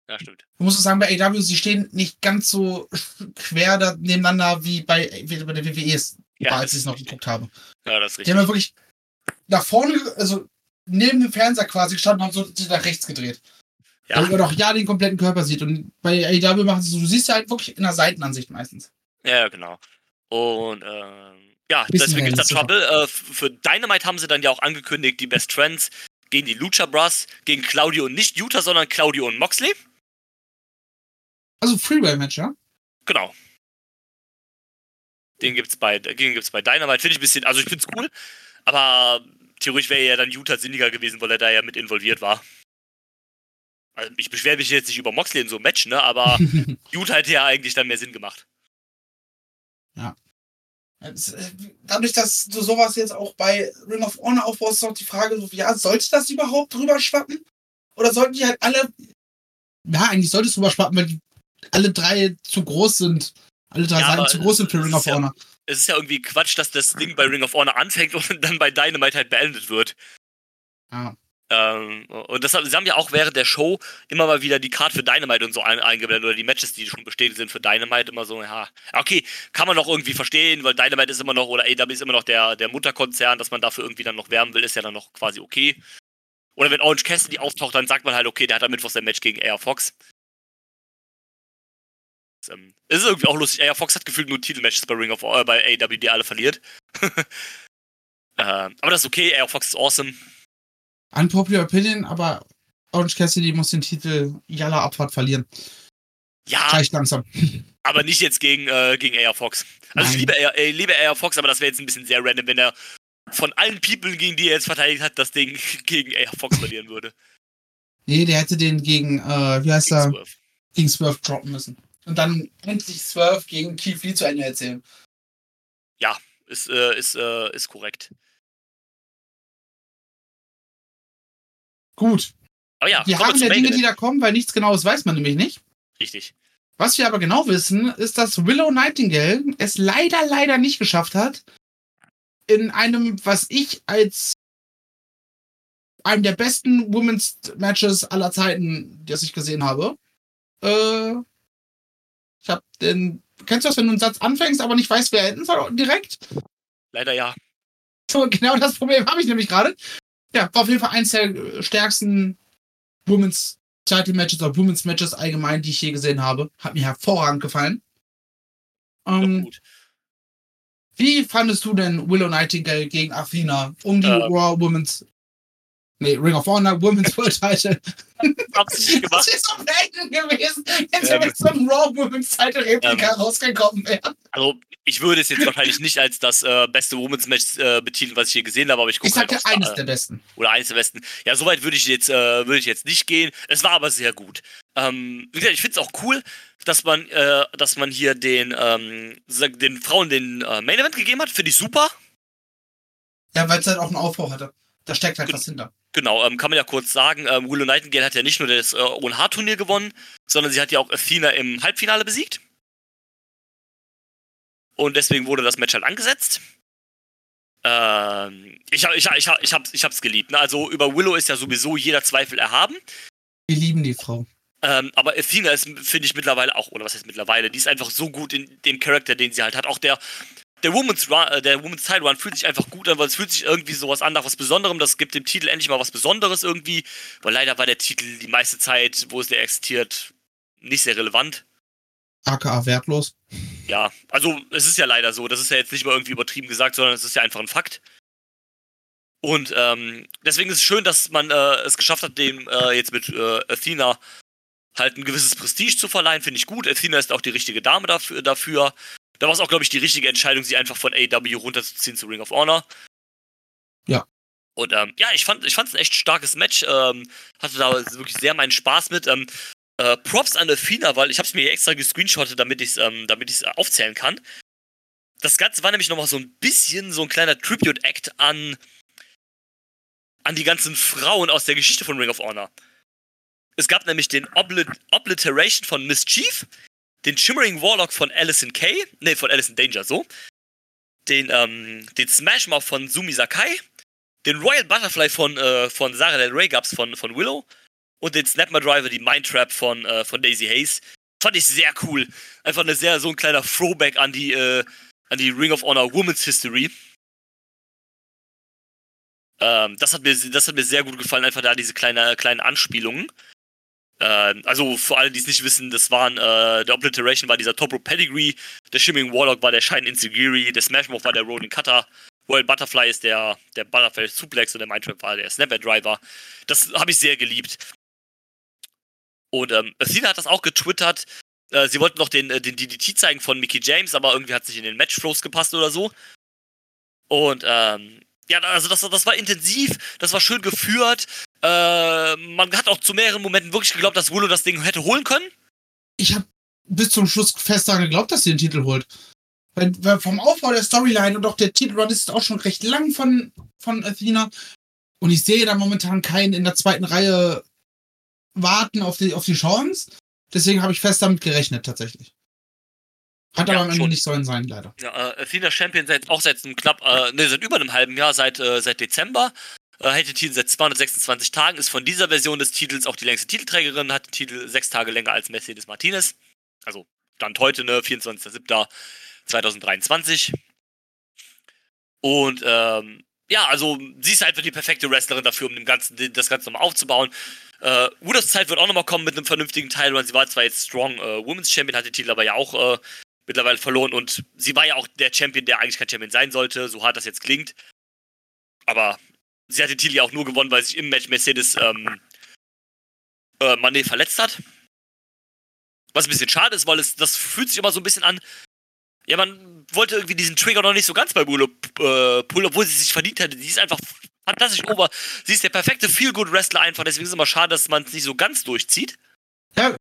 Speaker 4: Ja, stimmt.
Speaker 3: Du musst sagen, bei AW, sie stehen nicht ganz so quer da nebeneinander wie bei, wie bei der WWE ist,
Speaker 4: Ja,
Speaker 3: war, als ich es noch
Speaker 4: richtig.
Speaker 3: geguckt habe.
Speaker 4: Ja, das ist
Speaker 3: Die
Speaker 4: richtig.
Speaker 3: haben ja wirklich nach vorne, also neben dem Fernseher quasi gestanden und haben so nach rechts gedreht.
Speaker 4: Ja.
Speaker 3: Damit man doch ja den kompletten Körper sieht. Und bei AW machen sie so, du siehst ja halt wirklich in der Seitenansicht meistens.
Speaker 4: Ja, genau. Und ähm, ja,
Speaker 3: Bisschen
Speaker 4: deswegen gibt's da
Speaker 3: realistischer.
Speaker 4: Trouble. Äh, für Dynamite haben sie dann ja auch angekündigt, die Best Friends gegen die Lucha Bros, gegen Claudio und nicht Utah, sondern Claudio und Moxley.
Speaker 3: Also Freeway-Match, ja?
Speaker 4: Genau. Den gibt's bei, den gibt's bei Dynamite. Finde ich ein bisschen, also ich find's cool, aber theoretisch wäre ja dann Utah sinniger gewesen, weil er da ja mit involviert war. Also ich beschwere mich jetzt nicht über Moxley in so einem Match, ne, aber *laughs* Utah hätte ja eigentlich dann mehr Sinn gemacht.
Speaker 3: Es, äh, Dadurch, dass du sowas jetzt auch bei Ring of Honor aufbaust, ist auch die Frage, so, ja, sollte das überhaupt drüber schwappen? Oder sollten die halt alle. Ja, eigentlich sollte es drüber schwappen, weil die alle drei zu groß sind. Alle drei
Speaker 4: Ja,
Speaker 3: Seiten zu groß sind für Ring of
Speaker 4: ja-
Speaker 3: Honor.
Speaker 4: Es ist ja irgendwie Quatsch, dass das Ding bei Ring of Honor anfängt und dann bei Dynamite halt beendet wird.
Speaker 3: Ja.
Speaker 4: Ähm, und das, haben- sie haben ja auch während der Show immer mal wieder die Card für Dynamite und so ein, eingeblendet oder die Matches, die schon bestätigt sind für Dynamite, immer so, ja, okay, kann man noch irgendwie verstehen, weil Dynamite ist immer noch oder AW ist immer noch der, der Mutterkonzern, dass man dafür irgendwie dann noch werben will, ist ja dann noch quasi okay. Oder wenn Orange Cassidy auftaucht, dann sagt man halt, okay, der hat am Mittwoch sein Match gegen Air Fox. Das, ähm, ist irgendwie auch lustig. Air Fox hat gefühlt nur Titelmatches bei Ring of äh, bei AW, die alle verliert. *laughs* ähm, aber das ist okay, Air Fox ist awesome.
Speaker 3: Unpopular Opinion, aber Orange Cassidy muss den Titel Yalla Abfahrt verlieren.
Speaker 4: Ja,
Speaker 3: Gleich langsam. *laughs*
Speaker 4: aber nicht jetzt gegen, äh, gegen Air Fox. Also ich
Speaker 3: Nein.
Speaker 4: liebe Air, äh, liebe Air Fox, aber das wäre jetzt ein bisschen sehr random, wenn er von allen People, gegen die er jetzt verteidigt hat, das Ding *laughs* gegen Air Fox *laughs* verlieren würde.
Speaker 3: Nee, der hätte den gegen, äh, wie heißt
Speaker 4: Gegen
Speaker 3: er,
Speaker 4: Swerve.
Speaker 3: gegen Swerve droppen müssen. Und dann endlich Swerve gegen Keith Lee zu Ende erzählen.
Speaker 4: Ist, äh, ist, äh, ist korrekt.
Speaker 3: Gut.
Speaker 4: Aber ja,
Speaker 3: Wir haben ja Dinge, die da kommen, weil nichts Genaues weiß man nämlich nicht.
Speaker 4: Richtig.
Speaker 3: Was wir aber genau wissen, ist, dass Willow Nightingale es leider, leider nicht geschafft hat, in einem, was ich als einem der besten Women's Matches aller Zeiten, das ich gesehen habe, äh, ich hab den, kennst du das, wenn du einen Satz anfängst, aber nicht weißt, wer enden soll direkt?
Speaker 4: Leider ja.
Speaker 3: So, genau das Problem habe ich nämlich gerade. Ja, war auf jeden Fall eins der äh, stärksten Women's Title Matches oder Women's Matches allgemein, die ich je gesehen habe. Hat mir hervorragend gefallen. Ähm,
Speaker 4: gut.
Speaker 3: wie fandest du denn Willow Nightingale gegen Athena um die
Speaker 4: Ähm.
Speaker 3: Raw Women's Nee, Ring of Honor Women's World Title. *laughs*
Speaker 4: Absichtlich
Speaker 3: Das
Speaker 4: gemacht.
Speaker 3: ist so random gewesen, wenn sie
Speaker 4: Ähm.
Speaker 3: mit so einem Raw Women's Title Replika
Speaker 4: Ähm.
Speaker 3: rausgekommen wäre.
Speaker 4: Also, ich würde es jetzt wahrscheinlich nicht als das äh, beste Women's Match äh, betiteln, was ich hier gesehen habe, aber ich gucke
Speaker 3: Ich
Speaker 4: halt
Speaker 3: sagte
Speaker 4: auf,
Speaker 3: eines
Speaker 4: äh,
Speaker 3: der besten.
Speaker 4: oder eines der besten. Ja, soweit würde ich jetzt, äh, würde ich jetzt nicht gehen. Es war aber sehr gut. Ähm, wie gesagt, ich finde es auch cool, dass man, äh, dass man hier den, ähm, den Frauen den äh, Main Event gegeben hat. Finde ich super.
Speaker 3: Ja, weil es halt auch einen Aufbau hatte. Da steckt halt was hinter.
Speaker 4: Genau, ähm, kann man ja kurz sagen, ähm, Willow Nightingale hat ja nicht nur das äh, ONH-Turnier gewonnen, sondern sie hat ja auch Athena im Halbfinale besiegt. Und deswegen wurde das Match halt angesetzt. Ähm, ich, ich, ich, ich, hab's, ich hab's geliebt. Ne? Also über Willow ist ja sowieso jeder Zweifel erhaben.
Speaker 3: Wir lieben die Frau.
Speaker 4: Ähm, aber Athena ist, finde ich, mittlerweile auch, oder was heißt mittlerweile, die ist einfach so gut in dem Charakter, den sie halt hat. Auch der, der Women's, Run, äh, der Women's Title Run fühlt sich einfach gut an, weil es fühlt sich irgendwie sowas an nach was Besonderem. Das gibt dem Titel endlich mal was Besonderes irgendwie. Weil leider war der Titel die meiste Zeit, wo es der existiert, nicht sehr relevant.
Speaker 3: AKA wertlos.
Speaker 4: Ja, also es ist ja leider so. Das ist ja jetzt nicht mal irgendwie übertrieben gesagt, sondern es ist ja einfach ein Fakt. Und ähm, deswegen ist es schön, dass man äh, es geschafft hat, dem äh, jetzt mit äh, Athena halt ein gewisses Prestige zu verleihen, finde ich gut. Athena ist auch die richtige Dame dafür. dafür. Da war es auch, glaube ich, die richtige Entscheidung, sie einfach von AW runterzuziehen zu Ring of Honor.
Speaker 3: Ja.
Speaker 4: Und ähm, ja, ich fand ich fand's ein echt starkes Match. Ähm, hatte da wirklich sehr meinen Spaß mit. Ähm, äh, Props an Athena, weil ich habe es mir extra gescreenshottet, damit ich es ähm, damit ich's aufzählen kann. Das Ganze war nämlich nochmal so ein bisschen so ein kleiner Tribute-Act an, an die ganzen Frauen aus der Geschichte von Ring of Honor. Es gab nämlich den Oblit Obliteration von Mischief, den Shimmering Warlock von Alison Kay, nee, von Alison Danger, so. Den, ähm, den Smash Mouth von Sumi Sakai, den Royal Butterfly von, äh, von Sarah Del Rey gab's von, von Willow und den Snapmer Driver, die Mind Trap von, äh, von Daisy Hayes. Fand ich sehr cool. Einfach eine sehr, so ein kleiner Throwback an die, äh, an die Ring of Honor Women's History. Ähm, das, hat mir, das hat mir sehr gut gefallen, einfach da diese kleine, kleinen Anspielungen. Äh, also für alle, die es nicht wissen, das waren, äh, der Obliteration war dieser Top Rope Pedigree, der Shimmering Warlock war der Shine Insegiri, der Smash Mouth war der Rolling Cutter, Royal Butterfly ist der, der Butterfly Suplex und der Mindtrap war der Snapper Driver. Das habe ich sehr geliebt. Und ähm, Athena hat das auch getwittert. Äh, sie wollten noch den, äh, den DDT zeigen von Mickey James, aber irgendwie hat es nicht in den Matchflows gepasst oder so. Und ähm, ja, also das, das war intensiv, das war schön geführt. Äh, man hat auch zu mehreren Momenten wirklich geglaubt, dass Willow das Ding hätte holen können.
Speaker 3: Ich habe bis zum Schluss fest daran geglaubt, dass sie den Titel holt. Weil, weil vom Aufbau der Storyline und auch der Titelrun ist auch schon recht lang von, von Athena. Und ich sehe da momentan keinen in der zweiten Reihe warten auf die, auf die Chance. Deswegen habe ich fest damit gerechnet, tatsächlich. Hat ja, aber am Ende nicht sollen sein, leider.
Speaker 4: Ja, äh, Athena Champion seit, auch seit einem knapp, äh, ne, seit über einem halben Jahr, seit, äh, seit Dezember. Äh, hält den Titel seit 226 Tagen, ist von dieser Version des Titels auch die längste Titelträgerin, hat den Titel sechs Tage länger als Mercedes Martinez. Also Stand heute, ne, 24.07.2023. Und ähm, ja, also sie ist einfach die perfekte Wrestlerin dafür, um Ganzen, das Ganze nochmal aufzubauen. Äh, Wooders Zeit wird auch nochmal kommen mit einem vernünftigen Teil, weil sie war zwar jetzt Strong äh, Women's Champion, hat den Titel aber ja auch äh, mittlerweile verloren und sie war ja auch der Champion, der eigentlich kein Champion sein sollte, so hart das jetzt klingt. Aber sie hat den Titel ja auch nur gewonnen, weil sich im Match Mercedes ähm, äh, Mané verletzt hat. Was ein bisschen schade ist, weil es das fühlt sich immer so ein bisschen an. Ja, man wollte irgendwie diesen Trigger noch nicht so ganz bei Bull, äh, Pull, obwohl sie sich verdient hätte. Die ist einfach fantastisch over. Sie ist der perfekte Feel-Good-Wrestler einfach. Deswegen ist es immer schade, dass man es nicht so ganz durchzieht.
Speaker 3: Ja.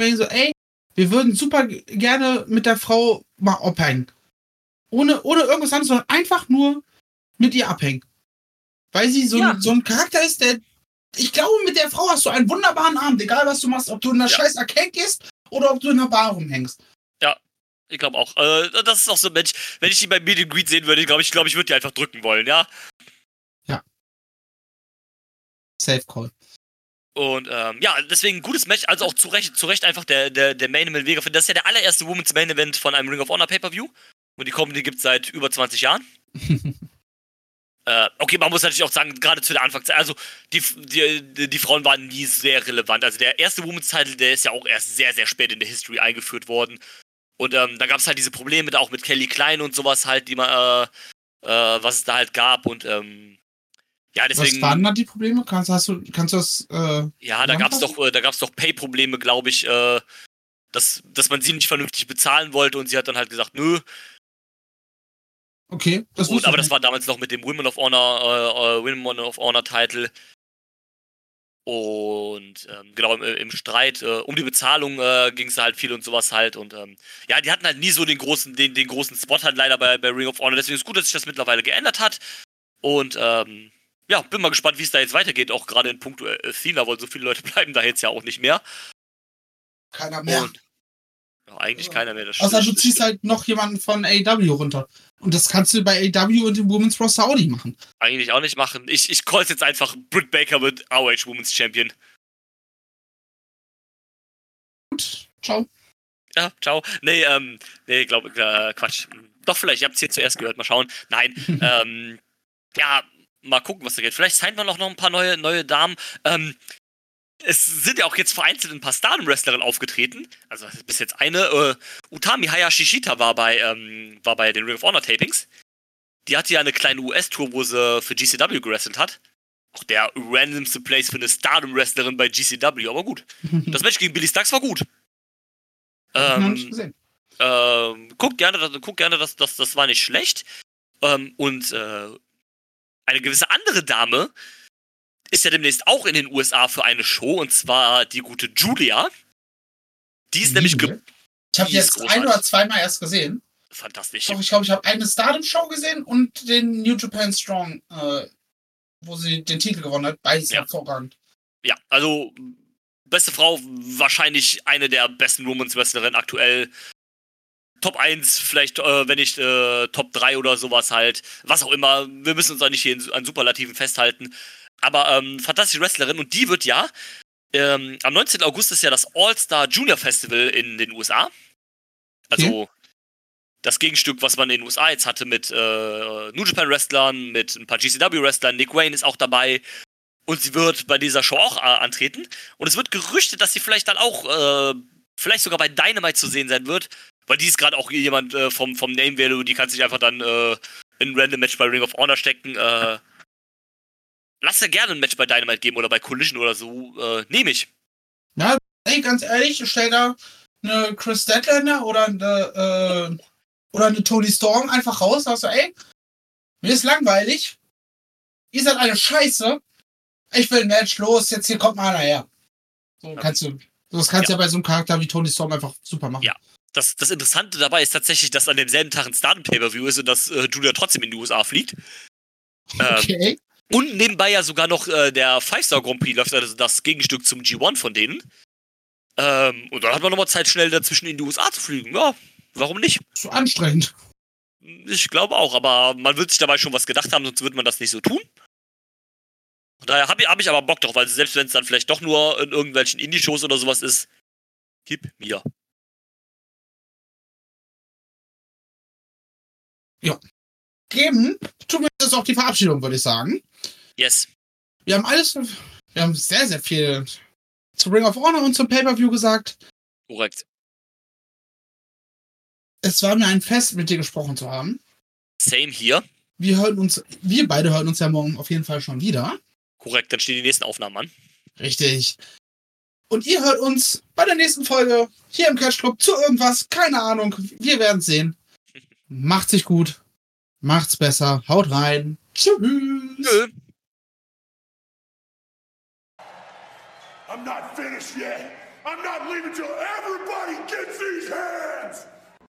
Speaker 3: So, ey, wir würden super gerne mit der Frau mal abhängen. Ohne, ohne irgendwas anderes, sondern einfach nur mit ihr abhängen. Weil sie so, ja. ein, so ein Charakter ist, der. Ich glaube, mit der Frau hast du einen wunderbaren Abend, egal was du machst, ob du in einer ja. scheiß Arcade gehst oder ob du in einer Bar rumhängst.
Speaker 4: Ja, ich glaube auch. Äh, das ist auch so ein Mensch, wenn ich die bei Meet Greet sehen würde, glaube ich, glaube ich, würde die einfach drücken wollen, ja?
Speaker 3: Ja. Safe Call.
Speaker 4: Und ähm, ja, deswegen ein gutes Match, also auch zu Recht, zu Recht einfach der, der, der Main Event Vega. Das ist ja der allererste Women's Main Event von einem Ring of Honor Pay-Per-View. Und die Company gibt es seit über 20 Jahren. *laughs* äh, okay, man muss natürlich auch sagen, gerade zu der Anfangszeit, also die, die, die Frauen waren nie sehr relevant. Also der erste Women's Title, der ist ja auch erst sehr, sehr spät in der History eingeführt worden. Und ähm, da gab es halt diese Probleme auch mit Kelly Klein und sowas halt, die man, äh, äh, was es da halt gab und ähm, ja, deswegen.
Speaker 3: Was waren da die Probleme? Kannst, hast du, kannst du das? Äh,
Speaker 4: ja, da gab es doch, äh, da gab's doch Pay-Probleme, glaube ich, äh, dass, dass man sie nicht vernünftig bezahlen wollte und sie hat dann halt gesagt, nö.
Speaker 3: Okay,
Speaker 4: das und, Aber das war damals noch mit dem Women of Honor, äh, äh Women of Honor Title. Und ähm, genau im, im Streit äh, um die Bezahlung äh, ging es halt viel und sowas halt. Und ähm, ja, die hatten halt nie so den großen, den, den großen Spot halt leider bei, bei Ring of Honor. Deswegen ist es gut, dass sich das mittlerweile geändert hat. Und ähm, ja, bin mal gespannt, wie es da jetzt weitergeht, auch gerade in puncto äh, Cena, weil so viele Leute *laughs* bleiben da jetzt ja auch nicht mehr.
Speaker 3: Keiner mehr.
Speaker 4: Und eigentlich keiner mehr. Das
Speaker 3: Außer du
Speaker 4: stimmt, das
Speaker 3: ziehst halt noch jemanden von AW runter. Und das kannst du bei AW und dem Women's Roster auch nicht machen.
Speaker 4: eigentlich auch nicht machen. Ich, ich call jetzt einfach Britt Baker mit ROH Women's Champion.
Speaker 3: Gut, ciao.
Speaker 4: Ja, ciao. Nee, ähm, nee, glaube äh, Quatsch. Doch, vielleicht, ihr habt es hier zuerst gehört, mal schauen. Nein, *laughs* ähm, ja, mal gucken, was da geht. Vielleicht signed man auch noch ein paar neue, neue Damen. Ähm, es sind ja auch jetzt vereinzelt ein paar Stardom-Wrestlerinnen aufgetreten. Also bis jetzt eine. Äh, Utami Hayashishita war bei, ähm, war bei den Ring of Honor Tapings. Die hatte ja eine kleine US-Tour, wo sie für GCW gewrestelt hat. Auch der randomste Place für eine Stardom-Wrestlerin bei GCW, aber gut. *laughs* Das Match gegen Billy Starks war gut. Ähm,
Speaker 3: gesehen.
Speaker 4: ähm, guck gerne, das- guck gerne, das, das, das war nicht schlecht. Ähm, und äh, eine gewisse andere Dame ist ja demnächst auch in den USA für eine Show, und zwar die gute Julia. Die ist nämlich ge
Speaker 3: Ich habe jetzt
Speaker 4: großartig.
Speaker 3: ein oder zweimal erst gesehen.
Speaker 4: fantastisch.
Speaker 3: Doch, ich glaube, ich habe eine Stardom-Show gesehen und den New Japan Strong, äh, wo sie den Titel gewonnen hat. Beides
Speaker 4: Ja.
Speaker 3: hervorragend.
Speaker 4: Ja, also beste Frau, wahrscheinlich eine der besten Women's Wrestlerinnen aktuell. Top 1, vielleicht, äh, wenn nicht äh, Top 3 oder sowas halt. Was auch immer. Wir müssen uns auch nicht hier an Superlativen festhalten. Aber ähm, fantastische Wrestlerin. Und die wird ja, ähm, am 19. August ist ja das All-Star Junior Festival in den USA. Also das Gegenstück, was man in den USA jetzt hatte mit äh, New Japan Wrestlern, mit ein paar GCW Wrestlern. Nick Wayne ist auch dabei. Und sie wird bei dieser Show auch äh, antreten. Und es wird gerüchtet, dass sie vielleicht dann auch, äh, vielleicht sogar bei Dynamite zu sehen sein wird. Weil die ist gerade auch jemand äh, vom, vom Name Value, die kann sich einfach dann äh, in ein Random Match bei Ring of Honor stecken. Äh, lass ja gerne ein Match bei Dynamite geben oder bei Collision oder so. Äh, Nehme ich.
Speaker 3: Ey, ganz ehrlich, stell da eine Chris Deadlander oder eine, äh, oder eine Tony Storm einfach raus. Sagst du, ey, mir ist langweilig. Ihr seid eine Scheiße. Ich will ein Match los. Jetzt hier kommt mal einer her. So
Speaker 4: Ja.
Speaker 3: kannst du. Das kannst du
Speaker 4: Ja.
Speaker 3: ja bei so einem Charakter wie Tony Storm einfach super machen.
Speaker 4: Ja. Das, das Interessante dabei ist tatsächlich, dass an demselben Tag ein Stardom-Pay-Per-View ist und dass äh, Julia trotzdem in die USA fliegt. Ähm, *laughs*
Speaker 3: Okay.
Speaker 4: Und nebenbei ja sogar noch äh, der Five-Star Grand Prix läuft, also das Gegenstück zum G1 von denen. Ähm, und dann hat man nochmal Zeit, schnell dazwischen in die USA zu fliegen. Ja, warum nicht?
Speaker 3: Zu anstrengend.
Speaker 4: Ich glaube auch, aber man wird sich dabei schon was gedacht haben, sonst würde man das nicht so tun. Von daher habe ich, hab ich aber Bock drauf, weil selbst wenn es dann vielleicht doch nur in irgendwelchen Indie-Shows oder sowas ist, gib mir.
Speaker 3: Geben, tun wir jetzt auch die Verabschiedung, würde ich sagen.
Speaker 4: Yes.
Speaker 3: Wir haben alles, wir haben sehr, sehr viel zu Ring of Honor und zum Pay-Per-View gesagt.
Speaker 4: Korrekt.
Speaker 3: Es war mir ein Fest, mit dir gesprochen zu haben.
Speaker 4: Same hier.
Speaker 3: Wir hören uns, wir beide hören uns ja morgen auf jeden Fall schon wieder.
Speaker 4: Korrekt, dann stehen die nächsten Aufnahmen an.
Speaker 3: Richtig. Und ihr hört uns bei der nächsten Folge hier im Catch Club zu irgendwas. Keine Ahnung. Wir werden sehen. *laughs* Macht sich gut. Macht's besser. Haut rein. Tschüss.
Speaker 2: I'm not finished yet. I'm not leaving till everybody gets these hands.